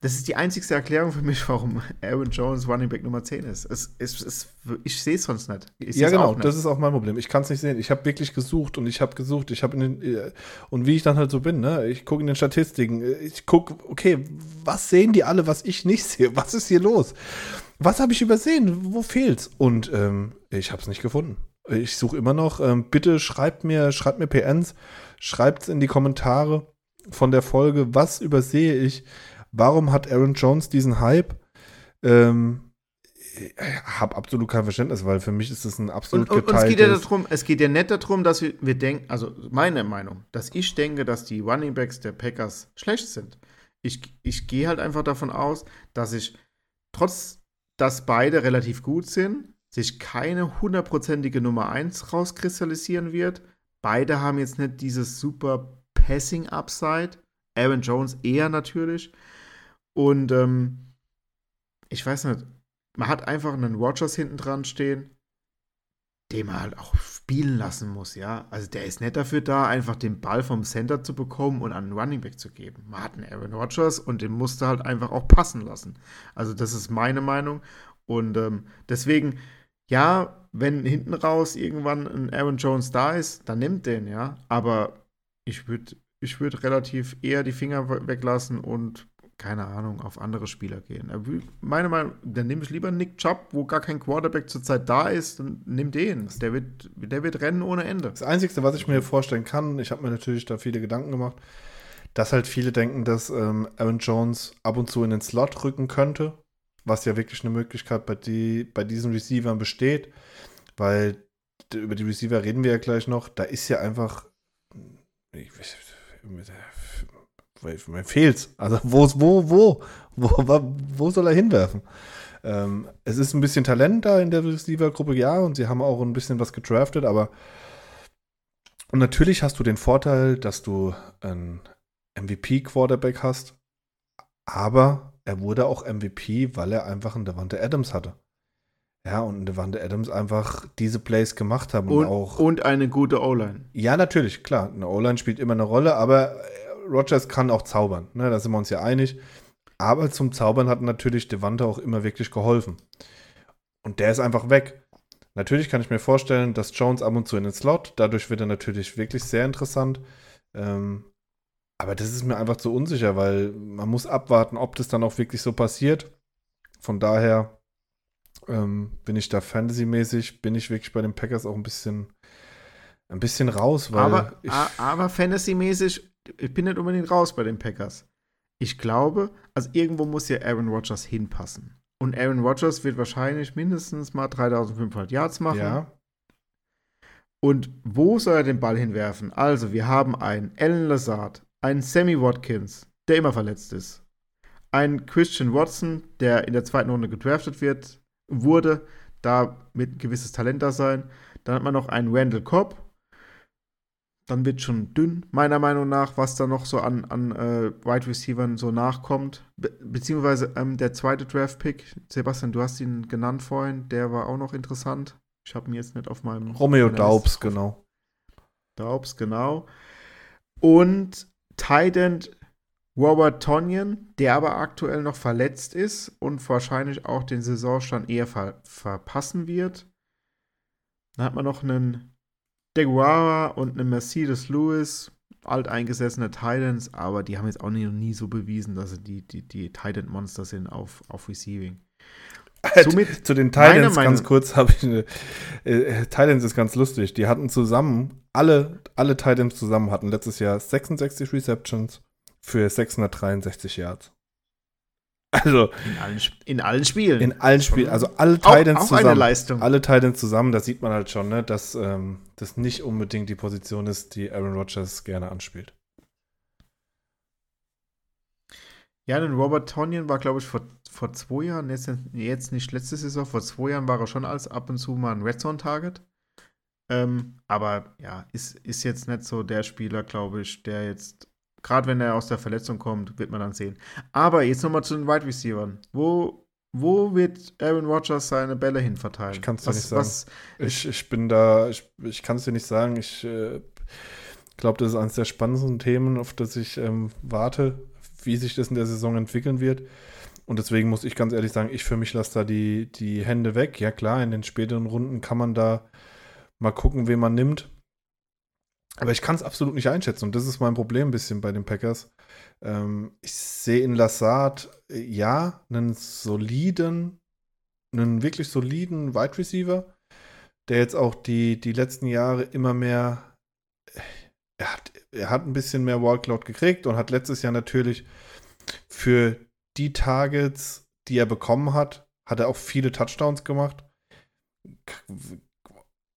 Das ist die einzigste Erklärung für mich, warum Aaron Jones Running Back Nummer 10 ist. Es, es, es, ich sehe es sonst nicht. ja, genau, nicht. das ist auch mein Problem. Ich kann es nicht sehen. Ich habe wirklich gesucht und ich habe gesucht. Ich habe äh, und wie ich dann halt so bin, ne? Ich gucke in den Statistiken. Ich gucke, okay, was sehen die alle, was ich nicht sehe? Was ist hier los? Was habe ich übersehen? Wo fehlt's? Und ähm, ich habe es nicht gefunden. Ich suche immer noch. Ähm, bitte schreibt mir, schreibt mir PNs, schreibt es in die Kommentare von der Folge. Was übersehe ich? Warum hat Aaron Jones diesen Hype? Ähm, ich habe absolut kein Verständnis, weil für mich ist das ein absolut und, und, geteiltes... Und es geht ja darum, es geht ja nicht darum, dass wir, wir denken, also meine Meinung, dass ich denke, dass die Running Backs der Packers schlecht sind. Ich, ich gehe halt einfach davon aus, dass ich, trotz dass beide relativ gut sind, sich keine hundertprozentige Nummer 1 rauskristallisieren wird. Beide haben jetzt nicht dieses super Passing-Upside. Aaron Jones eher natürlich. Und ähm, ich weiß nicht, man hat einfach einen Rogers hinten dran stehen, den man halt auch spielen lassen muss, ja. Also der ist nicht dafür da, einfach den Ball vom Center zu bekommen und an einen Running Back zu geben. Man hat einen Aaron Rodgers und den musste halt einfach auch passen lassen. Also das ist meine Meinung. Und ähm, deswegen, ja, wenn hinten raus irgendwann ein Aaron Jones da ist, dann nimmt den, ja. Aber ich würde ich würd relativ eher die Finger weglassen und keine Ahnung, auf andere Spieler gehen. Meine Meinung, dann nehme ich lieber Nick Chubb, wo gar kein Quarterback zurzeit da ist, und nimm den. Der wird, der wird rennen ohne Ende. Das Einzige, was ich mir vorstellen kann, ich habe mir natürlich da viele Gedanken gemacht, dass halt viele denken, dass ähm, Aaron Jones ab und zu in den Slot rücken könnte, was ja wirklich eine Möglichkeit bei, die, bei diesen Receivern besteht, weil über die Receiver reden wir ja gleich noch, da ist ja einfach ich, mir fehlt's. Also wo, wo, wo, wo, wo soll er hinwerfen? Ähm, es ist ein bisschen Talent da in der Receiver-Gruppe, ja, und sie haben auch ein bisschen was gedraftet, aber und natürlich hast du den Vorteil, dass du einen MVP-Quarterback hast, aber er wurde auch MVP, weil er einfach einen Devante Adams hatte. Ja, und Devante Adams einfach diese Plays gemacht haben. Und, und, auch, und eine gute O-Line. Ja, natürlich, klar. Eine O-Line spielt immer eine Rolle, aber Rogers kann auch zaubern. Ne, da sind wir uns ja einig. Aber zum Zaubern hat natürlich Devante auch immer wirklich geholfen. Und der ist einfach weg. Natürlich kann ich mir vorstellen, dass Jones ab und zu in den Slot, dadurch wird er natürlich wirklich sehr interessant. Ähm, aber das ist mir einfach zu unsicher, weil man muss abwarten, ob das dann auch wirklich so passiert. Von daher ähm, bin ich da fantasymäßig, bin ich wirklich bei den Packers auch ein bisschen, ein bisschen raus, weil. Aber, aber fantasymäßig, ich bin nicht unbedingt raus bei den Packers. Ich glaube, also irgendwo muss ja Aaron Rodgers hinpassen. Und Aaron Rodgers wird wahrscheinlich mindestens mal 3500 Yards machen. Ja. Und wo soll er den Ball hinwerfen? Also, wir haben einen Alan Lazard, einen Sammy Watkins, der immer verletzt ist, einen Christian Watson, der in der zweiten Runde gedraftet wird, wurde, da mit ein gewisses Talent da sein. Dann hat man noch einen Randall Cobb. Dann wird schon dünn, meiner Meinung nach, was da noch so an, an äh, Wide Receivern so nachkommt. Be beziehungsweise ähm, der zweite Draft-Pick, Sebastian, du hast ihn genannt vorhin, der war auch noch interessant. Ich habe ihn jetzt nicht auf meinem. Romeo Daubs, genau. Daubs, genau. Und Titan Robert Tonyan, der aber aktuell noch verletzt ist und wahrscheinlich auch den Saisonstand eher ver verpassen wird. Dann hat man noch einen Deguara und einen Mercedes Lewis, alteingesessene Titans, aber die haben jetzt auch nie, nie so bewiesen, dass sie die, die, die Titan-Monster sind auf, auf Receiving. Somit Zu den Titans ganz kurz habe ich eine. Äh, Titans ist ganz lustig. Die hatten zusammen, alle, alle Titans zusammen hatten letztes Jahr 66 Receptions für 663 Yards. Also in allen, in allen Spielen. In allen Spielen, also alle Titans auch, auch zusammen. Eine Leistung. Alle Titans zusammen, da sieht man halt schon, ne, dass ähm, das nicht unbedingt die Position ist, die Aaron Rodgers gerne anspielt. Ja, denn Robert Tonyan war, glaube ich, vor, vor zwei Jahren, jetzt, jetzt nicht letzte Saison, vor zwei Jahren war er schon als ab und zu mal ein Red Zone-Target. Ähm, aber ja, ist, ist jetzt nicht so der Spieler, glaube ich, der jetzt Gerade wenn er aus der Verletzung kommt, wird man dann sehen. Aber jetzt nochmal zu den Wide Receivers. Wo, wo wird Aaron Rodgers seine Bälle hin verteilen? Ich kann es dir nicht sagen. Was, ich, ich bin da, ich, ich kann es dir nicht sagen. Ich äh, glaube, das ist eines der spannendsten Themen, auf das ich ähm, warte, wie sich das in der Saison entwickeln wird. Und deswegen muss ich ganz ehrlich sagen, ich für mich lasse da die, die Hände weg. Ja klar, in den späteren Runden kann man da mal gucken, wen man nimmt. Aber ich kann es absolut nicht einschätzen und das ist mein Problem ein bisschen bei den Packers. Ähm, ich sehe in Lassard, äh, ja, einen soliden, einen wirklich soliden Wide Receiver, der jetzt auch die, die letzten Jahre immer mehr, äh, er hat, er hat ein bisschen mehr Workload gekriegt und hat letztes Jahr natürlich für die Targets, die er bekommen hat, hat er auch viele Touchdowns gemacht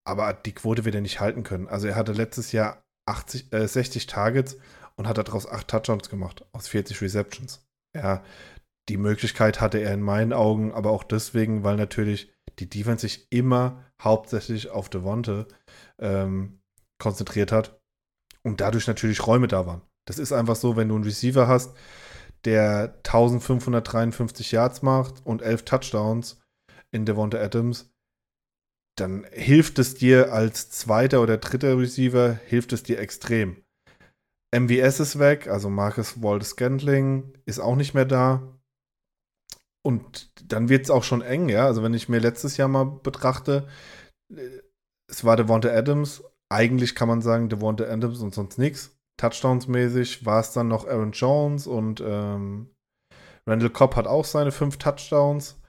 aber die Quote wird er nicht halten können. Also er hatte letztes Jahr 80, äh, 60 Targets und hat daraus 8 Touchdowns gemacht aus 40 Receptions. Ja, die Möglichkeit hatte er in meinen Augen, aber auch deswegen, weil natürlich die Defense sich immer hauptsächlich auf Devonte ähm, konzentriert hat und dadurch natürlich Räume da waren. Das ist einfach so, wenn du einen Receiver hast, der 1553 Yards macht und 11 Touchdowns in Devonta Adams, dann hilft es dir als zweiter oder dritter Receiver, hilft es dir extrem. MVS ist weg, also Marcus Waldes Scantling ist auch nicht mehr da. Und dann wird es auch schon eng, ja. Also wenn ich mir letztes Jahr mal betrachte, es war Devonta Adams. Eigentlich kann man sagen Devonta Adams und sonst nichts. Touchdowns-mäßig war es dann noch Aaron Jones und ähm, Randall Cobb hat auch seine fünf Touchdowns.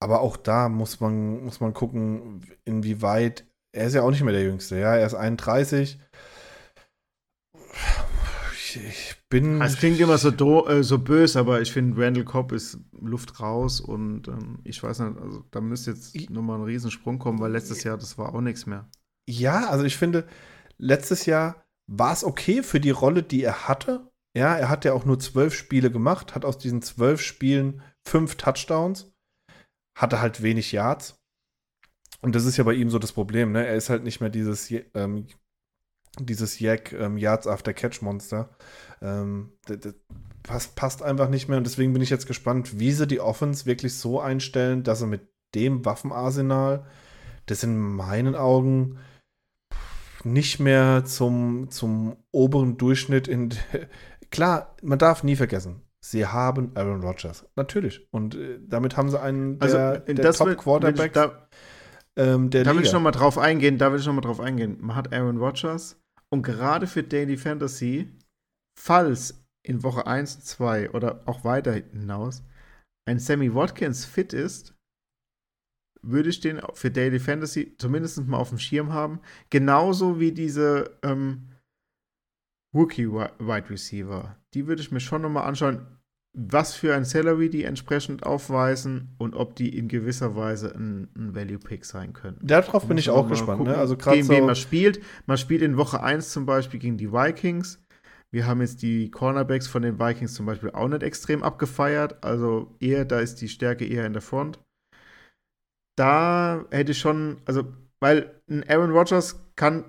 Aber auch da muss man, muss man gucken, inwieweit. Er ist ja auch nicht mehr der Jüngste, ja. Er ist 31. Ich, ich bin. Es klingt immer so, do, äh, so böse, aber ich finde, Randall Cobb ist Luft raus und ähm, ich weiß nicht, also da müsste jetzt nochmal ein Riesensprung kommen, weil letztes Jahr, das war auch nichts mehr. Ja, also ich finde, letztes Jahr war es okay für die Rolle, die er hatte. Ja, er hat ja auch nur zwölf Spiele gemacht, hat aus diesen zwölf Spielen fünf Touchdowns. Hatte halt wenig Yards. Und das ist ja bei ihm so das Problem, ne? Er ist halt nicht mehr dieses, ähm, dieses Jack ähm, Yards after Catch Monster. Ähm, das, das passt, passt einfach nicht mehr und deswegen bin ich jetzt gespannt, wie sie die Offense wirklich so einstellen, dass sie mit dem Waffenarsenal, das in meinen Augen nicht mehr zum, zum oberen Durchschnitt in. Klar, man darf nie vergessen, sie haben Aaron Rodgers. Natürlich. Und äh, damit haben sie einen der, also, der Top-Quarterback. Da, ähm, da will ich noch mal drauf eingehen. Da will ich noch mal drauf eingehen. Man hat Aaron Rodgers und gerade für Daily Fantasy, falls in Woche 1, 2 oder auch weiter hinaus ein Sammy Watkins fit ist, würde ich den für Daily Fantasy zumindest mal auf dem Schirm haben. Genauso wie diese ähm, Rookie Wide Receiver. Die würde ich mir schon nochmal anschauen, was für ein Salary die entsprechend aufweisen und ob die in gewisser Weise ein, ein Value Pick sein können. Darauf bin ich auch gespannt. Ne? Also gegen so wen man spielt. Man spielt in Woche 1 zum Beispiel gegen die Vikings. Wir haben jetzt die Cornerbacks von den Vikings zum Beispiel auch nicht extrem abgefeiert. Also eher, da ist die Stärke eher in der Front da hätte ich schon, also, weil ein Aaron Rodgers kann,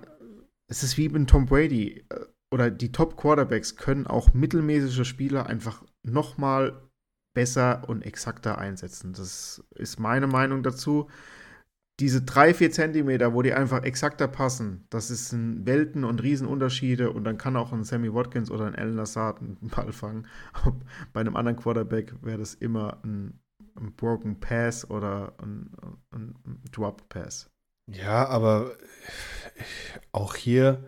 es ist wie mit Tom Brady äh, oder die Top Quarterbacks können auch mittelmäßige Spieler einfach noch mal besser und exakter einsetzen. Das ist meine Meinung dazu. Diese drei, vier Zentimeter, wo die einfach exakter passen, das ist ein Welten- und Riesenunterschiede und dann kann auch ein Sammy Watkins oder ein Alan Lazard einen Ball fangen. Bei einem anderen Quarterback wäre das immer ein ein Broken Pass oder ein, ein Drop Pass. Ja, aber auch hier,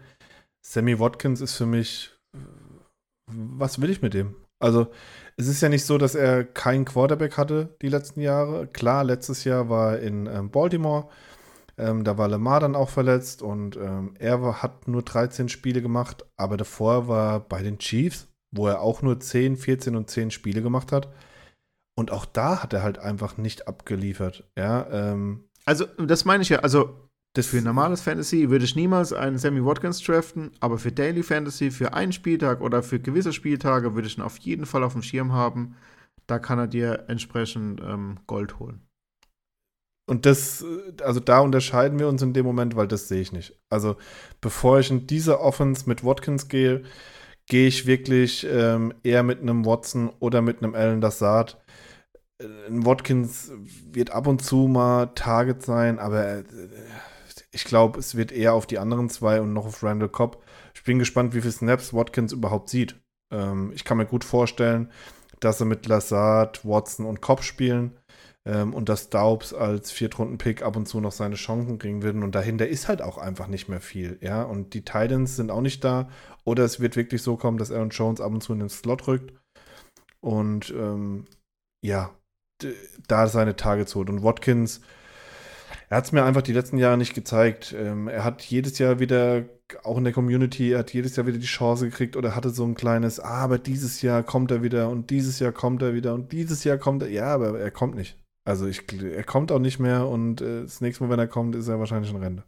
Sammy Watkins ist für mich, was will ich mit dem? Also, es ist ja nicht so, dass er keinen Quarterback hatte die letzten Jahre. Klar, letztes Jahr war er in ähm, Baltimore. Ähm, da war Lamar dann auch verletzt und ähm, er war, hat nur 13 Spiele gemacht, aber davor war bei den Chiefs, wo er auch nur 10, 14 und 10 Spiele gemacht hat. Und auch da hat er halt einfach nicht abgeliefert. Ja, ähm, also, das meine ich ja. Also, das für normales Fantasy würde ich niemals einen Sammy Watkins draften, aber für Daily Fantasy, für einen Spieltag oder für gewisse Spieltage würde ich ihn auf jeden Fall auf dem Schirm haben. Da kann er dir entsprechend ähm, Gold holen. Und das, also da unterscheiden wir uns in dem Moment, weil das sehe ich nicht. Also, bevor ich in diese Offense mit Watkins gehe, gehe ich wirklich ähm, eher mit einem Watson oder mit einem Allen Lazard ein Watkins wird ab und zu mal Target sein, aber äh, ich glaube, es wird eher auf die anderen zwei und noch auf Randall Cobb. Ich bin gespannt, wie viele Snaps Watkins überhaupt sieht. Ähm, ich kann mir gut vorstellen, dass er mit Lazard, Watson und Cobb spielen ähm, und dass Daubs als Viertrunden-Pick ab und zu noch seine Chancen kriegen würden. Und dahinter ist halt auch einfach nicht mehr viel. Ja, und die Titans sind auch nicht da. Oder es wird wirklich so kommen, dass Aaron Jones ab und zu in den Slot rückt. Und ähm, ja, da seine Targets holt. Und Watkins, er hat es mir einfach die letzten Jahre nicht gezeigt. Ähm, er hat jedes Jahr wieder, auch in der Community, er hat jedes Jahr wieder die Chance gekriegt oder hatte so ein kleines, ah, aber dieses Jahr kommt er wieder und dieses Jahr kommt er wieder und dieses Jahr kommt er. Ja, aber er kommt nicht. Also ich, er kommt auch nicht mehr und äh, das nächste Mal, wenn er kommt, ist er wahrscheinlich in Rente.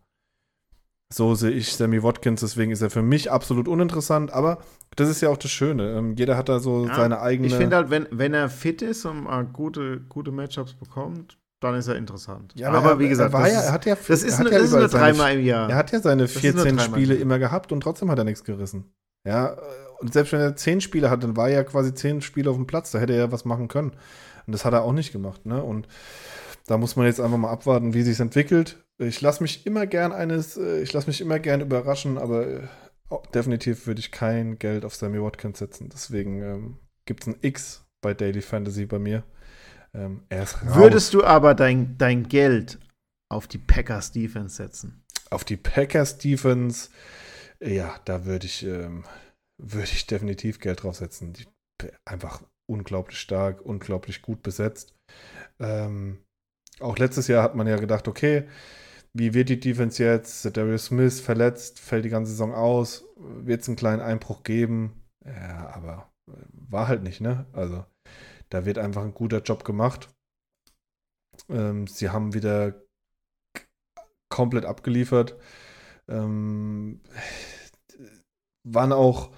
So sehe ich Sammy Watkins, deswegen ist er für mich absolut uninteressant, aber das ist ja auch das Schöne. Ähm, jeder hat da so ja, seine eigene. Ich finde halt, wenn, wenn er fit ist und äh, gute, gute Matchups bekommt, dann ist er interessant. Ja, aber, aber er, wie gesagt, er, ja, er hat ja, das ist, eine, ja ist nur dreimal im Jahr. Er hat ja seine 14 Spiele immer gehabt und trotzdem hat er nichts gerissen. Ja, und selbst wenn er 10 Spiele hat, dann war er ja quasi 10 Spiele auf dem Platz, da hätte er ja was machen können. Und das hat er auch nicht gemacht, ne? Und da muss man jetzt einfach mal abwarten, wie sich entwickelt. Ich lasse mich immer gern eines, äh, ich lasse mich immer gern überraschen, aber äh, definitiv würde ich kein Geld auf Sammy Watkins setzen. Deswegen ähm, gibt es ein X bei Daily Fantasy bei mir. Ähm, er ist raus. Würdest du aber dein, dein Geld auf die Packers Defense setzen? Auf die Packers Defense, ja, da würde ich, ähm, würde ich definitiv Geld drauf setzen. Die, einfach unglaublich stark, unglaublich gut besetzt. Ähm, auch letztes Jahr hat man ja gedacht, okay, wie wird die Defense jetzt? Darius Smith verletzt, fällt die ganze Saison aus, wird es einen kleinen Einbruch geben? Ja, aber war halt nicht, ne? Also, da wird einfach ein guter Job gemacht. Ähm, sie haben wieder komplett abgeliefert. Ähm, waren auch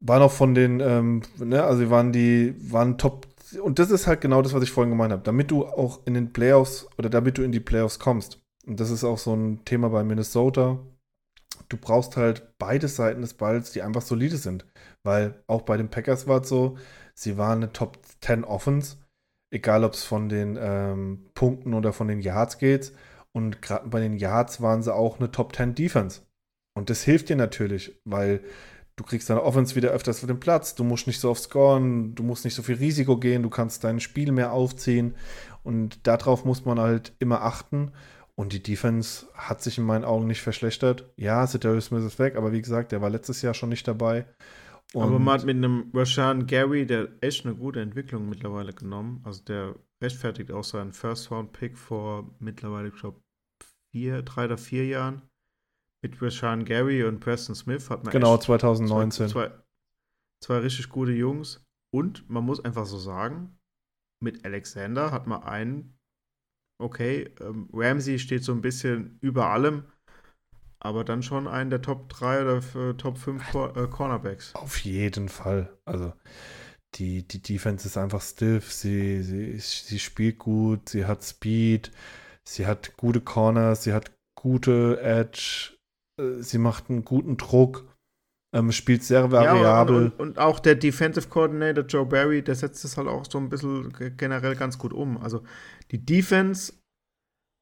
waren auch von den, ähm, ne, also waren die, waren Top und das ist halt genau das, was ich vorhin gemeint habe. Damit du auch in den Playoffs oder damit du in die Playoffs kommst. Und das ist auch so ein Thema bei Minnesota. Du brauchst halt beide Seiten des Balls, die einfach solide sind. Weil auch bei den Packers war es so, sie waren eine Top 10 Offense, egal ob es von den ähm, Punkten oder von den Yards geht. Und gerade bei den Yards waren sie auch eine Top 10 Defense. Und das hilft dir natürlich, weil du kriegst deine Offense wieder öfters für den Platz, du musst nicht so oft scoren, du musst nicht so viel Risiko gehen, du kannst dein Spiel mehr aufziehen und darauf muss man halt immer achten. Und die Defense hat sich in meinen Augen nicht verschlechtert. Ja, Cedarius Smith ist weg, aber wie gesagt, der war letztes Jahr schon nicht dabei. Und aber man hat mit einem Rashan Gary, der echt eine gute Entwicklung mittlerweile genommen. Also der rechtfertigt auch seinen First-Round-Pick vor mittlerweile, ich glaube, vier, drei oder vier Jahren. Mit Rashan Gary und Preston Smith hat man genau 2019 zwei, zwei, richtig gute Jungs. Und man muss einfach so sagen, mit Alexander hat man einen, okay, ähm, Ramsey steht so ein bisschen über allem, aber dann schon einen der Top 3 oder Top 5 Cor äh, Cornerbacks. Auf jeden Fall. Also die, die Defense ist einfach stiff, sie, sie, sie spielt gut, sie hat Speed, sie hat gute Corners, sie hat gute Edge, äh, sie macht einen guten Druck, ähm, spielt sehr variabel. Ja, und, und, auch der Defensive Coordinator Joe Barry, der setzt das halt auch so ein bisschen generell ganz gut um. Also die Defense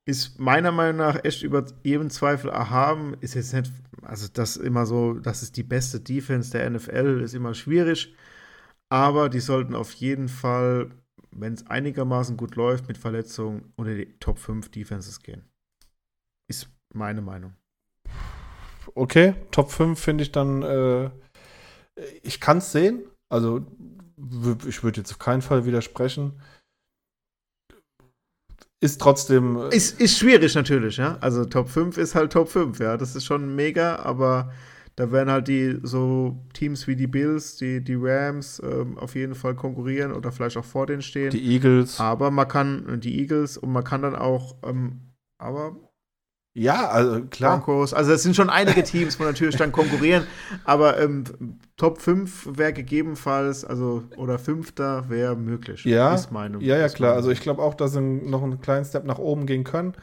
ist meiner Meinung nach echt über jedem Zweifel erhaben. Ist jetzt nicht, also das immer so, das ist die beste Defense der NFL, ist immer schwierig. Aber die sollten auf jeden Fall, wenn es einigermaßen gut läuft, mit Verletzungen unter die Top 5 Defenses gehen. Ist meine Meinung okay, Top 5 finde ich dann, äh, ich kann es sehen. Also ich würde jetzt auf keinen Fall widersprechen. Ist trotzdem. Äh, ist, ist schwierig natürlich, ja. Also Top 5 ist halt Top 5, ja. Das ist schon mega, aber da werden halt die so Teams wie die Bills, die, die Rams ähm, auf jeden Fall konkurrieren oder vielleicht auch vor denen stehen. Die Eagles. Aber man kann, die Eagles und man kann dann auch, ähm, aber ja, also klar. Broncos. Also es sind schon einige Teams, wo natürlich dann konkurrieren. Aber ähm, Top 5 wäre gegebenenfalls, also oder Fünfter wäre möglich. Ja, ist meine, ja, ja, klar. Also ich glaube auch, dass sie noch einen kleinen Step nach oben gehen können.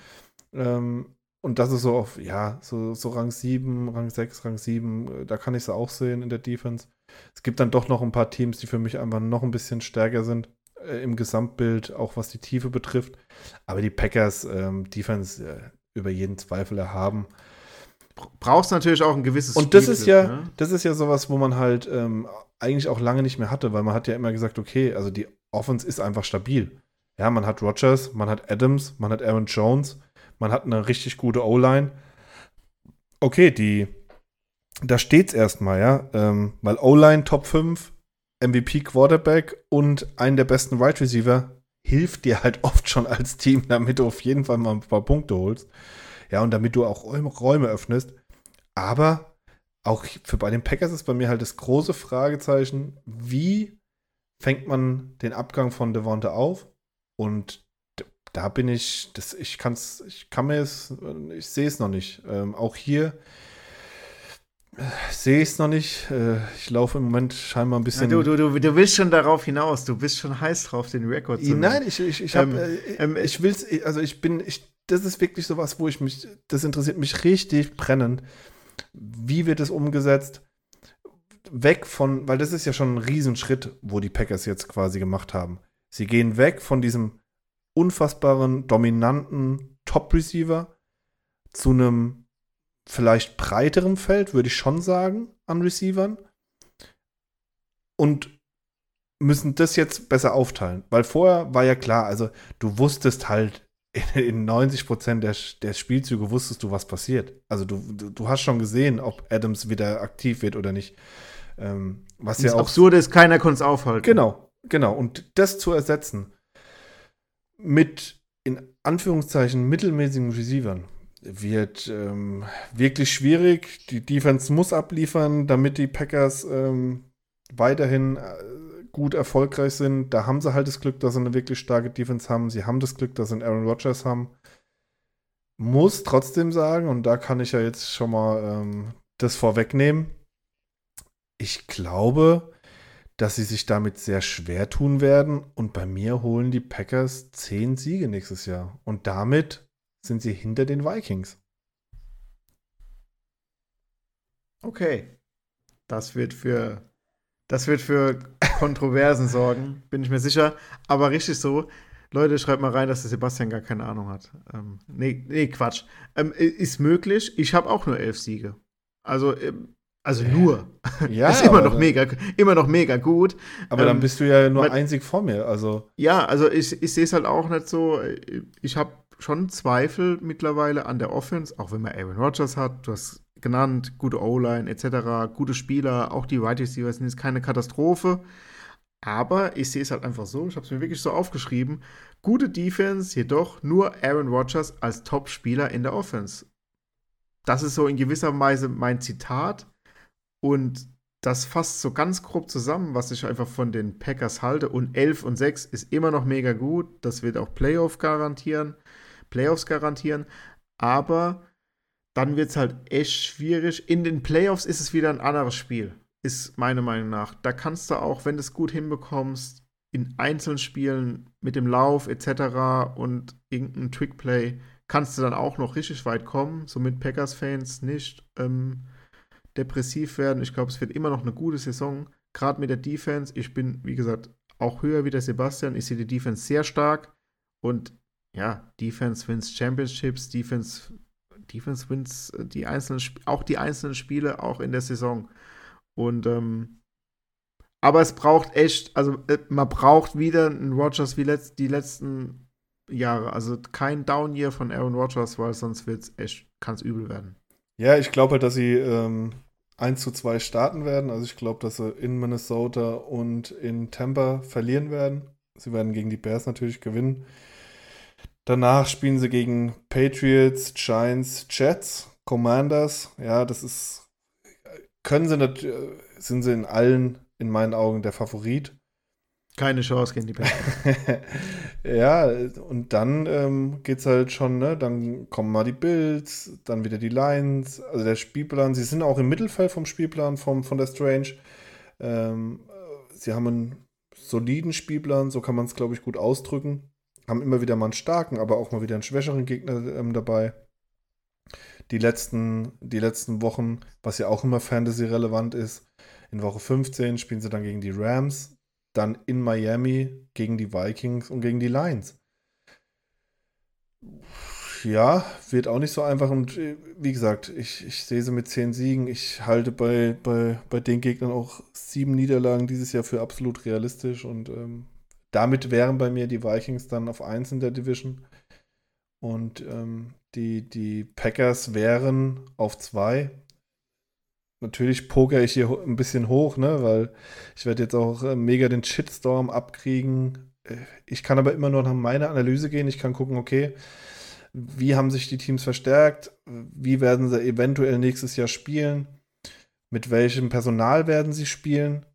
Ähm, und das ist so auf, ja, so, so Rang 7, Rang 6, Rang 7, äh, da kann ich sie auch sehen in der Defense. Es gibt dann doch noch ein paar Teams, die für mich einfach noch ein bisschen stärker sind äh, im Gesamtbild, auch was die Tiefe betrifft. Aber die Packers ähm, Defense, äh, über jeden Zweifel erhaben. Brauchst natürlich auch ein gewisses Und das ist ja, ne? das ist ja sowas, wo man halt ähm, eigentlich auch lange nicht mehr hatte, weil man hat ja immer gesagt, okay, also die Offense ist einfach stabil. Ja, man hat Rogers, man hat Adams, man hat Aaron Jones, man hat eine richtig gute O-Line. Okay, die, da steht's erstmal, ja, ähm, weil O-Line Top 5, MVP Quarterback und einen der besten Wide right Receiver hilft dir halt oft schon als Team, damit du auf jeden Fall mal ein paar Punkte holst. Ja, und damit du auch Räume öffnest. Aber auch für bei den Packers ist bei mir halt das große Fragezeichen, wie fängt man den Abgang von Devonta auf? Und da bin ich, das, ich kann's, ich kann mir es, ich sehe es noch nicht. Ähm, auch hier Sehe ich es noch nicht. Äh, ich laufe im Moment scheinbar ein bisschen. Ja, du, du, du, willst schon darauf hinaus. Du bist schon heiß drauf, den Rekord zu Nein, ich, ich, ich, ähm, äh, ähm, ich will es, also ich bin, ich, das ist wirklich sowas, wo ich mich, das interessiert mich richtig brennend. Wie wird es umgesetzt? Weg von, weil das ist ja schon ein Riesenschritt, wo die Packers jetzt quasi gemacht haben. Sie gehen weg von diesem unfassbaren, dominanten Top-Receiver zu einem vielleicht breiterem Feld, würde ich schon sagen, an Receivern. Und müssen das jetzt besser aufteilen. Weil vorher war ja klar, also du wusstest halt, in 90 Prozent der, der Spielzüge wusstest du, was passiert. Also du, du, du, hast schon gesehen, ob Adams wieder aktiv wird oder nicht. Ähm, was das ja auch absurd ist, keiner konnte es aufhalten. Genau, genau. Und das zu ersetzen mit in Anführungszeichen mittelmäßigen Receivern, wird ähm, wirklich schwierig. Die Defense muss abliefern, damit die Packers ähm, weiterhin äh, gut erfolgreich sind. Da haben sie halt das Glück, dass sie eine wirklich starke Defense haben. Sie haben das Glück, dass sie einen Aaron Rodgers haben. Muss trotzdem sagen, und da kann ich ja jetzt schon mal ähm, das vorwegnehmen. Ich glaube, dass sie sich damit sehr schwer tun werden. Und bei mir holen die Packers zehn Siege nächstes Jahr. Und damit sind sie hinter den Vikings. Okay. Das wird für, das wird für Kontroversen sorgen, bin ich mir sicher. Aber richtig so. Leute, schreibt mal rein, dass der Sebastian gar keine Ahnung hat. Ähm, nee, nee, Quatsch. Ähm, ist möglich. Ich habe auch nur elf Siege. Also, ähm, also nur. Ja, ist immer noch mega, immer noch mega gut. Aber ähm, dann bist du ja nur einzig vor mir. Also. Ja, also ich, ich sehe es halt auch nicht so. Ich habe schon Zweifel mittlerweile an der Offense, auch wenn man Aaron Rodgers hat. Du hast genannt, gute O-Line etc., gute Spieler, auch die Wide Receivers sind jetzt keine Katastrophe. Aber ich sehe es halt einfach so, ich habe es mir wirklich so aufgeschrieben, gute Defense, jedoch nur Aaron Rodgers als Top-Spieler in der Offense. Das ist so in gewisser Weise mein Zitat und das fasst so ganz grob zusammen, was ich einfach von den Packers halte. Und 11 und 6 ist immer noch mega gut. Das wird auch Playoff garantieren, Playoffs garantieren. Aber dann wird es halt echt schwierig. In den Playoffs ist es wieder ein anderes Spiel, ist meine Meinung nach. Da kannst du auch, wenn du es gut hinbekommst, in einzelnen Spielen mit dem Lauf etc. und irgendein Trickplay, kannst du dann auch noch richtig weit kommen. Somit Packers-Fans nicht ähm, depressiv werden. Ich glaube, es wird immer noch eine gute Saison, gerade mit der Defense. Ich bin, wie gesagt, auch höher wie der Sebastian. Ich sehe die Defense sehr stark und ja, Defense wins Championships, Defense Defense wins äh, die einzelnen, auch die einzelnen Spiele, auch in der Saison. Und ähm, aber es braucht echt, also äh, man braucht wieder einen Rogers wie letzt, die letzten Jahre. Also kein Down-Year von Aaron Rodgers, weil sonst wird's echt, kann es übel werden. Ja, ich glaube halt, dass sie ähm, 1 zu 2 starten werden. Also ich glaube, dass sie in Minnesota und in Tampa verlieren werden. Sie werden gegen die Bears natürlich gewinnen. Danach spielen sie gegen Patriots, Giants, Jets, Commanders. Ja, das ist. Können sie nicht, sind sie in allen, in meinen Augen, der Favorit. Keine Chance gegen die Patriots. ja, und dann ähm, es halt schon, ne? Dann kommen mal die Bills, dann wieder die Lions. Also der Spielplan, sie sind auch im Mittelfeld vom Spielplan vom, von der Strange. Ähm, sie haben einen soliden Spielplan, so kann man es, glaube ich, gut ausdrücken haben immer wieder mal einen starken, aber auch mal wieder einen schwächeren Gegner ähm, dabei. Die letzten, die letzten Wochen, was ja auch immer Fantasy-relevant ist, in Woche 15 spielen sie dann gegen die Rams, dann in Miami gegen die Vikings und gegen die Lions. Ja, wird auch nicht so einfach und äh, wie gesagt, ich, ich sehe sie mit zehn Siegen. Ich halte bei, bei, bei den Gegnern auch sieben Niederlagen dieses Jahr für absolut realistisch und ähm, damit wären bei mir die Vikings dann auf 1 in der Division. Und ähm, die, die Packers wären auf 2. Natürlich poker ich hier ein bisschen hoch, ne? weil ich werde jetzt auch äh, mega den Shitstorm abkriegen. Äh, ich kann aber immer nur nach meiner Analyse gehen. Ich kann gucken, okay, wie haben sich die Teams verstärkt? Wie werden sie eventuell nächstes Jahr spielen? Mit welchem Personal werden sie spielen?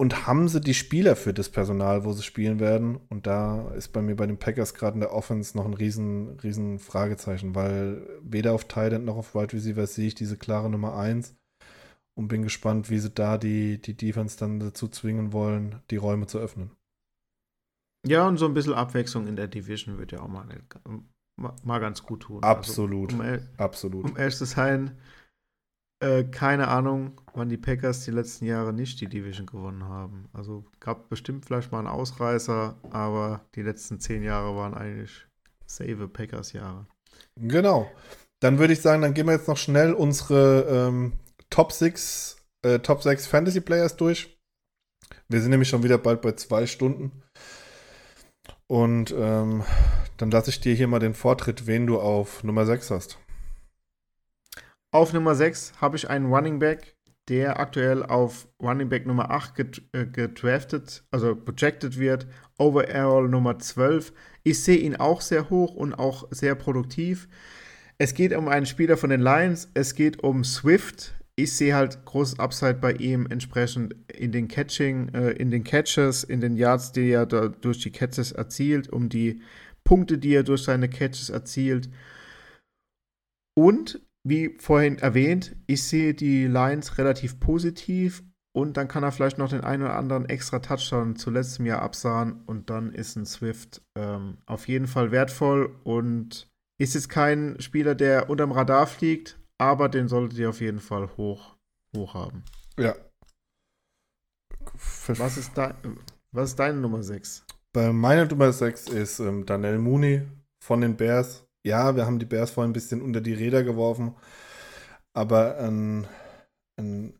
Und haben sie die Spieler für das Personal, wo sie spielen werden? Und da ist bei mir bei den Packers gerade in der Offense noch ein riesen, riesen Fragezeichen, weil weder auf Tight noch auf Wide Receiver sehe ich diese klare Nummer 1 und bin gespannt, wie sie da die, die Defense dann dazu zwingen wollen, die Räume zu öffnen. Ja, und so ein bisschen Abwechslung in der Division wird ja auch mal, mal ganz gut tun. Absolut. Also, um, Absolut. Um ehrlich zu sein, äh, keine Ahnung, wann die Packers die letzten Jahre nicht die Division gewonnen haben. Also gab bestimmt vielleicht mal einen Ausreißer, aber die letzten zehn Jahre waren eigentlich save Packers-Jahre. Genau. Dann würde ich sagen, dann gehen wir jetzt noch schnell unsere ähm, Top 6 äh, Top 6 Fantasy Players durch. Wir sind nämlich schon wieder bald bei zwei Stunden. Und ähm, dann lasse ich dir hier mal den Vortritt, wen du auf Nummer 6 hast. Auf Nummer 6 habe ich einen Running Back, der aktuell auf Running Back Nummer 8 äh, gedraftet, also projected wird. Overall Nummer 12. Ich sehe ihn auch sehr hoch und auch sehr produktiv. Es geht um einen Spieler von den Lions. Es geht um Swift. Ich sehe halt großes Upside bei ihm entsprechend in den Catching, äh, in den Catches, in den Yards, die er durch die Catches erzielt, um die Punkte, die er durch seine Catches erzielt. Und wie vorhin erwähnt, ich sehe die Lions relativ positiv Und dann kann er vielleicht noch den einen oder anderen extra Touchdown zu letztem Jahr absahen. Und dann ist ein Swift ähm, auf jeden Fall wertvoll und ist jetzt kein Spieler, der unterm Radar fliegt, aber den solltet ihr auf jeden Fall hoch, hoch haben. Ja. Was ist, dein, was ist deine Nummer 6? Bei meiner Nummer 6 ist ähm, Daniel Mooney von den Bears. Ja, wir haben die Bears vorhin ein bisschen unter die Räder geworfen, aber ein, ein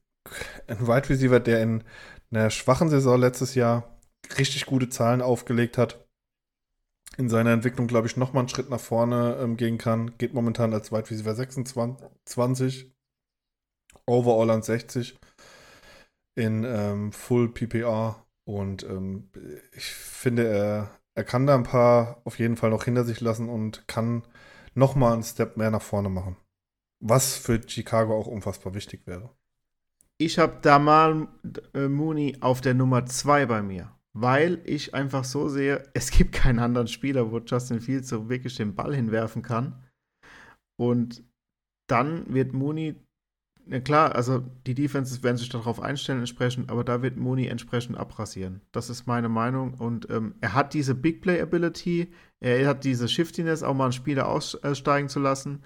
ein Wide Receiver, der in einer schwachen Saison letztes Jahr richtig gute Zahlen aufgelegt hat. In seiner Entwicklung, glaube ich, nochmal einen Schritt nach vorne ähm, gehen kann. Geht momentan als Wide Receiver 26, Overall an 60 in ähm, Full PPR. Und ähm, ich finde, er, er kann da ein paar auf jeden Fall noch hinter sich lassen und kann nochmal einen Step mehr nach vorne machen. Was für Chicago auch unfassbar wichtig wäre. Ich habe da mal äh, Mooney auf der Nummer 2 bei mir, weil ich einfach so sehe, es gibt keinen anderen Spieler, wo Justin Fields so wirklich den Ball hinwerfen kann. Und dann wird Mooney, na klar, also die Defenses werden sich darauf einstellen entsprechend, aber da wird Mooney entsprechend abrasieren. Das ist meine Meinung. Und ähm, er hat diese Big Play Ability, er hat diese Shiftiness, auch mal einen Spieler aussteigen zu lassen.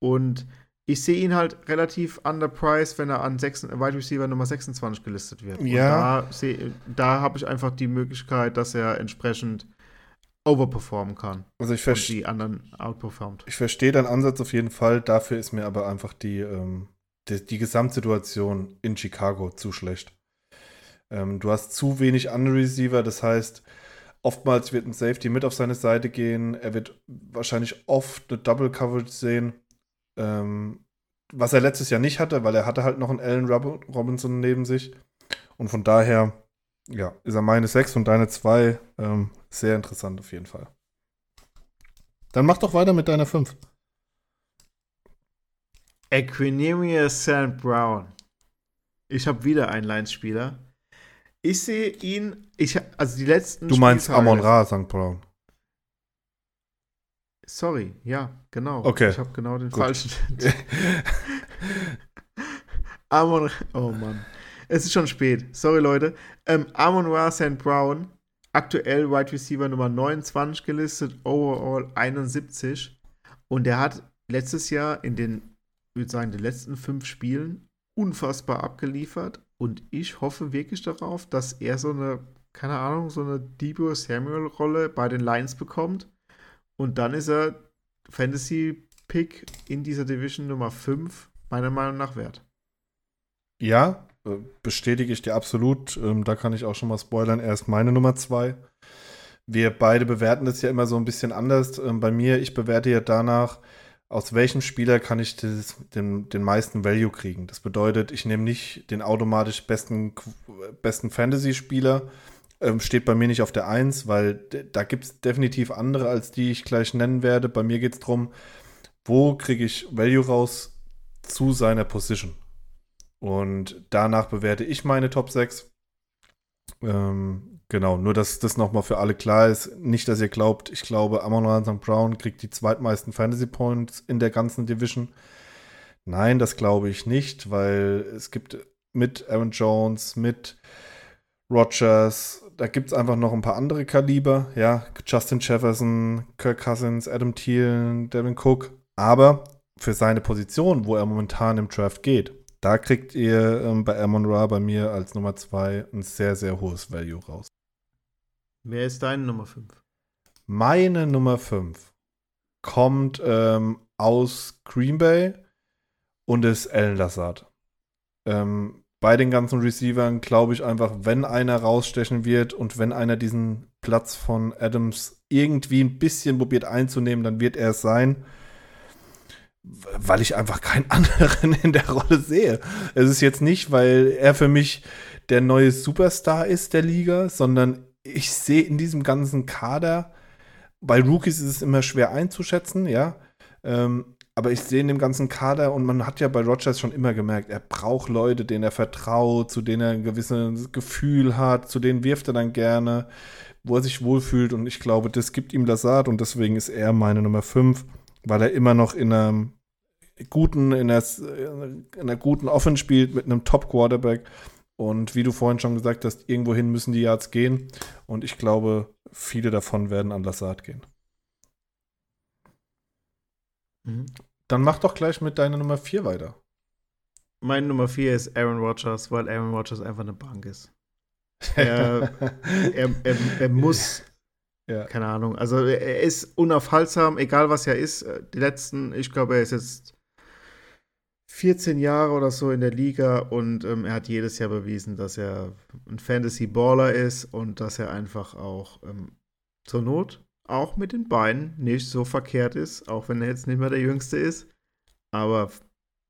Und ich sehe ihn halt relativ underpriced, wenn er an 6, Wide Receiver Nummer 26 gelistet wird. Ja. Und da, da habe ich einfach die Möglichkeit, dass er entsprechend overperformen kann. Also ich verstehe die anderen outperformt. Ich verstehe deinen Ansatz auf jeden Fall. Dafür ist mir aber einfach die, ähm, die, die, Gesamtsituation in Chicago zu schlecht. Ähm, du hast zu wenig Under Receiver, das heißt, oftmals wird ein Safety mit auf seine Seite gehen. Er wird wahrscheinlich oft eine Double Coverage sehen. Ähm, was er letztes Jahr nicht hatte, weil er hatte halt noch einen Allen Robinson neben sich. Und von daher, ja, ist er meine 6 und deine 2. Ähm, sehr interessant auf jeden Fall. Dann mach doch weiter mit deiner 5. Equinemius St. Brown. Ich habe wieder einen Lions-Spieler. Ich sehe ihn, ich, also die letzten. Du meinst Amon Ra St. Brown. Sorry, ja, genau. Okay. Ich habe genau den Gut. falschen. Amon, oh Mann. Es ist schon spät. Sorry, Leute. Ähm, Amon Ra St. Brown, aktuell Wide Receiver Nummer 29 gelistet, overall 71. Und der hat letztes Jahr in den, würde sagen, den letzten fünf Spielen unfassbar abgeliefert. Und ich hoffe wirklich darauf, dass er so eine, keine Ahnung, so eine Debo Samuel-Rolle bei den Lions bekommt und dann ist er Fantasy-Pick in dieser Division Nummer 5 meiner Meinung nach wert. Ja, äh, bestätige ich dir absolut. Ähm, da kann ich auch schon mal spoilern. Er ist meine Nummer 2. Wir beide bewerten das ja immer so ein bisschen anders. Ähm, bei mir, ich bewerte ja danach, aus welchem Spieler kann ich das, den, den meisten Value kriegen. Das bedeutet, ich nehme nicht den automatisch besten, besten Fantasy-Spieler, ähm, steht bei mir nicht auf der 1, weil da gibt es definitiv andere, als die ich gleich nennen werde. Bei mir geht es darum, wo kriege ich Value raus zu seiner Position. Und danach bewerte ich meine Top 6. Ähm, genau, nur dass das nochmal für alle klar ist. Nicht, dass ihr glaubt, ich glaube, Amon St. Brown kriegt die zweitmeisten Fantasy Points in der ganzen Division. Nein, das glaube ich nicht, weil es gibt mit Aaron Jones, mit Rogers, da gibt es einfach noch ein paar andere Kaliber, ja, Justin Jefferson, Kirk Cousins, Adam Thielen, Devin Cook, aber für seine Position, wo er momentan im Draft geht, da kriegt ihr ähm, bei Amon Ra bei mir als Nummer 2 ein sehr, sehr hohes Value raus. Wer ist deine Nummer 5? Meine Nummer 5 kommt ähm, aus Green Bay und ist Alan Lazard. Ähm, bei den ganzen Receivern glaube ich einfach, wenn einer rausstechen wird und wenn einer diesen Platz von Adams irgendwie ein bisschen probiert einzunehmen, dann wird er es sein. Weil ich einfach keinen anderen in der Rolle sehe. Es ist jetzt nicht, weil er für mich der neue Superstar ist der Liga, sondern ich sehe in diesem ganzen Kader, bei Rookies ist es immer schwer einzuschätzen, ja. Ähm, aber ich sehe in dem ganzen Kader und man hat ja bei Rogers schon immer gemerkt, er braucht Leute, denen er vertraut, zu denen er ein gewisses Gefühl hat, zu denen wirft er dann gerne, wo er sich wohlfühlt und ich glaube, das gibt ihm Lazard und deswegen ist er meine Nummer 5, weil er immer noch in einem guten, in einer, in einer guten Offense spielt mit einem Top-Quarterback Und wie du vorhin schon gesagt hast, irgendwohin müssen die Yards gehen. Und ich glaube, viele davon werden an Lassard gehen. Mhm. Dann mach doch gleich mit deiner Nummer 4 weiter. Meine Nummer 4 ist Aaron Rodgers, weil Aaron Rodgers einfach eine Bank ist. Er, er, er, er muss, ja. keine Ahnung, also er ist unaufhaltsam, egal was er ist. Die letzten, ich glaube, er ist jetzt 14 Jahre oder so in der Liga und ähm, er hat jedes Jahr bewiesen, dass er ein Fantasy-Baller ist und dass er einfach auch ähm, zur Not auch mit den Beinen nicht so verkehrt ist, auch wenn er jetzt nicht mehr der Jüngste ist. Aber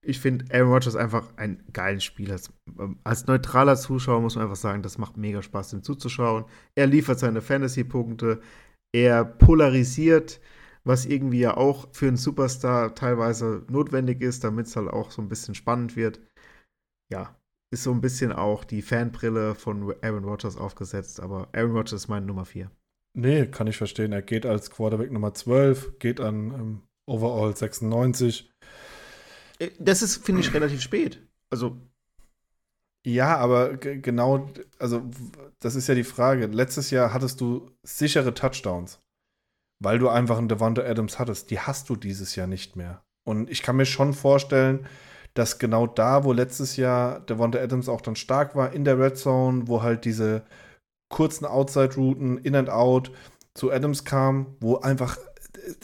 ich finde Aaron Rodgers einfach ein geiler Spieler. Ähm, als neutraler Zuschauer muss man einfach sagen, das macht mega Spaß, ihm zuzuschauen. Er liefert seine Fantasy-Punkte, er polarisiert, was irgendwie ja auch für einen Superstar teilweise notwendig ist, damit es halt auch so ein bisschen spannend wird. Ja, ist so ein bisschen auch die Fanbrille von Aaron Rodgers aufgesetzt, aber Aaron Rodgers ist meine Nummer 4. Nee, kann ich verstehen. Er geht als Quarterback Nummer 12, geht an ähm, Overall 96. Äh, das ist, finde ich, relativ spät. Also. Ja, aber genau, also das ist ja die Frage. Letztes Jahr hattest du sichere Touchdowns, weil du einfach einen Devonta Adams hattest. Die hast du dieses Jahr nicht mehr. Und ich kann mir schon vorstellen, dass genau da, wo letztes Jahr Devonta Adams auch dann stark war, in der Red Zone, wo halt diese kurzen Outside-Routen, In and Out zu Adams kam, wo einfach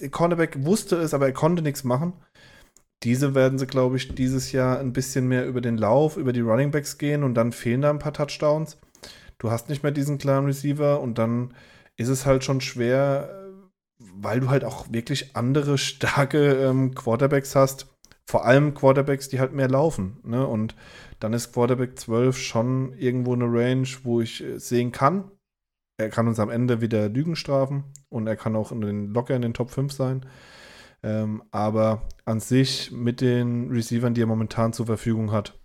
der Cornerback wusste es, aber er konnte nichts machen. Diese werden sie, glaube ich, dieses Jahr ein bisschen mehr über den Lauf, über die Running Backs gehen und dann fehlen da ein paar Touchdowns. Du hast nicht mehr diesen klaren Receiver und dann ist es halt schon schwer, weil du halt auch wirklich andere starke ähm, Quarterbacks hast. Vor allem Quarterbacks, die halt mehr laufen. Ne? Und dann ist Quarterback 12 schon irgendwo eine Range, wo ich äh, sehen kann. Er kann uns am Ende wieder Lügen strafen und er kann auch in den, locker in den Top 5 sein. Ähm, aber an sich mit den Receivern, die er momentan zur Verfügung hat,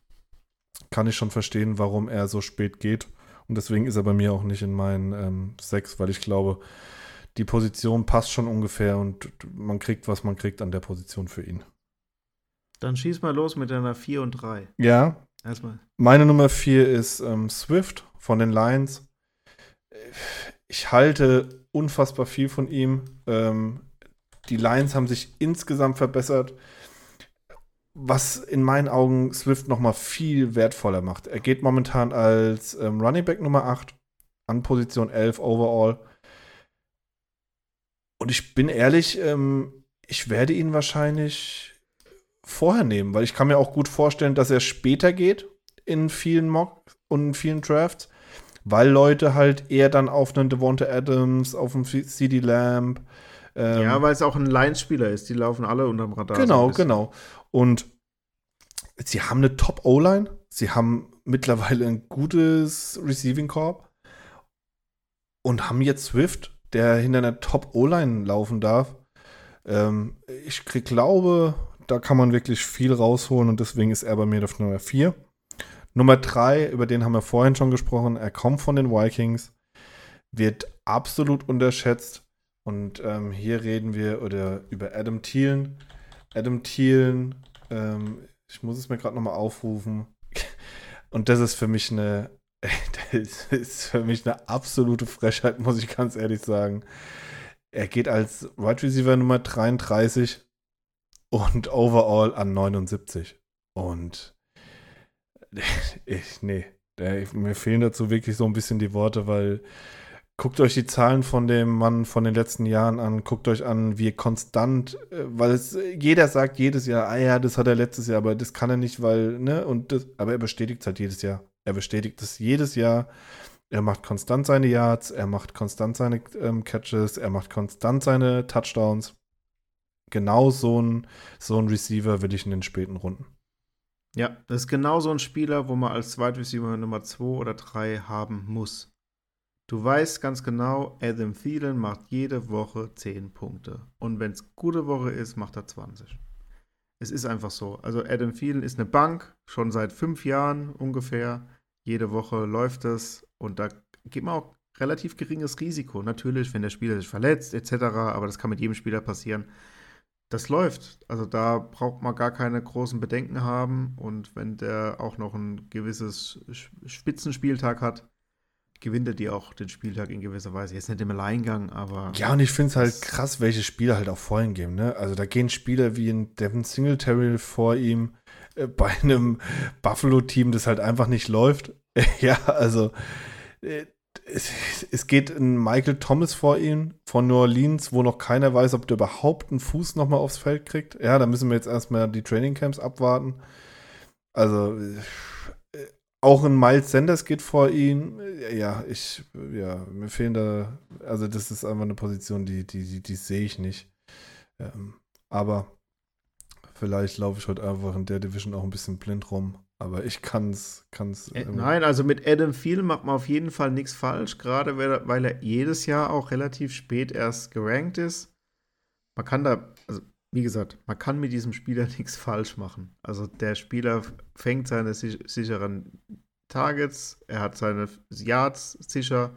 kann ich schon verstehen, warum er so spät geht. Und deswegen ist er bei mir auch nicht in meinen ähm, sechs, weil ich glaube, die Position passt schon ungefähr und man kriegt, was man kriegt an der Position für ihn. Dann schieß mal los mit deiner 4 und 3. Ja. Erstmal. Meine Nummer 4 ist ähm, Swift von den Lions. Ich halte unfassbar viel von ihm. Ähm, die Lions haben sich insgesamt verbessert, was in meinen Augen Swift noch mal viel wertvoller macht. Er geht momentan als ähm, Running Back Nummer 8 an Position 11 overall. Und ich bin ehrlich, ähm, ich werde ihn wahrscheinlich vorher nehmen, weil ich kann mir auch gut vorstellen, dass er später geht in vielen Mock und in vielen Drafts, weil Leute halt eher dann auf einen Devonta Adams, auf einen CD Lamb, ähm, ja, weil es auch ein Lions-Spieler ist. Die laufen alle unterm Radar. Genau, so genau. Und sie haben eine Top-O-Line. Sie haben mittlerweile ein gutes Receiving Corp. Und haben jetzt Swift, der hinter einer Top-O-Line laufen darf. Ähm, ich glaube, da kann man wirklich viel rausholen und deswegen ist er bei mir auf Nummer 4. Nummer 3, über den haben wir vorhin schon gesprochen, er kommt von den Vikings, wird absolut unterschätzt, und ähm, hier reden wir oder über Adam Thielen. Adam Thielen, ähm, ich muss es mir gerade nochmal aufrufen. Und das ist für mich eine, das ist für mich eine absolute Frechheit, muss ich ganz ehrlich sagen. Er geht als Wide right Receiver Nummer 33 und overall an 79. Und ich, nee, mir fehlen dazu wirklich so ein bisschen die Worte, weil Guckt euch die Zahlen von dem Mann von den letzten Jahren an, guckt euch an, wie konstant, äh, weil es jeder sagt jedes Jahr, ah ja, das hat er letztes Jahr, aber das kann er nicht, weil, ne, und das, aber er bestätigt es halt jedes Jahr. Er bestätigt es jedes Jahr. Er macht konstant seine Yards, er macht konstant seine ähm, Catches, er macht konstant seine Touchdowns. Genau so ein, so ein Receiver will ich in den späten Runden. Ja, das ist genau so ein Spieler, wo man als Zweitreceiver Nummer 2 oder 3 haben muss. Du weißt ganz genau, Adam Thielen macht jede Woche 10 Punkte. Und wenn es gute Woche ist, macht er 20. Es ist einfach so. Also Adam Thielen ist eine Bank, schon seit fünf Jahren ungefähr. Jede Woche läuft es und da geht man auch relativ geringes Risiko. Natürlich, wenn der Spieler sich verletzt etc., aber das kann mit jedem Spieler passieren. das läuft. Also da braucht man gar keine großen Bedenken haben. Und wenn der auch noch ein gewisses Spitzenspieltag hat, gewinnt er die auch den Spieltag in gewisser Weise. Jetzt nicht im Alleingang, aber. Ja, und ich finde es halt krass, welche Spieler halt auch vor ihm gehen. Ne? Also da gehen Spieler wie ein Devin Singletary vor ihm äh, bei einem Buffalo-Team, das halt einfach nicht läuft. ja, also äh, es, es, geht ein Michael Thomas vor ihm von New Orleans, wo noch keiner weiß, ob der überhaupt einen Fuß nochmal aufs Feld kriegt. Ja, da müssen wir jetzt erstmal die Trainingcamps abwarten. Also äh, auch ein Miles Sanders geht vor ihm. Ja, ich, ja, mir fehlen da, also das ist einfach eine Position, die, die, die, die sehe ich nicht. Ähm, aber vielleicht laufe ich heute einfach in der Division auch ein bisschen blind rum. Aber ich kann es. Äh, nein, also mit Adam Thielen macht man auf jeden Fall nichts falsch, gerade weil er jedes Jahr auch relativ spät erst gerankt ist. Man kann da, wie gesagt, man kann mit diesem Spieler nichts falsch machen. Also der Spieler fängt seine sicheren Targets, er hat seine Yards sicher,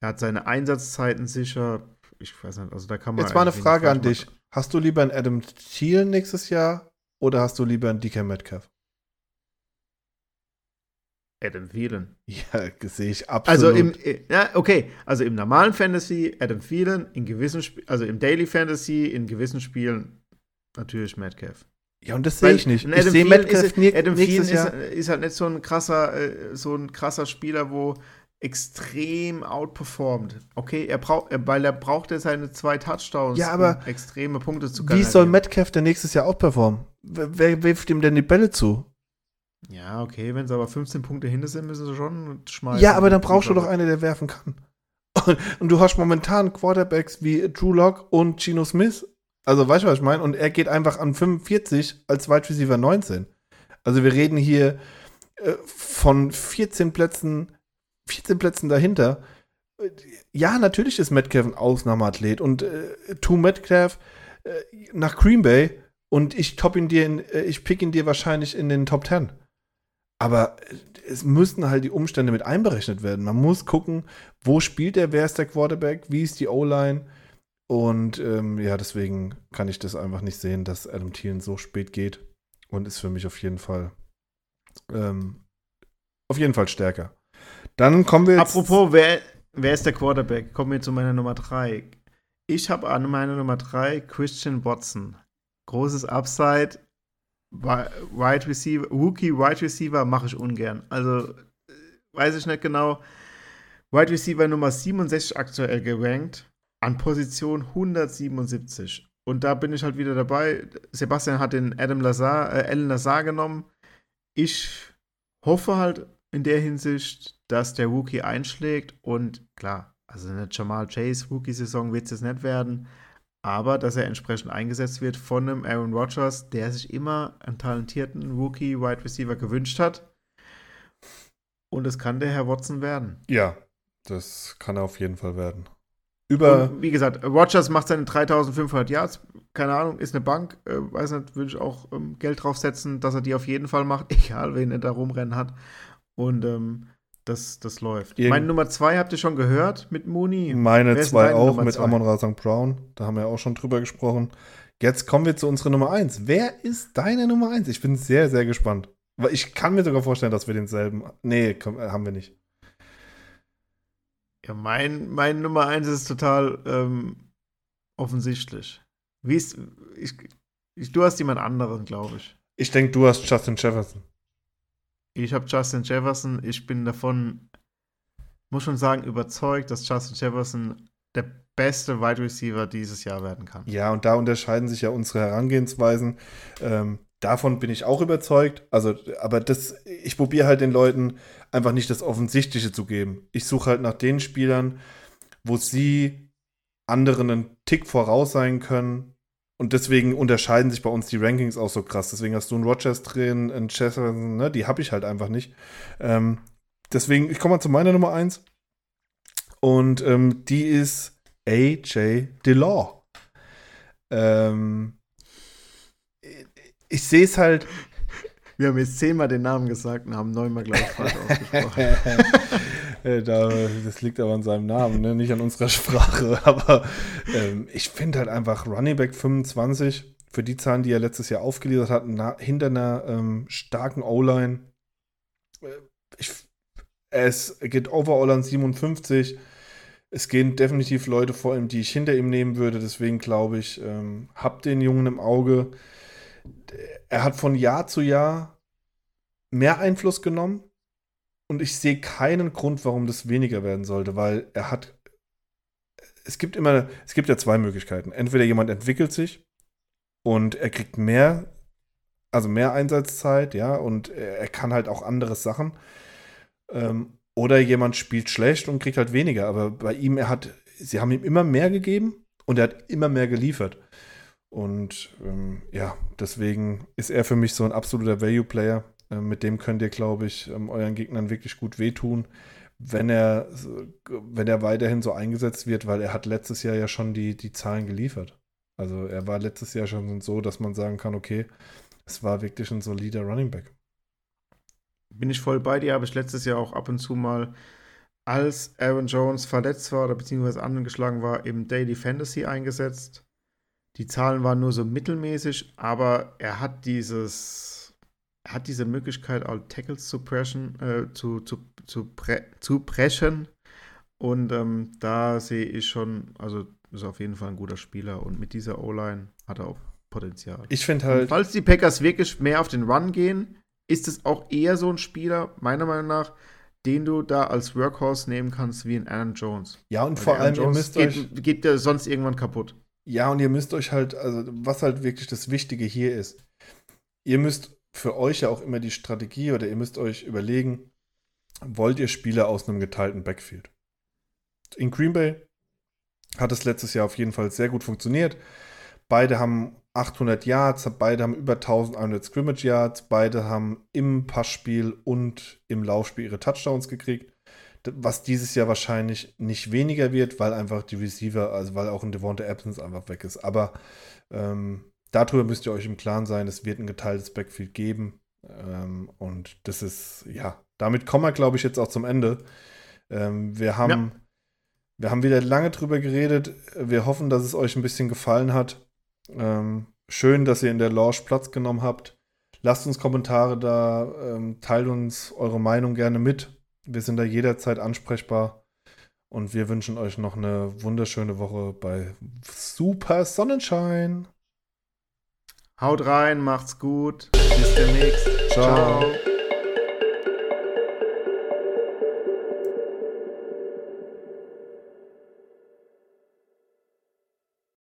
er hat seine Einsatzzeiten sicher. Ich weiß nicht, also da kann man. Jetzt mal eine Frage an dich. Hast du lieber einen Adam Thiel nächstes Jahr oder hast du lieber einen DK Metcalf? Adam Thielen. Ja, sehe ich absolut. Also im, äh, ja, okay, also im normalen Fantasy Adam Thielen, in gewissen, Sp also im Daily Fantasy in gewissen Spielen Natürlich Metcalf. Ja, und das sehe ich nicht. Ich sehe Metcalf ist, nie, Adam Thielen ist, ist, halt nicht so ein krasser, äh, so ein krasser Spieler, wo extrem outperformt. Okay, er braucht, weil er braucht er seine zwei Touchdowns, ja, aber um extreme Punkte zu generieren. Wie soll Metcalf denn nächstes Jahr outperformen? Wer wirft ihm denn die Bälle zu? Ja, okay, wenn sie aber 15 Punkte hinter sind, müssen sie schon schmeißen. Ja, aber dann brauchst du doch einen, der werfen kann. Und, und, du hast momentan Quarterbacks wie Drew Lock und Gino Smith also, weißt du, was ich meine? Und er geht einfach an 45 als Wide Receiver 19. Also, wir reden hier äh, von 14 Plätzen, 14 Plätzen dahinter. Ja, natürlich ist Metcalf ein Ausnahmeathlet und äh, tu Metcalf äh, nach Green Bay und ich top ihn dir, in, äh, ich pick ihn dir wahrscheinlich in den Top 10. Aber äh, es müssen halt die Umstände mit einberechnet werden. Man muss gucken, wo spielt er, wer ist der Quarterback, wie ist die O-Line und ähm, ja, deswegen kann ich das einfach nicht sehen, dass Adam Thielen so spät geht und ist für mich auf jeden Fall ähm, auf jeden Fall stärker. Dann kommen wir jetzt. Apropos, wer, wer ist der Quarterback? Kommen wir zu meiner Nummer 3. Ich habe an meiner Nummer 3 Christian Watson. Großes Upside. Wide Receiver, Rookie Wide Receiver mache ich ungern. Also weiß ich nicht genau. Wide Receiver Nummer 67 aktuell gerankt an Position 177. Und da bin ich halt wieder dabei. Sebastian hat den Adam Lazar, äh, Alan Lazar genommen. Ich hoffe halt in der Hinsicht, dass der Rookie einschlägt und klar, also eine Jamal Chase Rookie-Saison wird es jetzt nicht werden, aber dass er entsprechend eingesetzt wird von einem Aaron Rodgers, der sich immer einen talentierten Rookie-Wide Receiver gewünscht hat. Und es kann der Herr Watson werden. Ja, das kann er auf jeden Fall werden. Über und wie gesagt, Rogers macht seine 3500 Yards, keine Ahnung, ist eine Bank, äh, weiß nicht, würde ich auch ähm, Geld draufsetzen, dass er die auf jeden Fall macht, egal wen er da rumrennen hat. Und ähm, das, das läuft. Irgend Meine Nummer zwei habt ihr schon gehört mit Mooney. Meine zwei auch Nummer mit zwei? Amon Rasang Brown. Da haben wir auch schon drüber gesprochen. Jetzt kommen wir zu unserer Nummer eins. Wer ist deine Nummer eins? Ich bin sehr, sehr gespannt. Ich kann mir sogar vorstellen, dass wir denselben. Nee, komm, äh, haben wir nicht. Ja, mein, mein Nummer eins ist total ähm, offensichtlich. Wie ist, ich, ich, du hast jemand anderen, glaube ich. Ich denke, du hast Justin Jefferson. Ich habe Justin Jefferson. Ich bin davon, muss schon sagen, überzeugt, dass Justin Jefferson der beste Wide Receiver dieses Jahr werden kann. Ja, und da unterscheiden sich ja unsere Herangehensweisen. Ähm, davon bin ich auch überzeugt. Also, aber das, ich probiere halt den Leuten einfach nicht das Offensichtliche zu geben. Ich suche halt nach den Spielern, wo sie anderen einen Tick voraus sein können. Und deswegen unterscheiden sich bei uns die Rankings auch so krass. Deswegen hast du einen Rogers drin, einen Jefferson, ne? die habe ich halt einfach nicht. Ähm, deswegen, ich komme mal zu meiner Nummer 1. Und ähm, die ist AJ Delaw. Ähm, ich sehe es halt. Wir haben jetzt zehnmal den Namen gesagt und haben neunmal gleich falsch ausgesprochen. das liegt aber an seinem Namen, ne? nicht an unserer Sprache. Aber ähm, ich finde halt einfach Running Back 25 für die Zahlen, die er letztes Jahr aufgeliefert hat, na, hinter einer ähm, starken O-Line. Äh, es geht overall an 57. Es gehen definitiv Leute vor ihm, die ich hinter ihm nehmen würde. Deswegen glaube ich, ähm, habt den Jungen im Auge. Er hat von Jahr zu Jahr mehr Einfluss genommen. Und ich sehe keinen Grund, warum das weniger werden sollte, weil er hat. Es gibt immer, es gibt ja zwei Möglichkeiten. Entweder jemand entwickelt sich und er kriegt mehr, also mehr Einsatzzeit, ja, und er kann halt auch andere Sachen. Ähm, oder jemand spielt schlecht und kriegt halt weniger. Aber bei ihm, er hat, sie haben ihm immer mehr gegeben und er hat immer mehr geliefert. Und ähm, ja, deswegen ist er für mich so ein absoluter Value-Player. Ähm, mit dem könnt ihr, glaube ich, ähm, euren Gegnern wirklich gut wehtun, wenn er, wenn er weiterhin so eingesetzt wird, weil er hat letztes Jahr ja schon die, die Zahlen geliefert. Also er war letztes Jahr schon so, dass man sagen kann, okay, es war wirklich ein solider Running Back. Bin ich voll bei dir, habe ich letztes Jahr auch ab und zu mal, als Aaron Jones verletzt war oder beziehungsweise angeschlagen war, im Daily Fantasy eingesetzt. Die Zahlen waren nur so mittelmäßig, aber er hat dieses, er hat diese Möglichkeit, all Tackles zu pressen, äh, zu, zu, zu, pre zu preschen. Und ähm, da sehe ich schon, also ist auf jeden Fall ein guter Spieler und mit dieser O-Line hat er auch Potenzial. Ich finde halt. Und falls die Packers wirklich mehr auf den Run gehen, ist es auch eher so ein Spieler, meiner Meinung nach, den du da als Workhorse nehmen kannst wie ein Aaron Jones. Ja, und Weil vor allem, Jones ihr müsst geht, euch. Geht der sonst irgendwann kaputt. Ja, und ihr müsst euch halt, also was halt wirklich das Wichtige hier ist, ihr müsst für euch ja auch immer die Strategie oder ihr müsst euch überlegen, wollt ihr Spieler aus einem geteilten Backfield? In Green Bay hat es letztes Jahr auf jeden Fall sehr gut funktioniert. Beide haben 800 Yards, beide haben über 1100 Scrimmage Yards, beide haben im Passspiel und im Laufspiel ihre Touchdowns gekriegt. Was dieses Jahr wahrscheinlich nicht weniger wird, weil einfach die Receiver, also weil auch ein Devonta Absence einfach weg ist. Aber ähm, darüber müsst ihr euch im Klaren sein, es wird ein geteiltes Backfield geben. Ähm, und das ist, ja, damit kommen wir, glaube ich, jetzt auch zum Ende. Ähm, wir haben. Ja wir haben wieder lange drüber geredet. Wir hoffen, dass es euch ein bisschen gefallen hat. Ähm, schön, dass ihr in der Lounge Platz genommen habt. Lasst uns Kommentare da, ähm, teilt uns eure Meinung gerne mit. Wir sind da jederzeit ansprechbar. Und wir wünschen euch noch eine wunderschöne Woche bei Super Sonnenschein. Haut rein, macht's gut. Bis demnächst. Ciao. Ciao.